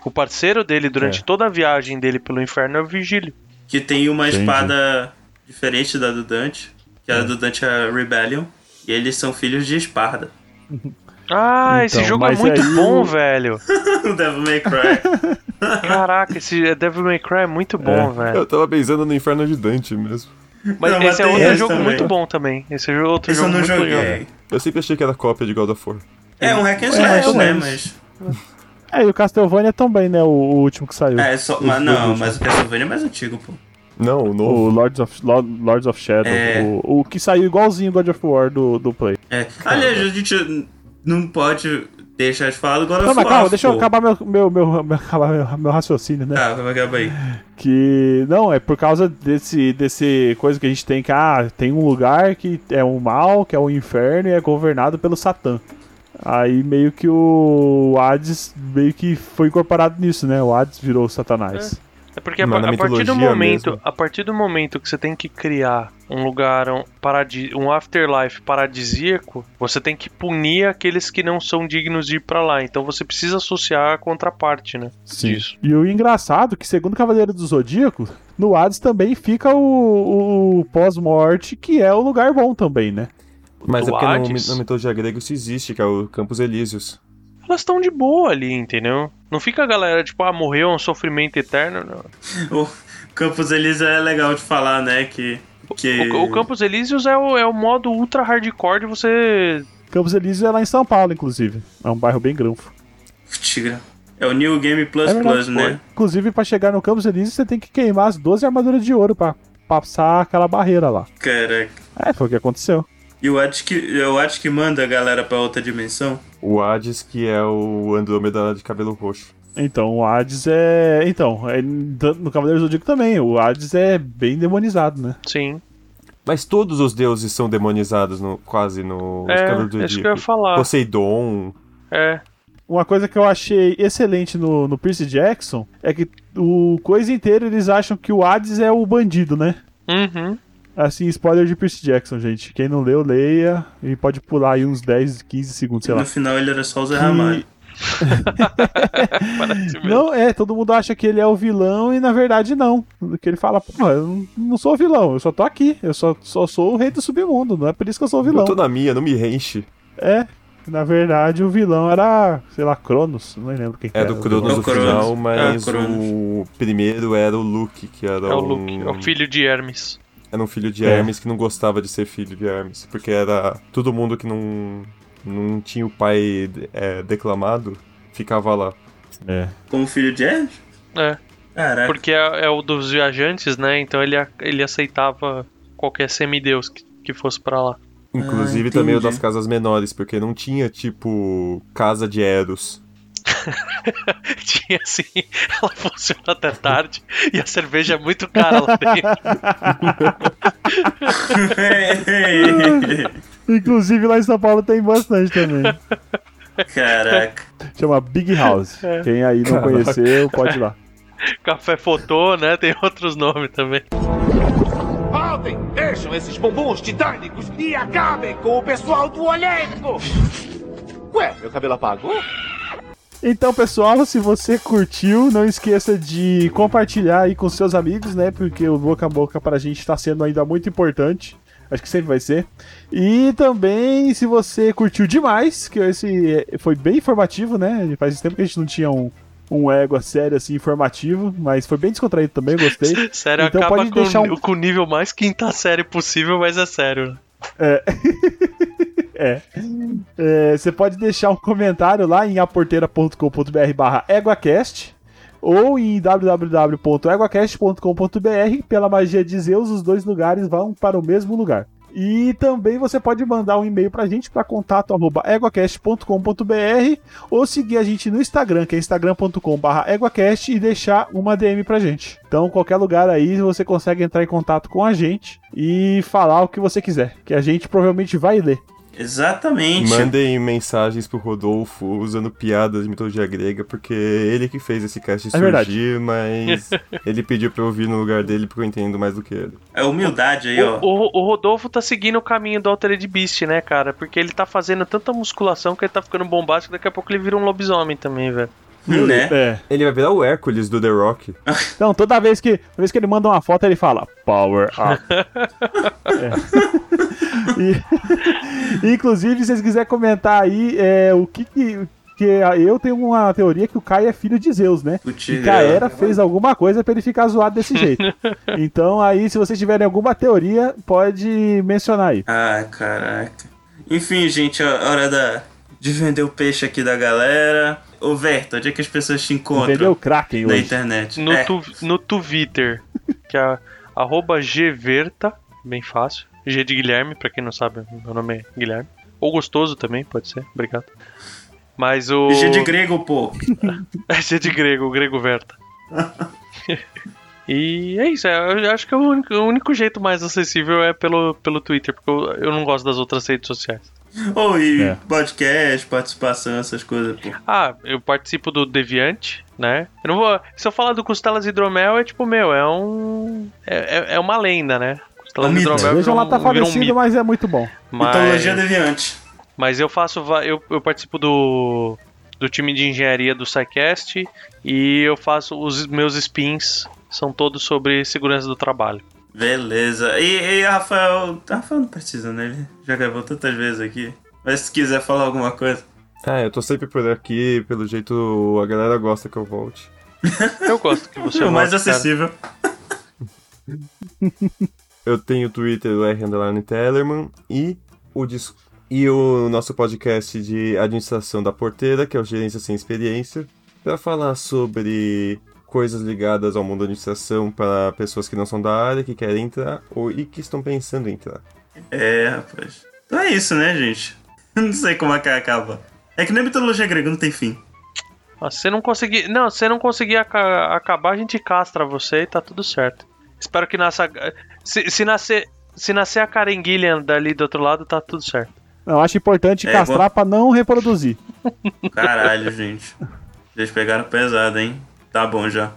O parceiro dele durante É. toda a viagem dele pelo inferno é o Virgílio. Que tem uma Entendi. espada diferente da do Dante. Que a do Dante é Rebellion. E eles são filhos de Esparda. Ah, esse Então, jogo é muito aí bom, velho. o Devil May Cry. Caraca, esse Devil May Cry é muito bom, velho. Eu tava pensando no Inferno de Dante mesmo. Mas Não, mas esse é outro esse jogo também. muito bom também. Esse é outro Esse eu jogo não muito legal. joguei. Eu sempre achei que era cópia de God of War. É um hack and É, slash, ou né? Mas. É, e o Castlevania também, né? O, o último que saiu. É, só. Mas não, mas o Castlevania é mais antigo, pô. Não, o novo. O Lords of, Lord- Lords of Shadow. É. O, o que saiu igualzinho God of War do, do Play. É. Aliás, a gente não pode deixar de falar do God Não, of mas War. calma, deixa eu pô. acabar meu, meu, meu, meu, acabar meu, meu raciocínio, né? Tá, vai acabar aí. Que. Não, é por causa desse, desse coisa que a gente tem que. Ah, tem um lugar que é o mal, que é o inferno e é governado pelo Satã. Aí meio que o Hades meio que foi incorporado nisso, né? O Hades virou o Satanás. É porque a, a partir do momento, mesmo. a partir do momento que você tem que criar um lugar, um, paradis, um afterlife paradisíaco, você tem que punir aqueles que não são dignos de ir pra lá. Então você precisa associar a contraparte, né? Disso. E o engraçado é que, segundo o Cavaleiro do Zodíaco, no Hades também fica o, o pós-morte, que é o lugar bom também, né? Mas do é porque no, Hades? na mitologia grega isso existe, que é o Campos Elíseos. Elas estão de boa ali, entendeu? Não fica a galera tipo, ah, morreu é um sofrimento eterno. Não. O Campos Elíseo é legal de falar, né? Que. que... O, o Campos Elíseos é o, é o modo ultra hardcore de você. Campos Elíseos é lá em São Paulo, inclusive. É um bairro bem granfo. Tigra. É o New Game Plus É verdade, Plus, né? Inclusive, pra chegar no Campos Elíseos, você tem que queimar as 12 armaduras de ouro pra passar aquela barreira lá. Caraca. É, foi o que aconteceu. E o Hades que, é o Hades que manda a galera pra outra dimensão? O Hades, que é o Andrômeda de cabelo roxo. Então, o Hades é. Então, é... no Cavaleiro do Zodíaco também. O Hades é bem demonizado, né? Sim. Mas todos os deuses são demonizados, no, quase, no É, Cavaleiro do isso que eu ia Zodíaco. falar. Poseidon. É. Uma coisa que eu achei excelente no, no Percy Jackson é que o coisa inteira eles acham que o Hades é o bandido, né? Uhum. Assim, spoiler de Percy Jackson, gente. Quem não leu, leia e pode pular aí uns 10, 15 segundos, sei no lá. final ele era só o Zé Que- Ramalho. Não, é, todo mundo acha que ele é o vilão e na verdade não. Que ele fala, pô, eu não- não sou vilão, eu só tô aqui. Eu só, só sou o rei do submundo, não é por isso que eu sou o vilão. Eu tô na minha, não me enche. É, na verdade o vilão era, sei lá, Cronos, não lembro quem que É era. do o Cronos no É o final, É mas Cronos. o primeiro era o Luke, que era É o um... Luke, é o filho de Hermes. Era um filho de É. Hermes que não gostava de ser filho de Hermes. Porque era todo mundo que não, não tinha o pai é, declamado, ficava lá. É. Como filho de Hermes? É. Caraca. Porque é, é o dos viajantes, né? Então ele, ele aceitava qualquer semideus que, que fosse pra lá. Inclusive Ah, também o das casas menores, porque não tinha, tipo, casa de Eros. Tinha assim, ela funciona até tarde e a cerveja é muito cara lá dentro. Inclusive lá em São Paulo tem bastante também. Caraca. Chama Big House. É. Quem aí não conheceu, pode ir lá. Café Fotô, né? Tem outros nomes também. Voltem! Deixam esses bumbuns titânicos e acabem com o pessoal do elenco! Ué, meu cabelo apagou? Então, pessoal, se você curtiu, não esqueça de compartilhar aí com seus amigos, né? Porque o boca a boca pra gente tá sendo ainda muito importante. Acho que sempre vai ser. E também, se você curtiu demais, que esse foi bem informativo, né? Faz tempo que a gente não tinha um, um ego sério assim, informativo, mas foi bem descontraído também, gostei. Sério, Então acaba pode com, deixar um- com o nível mais quinta série possível, mas é sério. É. é. É, Você pode deixar um comentário lá em aporteira.com.br barra EguaCast. ou em www.eguacast.com.br. Pela magia de Zeus, os dois lugares vão para o mesmo lugar. E também você pode mandar um e-mail pra gente para contato arroba eguacast.com.br ou seguir a gente no Instagram, que é instagram.com.br eguacast e deixar uma DM pra gente. Então, qualquer lugar aí você consegue entrar em contato com a gente e falar o que você quiser, que a gente provavelmente vai ler. Exatamente. Mandem mensagens pro Rodolfo usando piadas de mitologia grega, porque ele que fez esse cast É verdade. surgir, mas ele pediu pra eu ouvir no lugar dele porque eu entendo mais do que ele. É humildade aí, ó. O, o- o Rodolfo tá seguindo o caminho do Altered Beast, né, cara? Porque ele tá fazendo tanta musculação que ele tá ficando bombástico, daqui a pouco ele vira um lobisomem também, velho. Né? É. Ele vai virar o Hércules do The Rock. Então, toda vez que, toda vez que ele manda uma foto, ele fala Power Up. É. E- inclusive, se vocês quiserem comentar aí é, o que que. que eu tenho uma teoria que o Caio é filho de Zeus, né? Putz, E Caera fez alguma coisa pra ele ficar zoado desse jeito. Então, aí, se vocês tiverem alguma teoria, pode mencionar aí. Ah, caraca. Enfim, gente, a hora da, de vender o peixe aqui da galera. Ô, Verto, onde é que as pessoas te encontram Vendeu o Kraken na hoje. internet? No, É, tu, no Twitter, que é arroba gverta, bem fácil. G de Guilherme, pra quem não sabe, meu nome é Guilherme. Ou gostoso também, pode ser, obrigado. Mas o. G de grego, pô. É G de grego, o grego Verta. e é isso, é, eu acho que é o único, o único jeito mais acessível é pelo, pelo Twitter, porque eu, eu não gosto das outras redes sociais. Ou e É. podcast, participação, essas coisas, pô. Ah, eu participo do Deviante, né? Eu não vou. Se eu falar do Costelas Hidromel, é tipo, meu, é um. É, é- é uma lenda, né? Costelas É um mito. Hidromel Vejam lá, virou tá um- um falecido, mito. mas é muito bom. Mitologia Mas, deviante. mas eu faço. Eu, eu participo do. Do time de engenharia do SciCast e eu faço os meus spins são todos sobre segurança do trabalho. Beleza. E, e Rafael. Rafael não precisa, né? Ele já gravou tantas vezes aqui. Mas se quiser falar alguma coisa. Ah, eu tô sempre por aqui, pelo jeito a galera gosta que eu volte. Eu gosto que você é o mais volte, acessível. Eu tenho o Twitter do R Underline Tellerman e o, dis- e o nosso podcast de administração da porteira, que é o Gerência Sem Experiência, para falar sobre coisas ligadas ao mundo da administração para pessoas que não são da área, que querem entrar ou e que estão pensando em entrar. É, rapaz. Então é isso, né, gente? Não sei como é que acaba. É que nem mitologia grega, não tem fim. Mas se não conseguir. Não, se não conseguir aca- acabar, a gente castra você e tá tudo certo. Espero que nasça. Se, se nascer. Se nascer a Karen Gillian dali do outro lado, tá tudo certo. Eu acho importante É, castrar pra não reproduzir. Caralho, gente. Vocês pegaram pesado, hein? Tá bom já.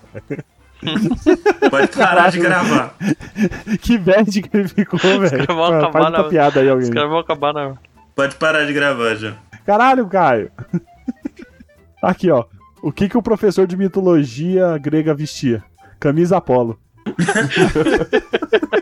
Pode parar de gravar. que bad que ele ficou, velho. caras vão Faz na- piada aí, Os alguém. caras vão acabar na. Pode parar de gravar já. Caralho, Caio. Aqui, ó. O que, que o professor de mitologia grega vestia? Camisa polo.